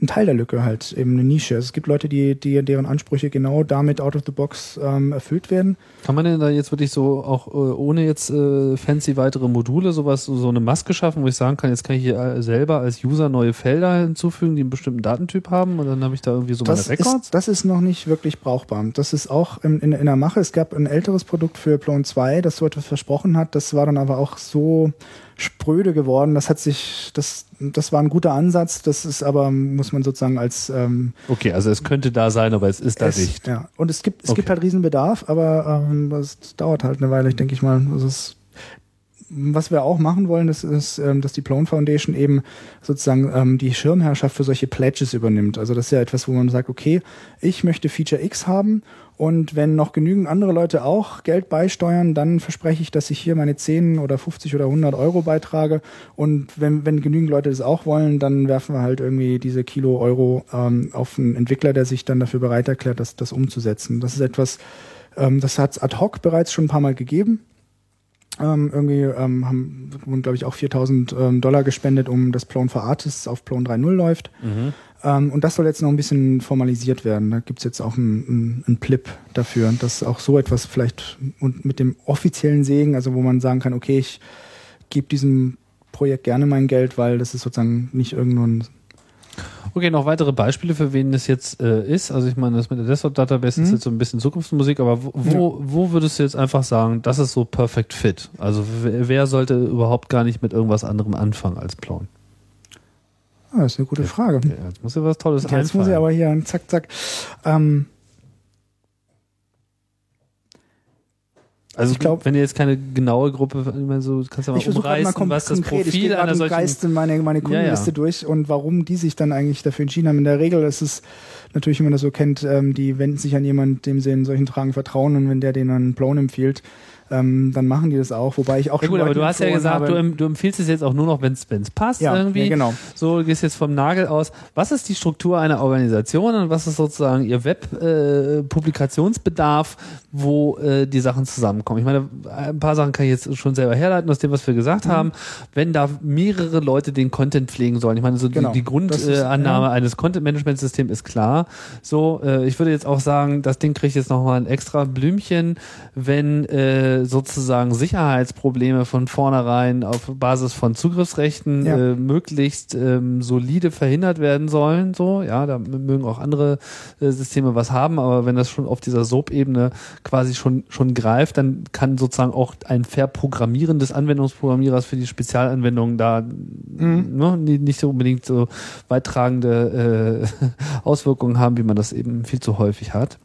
Ein Teil der Lücke halt, eben eine Nische. Also es gibt Leute, die, die deren Ansprüche genau damit out of the box ähm, erfüllt werden. Kann man denn da jetzt wirklich so auch äh, ohne jetzt äh, fancy weitere Module sowas so, eine Maske schaffen, wo ich sagen kann, jetzt kann ich hier äh, selber als User neue Felder hinzufügen, die einen bestimmten Datentyp haben und dann habe ich da irgendwie so Das meine Records? ist, das ist noch nicht wirklich brauchbar. Das ist auch in, in, in der Mache. Es gab ein älteres Produkt für Plone 2, das so etwas versprochen hat. Das war dann aber auch so spröde geworden. Das hat sich, das, das war ein guter Ansatz. Das ist aber, muss man sozusagen als ähm, Okay, also es könnte da sein, aber es ist da es, nicht. Ja. Und es gibt, es Okay. gibt halt Riesenbedarf, aber ähm, das dauert halt eine Weile, ich denke ich mal. Also es, was wir auch machen wollen, das ist, ähm, dass die Plone Foundation eben sozusagen ähm, die Schirmherrschaft für solche Pledges übernimmt. Also das ist ja etwas, wo man sagt, okay, ich möchte Feature X haben und wenn noch genügend andere Leute auch Geld beisteuern, dann verspreche ich, dass ich hier meine 10 oder 50 oder 100 Euro beitrage. Und wenn, wenn genügend Leute das auch wollen, dann werfen wir halt irgendwie diese Kilo Euro ähm, auf einen Entwickler, der sich dann dafür bereit erklärt, das, das umzusetzen. Das ist etwas, ähm, das hat es ad hoc bereits schon ein paar Mal gegeben. Ähm, irgendwie ähm, haben, glaube ich, auch 4000 ähm, Dollar gespendet, um das Plone for Artists auf Plone 3.0 läuft. Ähm, und das soll jetzt noch ein bisschen formalisiert werden. Da gibt's jetzt auch einen ein Plip dafür, dass auch so etwas vielleicht und mit dem offiziellen Segen, also wo man sagen kann, okay, ich gebe diesem Projekt gerne mein Geld, weil das ist sozusagen nicht irgendein Okay, noch weitere Beispiele, für wen das jetzt äh, ist. Also ich meine, das mit der Desktop-Database ist Mhm. jetzt so ein bisschen Zukunftsmusik, aber wo, wo, wo würdest du jetzt einfach sagen, das ist so perfect fit? Also wer, sollte überhaupt gar nicht mit irgendwas anderem anfangen als Plone? Ah, das ist eine gute Frage. Ja, jetzt muss ja was Tolles Jetzt muss ich aber hier zack, zack. Ähm, also ich glaub- wenn ihr jetzt keine genaue Gruppe, ich meine, so kannst du ja mal ich versuche gerade mal umreißen, was das konkret, ich Profil gehe gerade einer solchen Geiste meine, meine Kundenliste ja. durch und warum die sich dann eigentlich dafür entschieden haben. In der Regel ist es natürlich, wie man das so kennt, ähm, die wenden sich an jemanden, dem sie in solchen Fragen vertrauen und wenn der denen einen Plone empfiehlt, ähm, dann machen die das auch. Wobei ich auch Ja gut, aber du hast ja gesagt, du, du empfiehlst es jetzt auch nur noch, wenn es passt Ja, irgendwie. ja, genau. So, du gehst jetzt vom Nagel aus. Was ist die Struktur einer Organisation und was ist sozusagen ihr Web-Publikationsbedarf, wo äh, die Sachen zusammenkommen? Ich meine, ein paar Sachen kann ich jetzt schon selber herleiten aus dem, was wir gesagt Mhm. haben. Wenn da mehrere Leute den Content pflegen sollen, ich meine, so Genau. die, die Grundannahme ja. eines Content-Management-Systems ist klar. So, äh, ich würde jetzt auch sagen, das Ding kriegt jetzt nochmal ein extra Blümchen, wenn äh, sozusagen Sicherheitsprobleme von vornherein auf Basis von Zugriffsrechten Ja. äh, möglichst ähm, solide verhindert werden sollen. So, ja, da mögen auch andere äh, Systeme was haben, aber wenn das schon auf dieser SOAP-Ebene quasi schon schon greift, dann kann sozusagen auch ein Verprogrammieren des Anwendungsprogrammierers für die Spezialanwendungen da ne, nie- nicht so unbedingt so weittragende äh, Auswirkungen haben, wie man das eben viel zu häufig hat.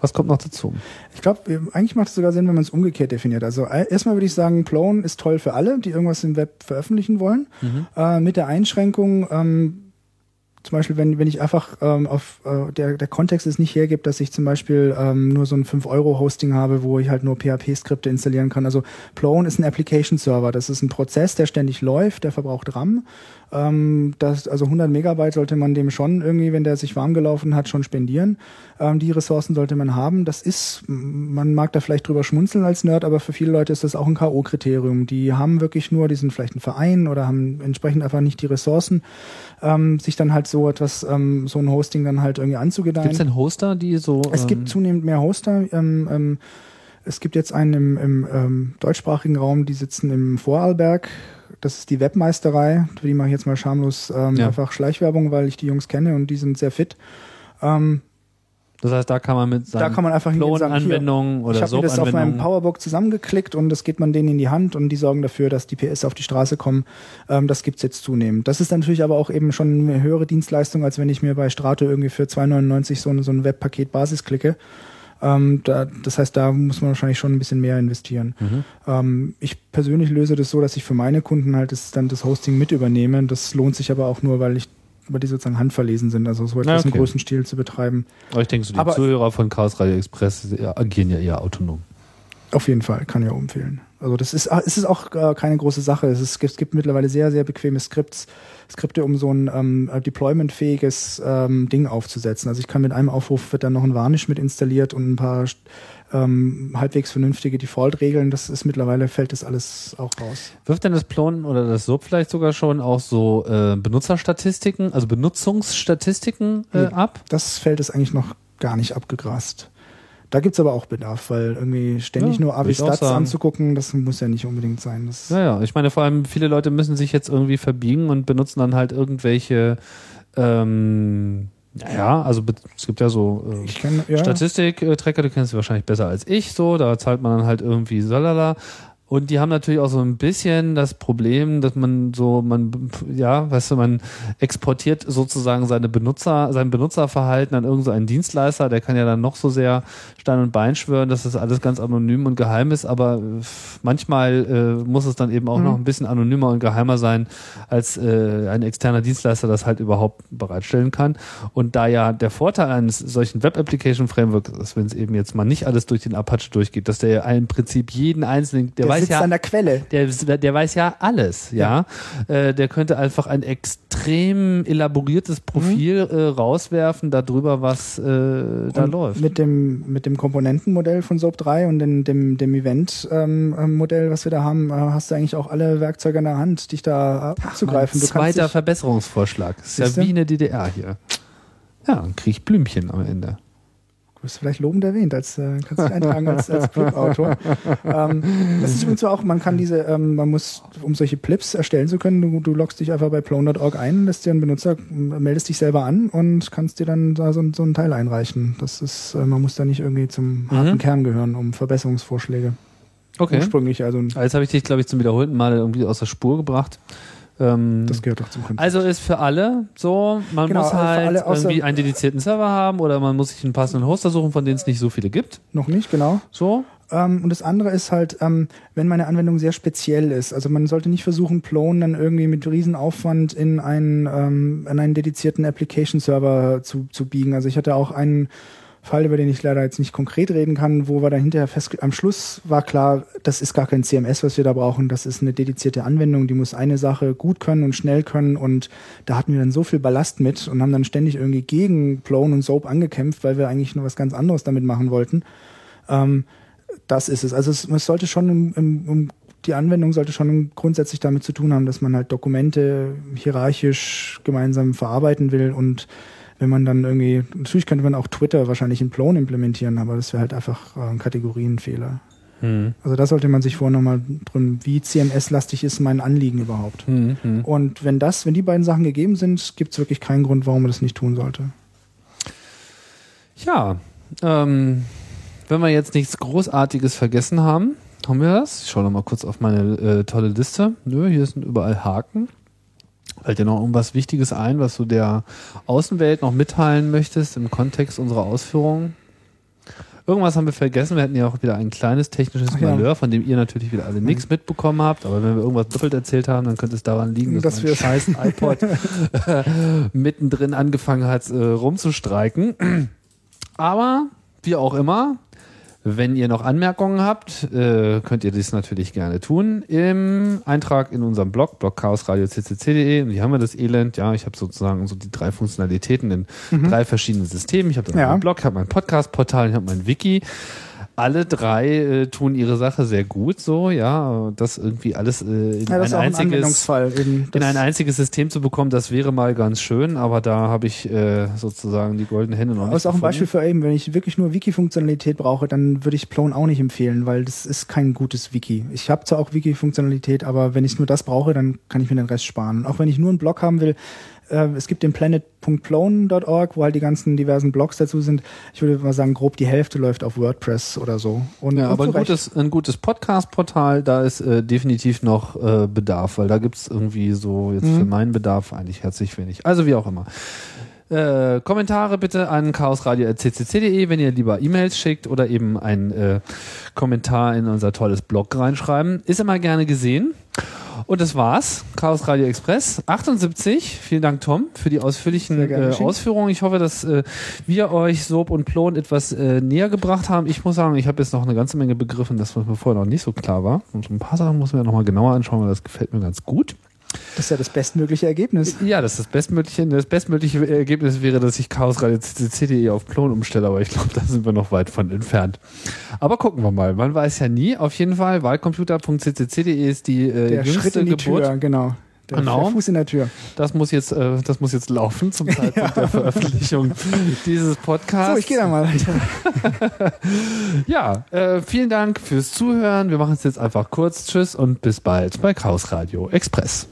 Was kommt noch dazu? Ich glaube, eigentlich macht es sogar Sinn, wenn man es umgekehrt definiert. Also äh, erstmal würde ich sagen, Plone ist toll für alle, die irgendwas im Web veröffentlichen wollen. Äh, mit der Einschränkung, ähm, zum Beispiel, wenn, wenn ich einfach ähm, auf äh, der, der Kontext es nicht hergibt, dass ich zum Beispiel ähm, nur so ein 5-Euro-Hosting habe, wo ich halt nur PHP-Skripte installieren kann. Also Plone ist ein Application-Server. Das ist ein Prozess, der ständig läuft, der verbraucht RAM. Ähm, das, also 100 Megabyte sollte man dem schon irgendwie, wenn der sich warm gelaufen hat, schon spendieren. Ähm, die Ressourcen sollte man haben. Das ist, man mag da vielleicht drüber schmunzeln als Nerd, aber für viele Leute ist das auch ein K.O.-Kriterium. Die haben wirklich nur, die sind vielleicht ein Verein oder haben entsprechend einfach nicht die Ressourcen, ähm, sich dann halt so etwas, ähm, so ein Hosting dann halt irgendwie anzugedeihen. Gibt es denn Hoster, die so Es ähm, gibt zunehmend mehr Hoster. Ähm, ähm, es gibt jetzt einen im, im ähm, deutschsprachigen Raum, die sitzen im Vorarlberg. Das ist die Webmeisterei. Für die mache ich jetzt mal schamlos ähm, Ja. einfach Schleichwerbung, weil ich die Jungs kenne und die sind sehr fit. Ähm, Das heißt, da kann man mit da kann man einfach hingehen und sagen, hier, Anwendungen ich oder habe mir das auf meinem. Powerbook zusammengeklickt und das geht man denen in die Hand und die sorgen dafür, dass die PS auf die Straße kommen. Ähm, das gibt's jetzt zunehmend. Das ist natürlich aber auch eben schon eine höhere Dienstleistung, als wenn ich mir bei Strato irgendwie für 2,99 so ein, so ein Webpaket Basis klicke. Ähm, da, das heißt, da muss man wahrscheinlich schon ein bisschen mehr investieren. Mhm. Ähm, ich persönlich löse das so, dass ich für meine Kunden halt das, dann das Hosting mit übernehme. Das lohnt sich aber auch nur, weil ich weil die sozusagen handverlesen sind, also so etwas Ja, im okay. größten Stil zu betreiben. Aber ich denke, so die Aber- Zuhörer von Chaos Radio Express ja, agieren ja eher autonom. Auf jeden Fall, kann auch empfehlen. Also das ist, es ist auch äh, keine große Sache. Es, ist, es gibt- es gibt mittlerweile sehr, sehr bequeme Skripts, Skripte, um so ein ähm, äh, deploymentfähiges ähm, Ding aufzusetzen. Also ich kann mit einem Aufruf wird dann noch ein Varnish mit installiert und ein paar ähm, halbwegs vernünftige Default-Regeln. Das ist mittlerweile fällt das alles auch raus. Wirft denn das Plon oder das SOAP vielleicht sogar schon auch so äh, Benutzerstatistiken, also Benutzungsstatistiken äh, Nee. ab? Das fällt es eigentlich noch gar nicht abgegrast. Da gibt's aber auch Bedarf, weil irgendwie ständig Ja, nur Avi-Stats anzugucken, das muss ja nicht unbedingt sein. Das Naja, ich meine, vor allem viele Leute müssen sich jetzt irgendwie verbiegen und benutzen dann halt irgendwelche, ähm, naja, also es gibt ja so äh, ja, Statistik-Tracker, du kennst sie wahrscheinlich besser als ich, so, da zahlt man dann halt irgendwie salala. Und die haben natürlich auch so ein bisschen das Problem, dass man so, man, ja, weißt du, man exportiert sozusagen seine Benutzer, sein Benutzerverhalten an irgendeinen Dienstleister, der kann ja dann noch so sehr Stein und Bein schwören, dass das alles ganz anonym und geheim ist, aber manchmal äh, muss es dann eben auch mhm. noch ein bisschen anonymer und geheimer sein, als äh, ein externer Dienstleister das halt überhaupt bereitstellen kann. Und da ja der Vorteil eines solchen Web-Application-Frameworks ist, wenn es eben jetzt mal nicht alles durch den Apache durchgeht, dass der ja im Prinzip jeden einzelnen, der, der weiß ja an der Quelle. Der, der weiß ja alles, ja. ja. Äh, der könnte einfach ein extrem elaboriertes Profil mhm. äh, rauswerfen darüber, was äh, da und läuft. Mit dem, mit dem Komponentenmodell von SOAP 3 und dem, dem, dem Event-Modell, ähm, was wir da haben, äh, hast du eigentlich auch alle Werkzeuge in der Hand, dich da abzugreifen. Ach, zweiter Verbesserungsvorschlag. Ist ja wie eine DDR hier. Ja, dann krieg ich Blümchen am Ende. Bist vielleicht lobend erwähnt, als äh, kannst dich eintragen als, als Plip-Autor. ähm, das ist übrigens auch, man kann diese, ähm, man muss, um solche Plips erstellen zu können, du, du loggst dich einfach bei plone.org ein, lässt dir einen Benutzer, meldest dich selber an und kannst dir dann da so, so einen Teil einreichen. Das ist, äh, man muss da nicht irgendwie zum harten mhm. Kern gehören, um Verbesserungsvorschläge. Okay. Ursprünglich, also. Jetzt habe ich dich, glaube ich, zum wiederholten Mal irgendwie aus der Spur gebracht. Ähm, das gehört doch zum Konzept. Also ist für alle so, man genau, muss halt irgendwie einen dedizierten Server haben oder man muss sich einen passenden Hoster suchen, von denen es nicht so viele gibt. Noch nicht, genau. So. Ähm, und das andere ist halt, ähm, wenn meine Anwendung sehr speziell ist. Also man sollte nicht versuchen, Plone dann irgendwie mit Riesenaufwand in einen, ähm, in einen dedizierten Application-Server zu, zu biegen. Also ich hatte auch einen Fall, über den ich leider jetzt nicht konkret reden kann, wo wir dann hinterher fest, am Schluss war klar, das ist gar kein CMS, was wir da brauchen, das ist eine dedizierte Anwendung, die muss eine Sache gut können und schnell können und da hatten wir dann so viel Ballast mit und haben dann ständig irgendwie gegen Plone und Soap angekämpft, weil wir eigentlich nur was ganz anderes damit machen wollten. Ähm, das ist es. Also es, es sollte schon im, im, im die Anwendung sollte schon grundsätzlich damit zu tun haben, dass man halt Dokumente hierarchisch gemeinsam verarbeiten will und wenn man dann irgendwie, natürlich könnte man auch Twitter wahrscheinlich in Plone implementieren, aber das wäre halt einfach äh, ein Kategorienfehler. Hm. Also da sollte man sich vorher nochmal drin, wie CMS-lastig ist mein Anliegen überhaupt. Hm, hm. Und wenn das, wenn die beiden Sachen gegeben sind, gibt es wirklich keinen Grund, warum man das nicht tun sollte. Ja, ähm, wenn wir jetzt nichts Großartiges vergessen haben, haben wir das? Ich schaue nochmal kurz auf meine äh, tolle Liste. Nö, hier sind überall Haken. Fällt dir noch irgendwas Wichtiges ein, was du der Außenwelt noch mitteilen möchtest im Kontext unserer Ausführungen? Irgendwas haben wir vergessen. Wir hatten ja auch wieder ein kleines technisches Ach, Malheur, ja. von dem ihr natürlich wieder alle nichts mitbekommen habt. Aber wenn wir irgendwas doppelt erzählt haben, dann könnte es daran liegen, dass, dass mein scheiß iPod mittendrin angefangen hat, äh, rumzustreiken. Aber wie auch immer, wenn ihr noch Anmerkungen habt, äh, könnt ihr dies natürlich gerne tun im Eintrag in unserem Blog, blogchaosradio.ccc.de. Und hier haben wir das Elend. Ja, ich habe sozusagen so die drei Funktionalitäten in mhm. drei verschiedenen Systemen. Ich habe ja. meinen Blog, ich habe mein Podcast-Portal, ich habe mein Wiki alle drei äh, tun ihre Sache sehr gut, so, ja. Das irgendwie alles äh, in, ja, ein einziges, ein in ein einziges System zu bekommen, das wäre mal ganz schön, aber da habe ich äh, sozusagen die goldenen Hände noch nicht. Das ist auch ein Beispiel für eben, wenn ich wirklich nur Wiki-Funktionalität brauche, dann würde ich Plone auch nicht empfehlen, weil das ist kein gutes Wiki. Ich habe zwar auch Wiki-Funktionalität, aber wenn ich nur das brauche, dann kann ich mir den Rest sparen. Und auch wenn ich nur einen Blog haben will, es gibt den planet.plone.org, wo halt die ganzen diversen Blogs dazu sind. Ich würde mal sagen, grob die Hälfte läuft auf WordPress oder so. Und ja, aber ein gutes, ein gutes Podcast-Portal, da ist äh, definitiv noch äh, Bedarf, weil da gibt's irgendwie so jetzt mhm. für meinen Bedarf eigentlich herzlich wenig. Also wie auch immer. Äh, Kommentare bitte an chaosradio.ccc.de, wenn ihr lieber E-Mails schickt oder eben einen äh, Kommentar in unser tolles Blog reinschreiben. Ist immer gerne gesehen. Und das war's. Chaos Radio Express 78. Vielen Dank, Tom, für die ausführlichen äh, Ausführungen. Ich hoffe, dass äh, wir euch Soap und Plon etwas äh, näher gebracht haben. Ich muss sagen, ich habe jetzt noch eine ganze Menge begriffen, das was mir vorher noch nicht so klar war. Und ein paar Sachen muss man ja nochmal genauer anschauen, weil das gefällt mir ganz gut. Das ist ja das bestmögliche Ergebnis. Ja, das ist das bestmögliche. Das bestmögliche Ergebnis wäre, dass ich Chaos Radio CCD auf Klon umstelle, aber ich glaube, da sind wir noch weit von entfernt. Aber gucken wir mal. Man weiß ja nie. Auf jeden Fall, wahlcomputer.ccc.de ist die äh, Der jüngste Schritt in die Geburt. Tür, genau. Der, genau. Der Fuß in der Tür. Das muss jetzt, äh, das muss jetzt laufen zum Zeitpunkt ja. der Veröffentlichung dieses Podcasts. So, ich gehe da mal weiter. ja, äh, vielen Dank fürs Zuhören. Wir machen es jetzt einfach kurz. Tschüss und bis bald bei Chaos Radio Express.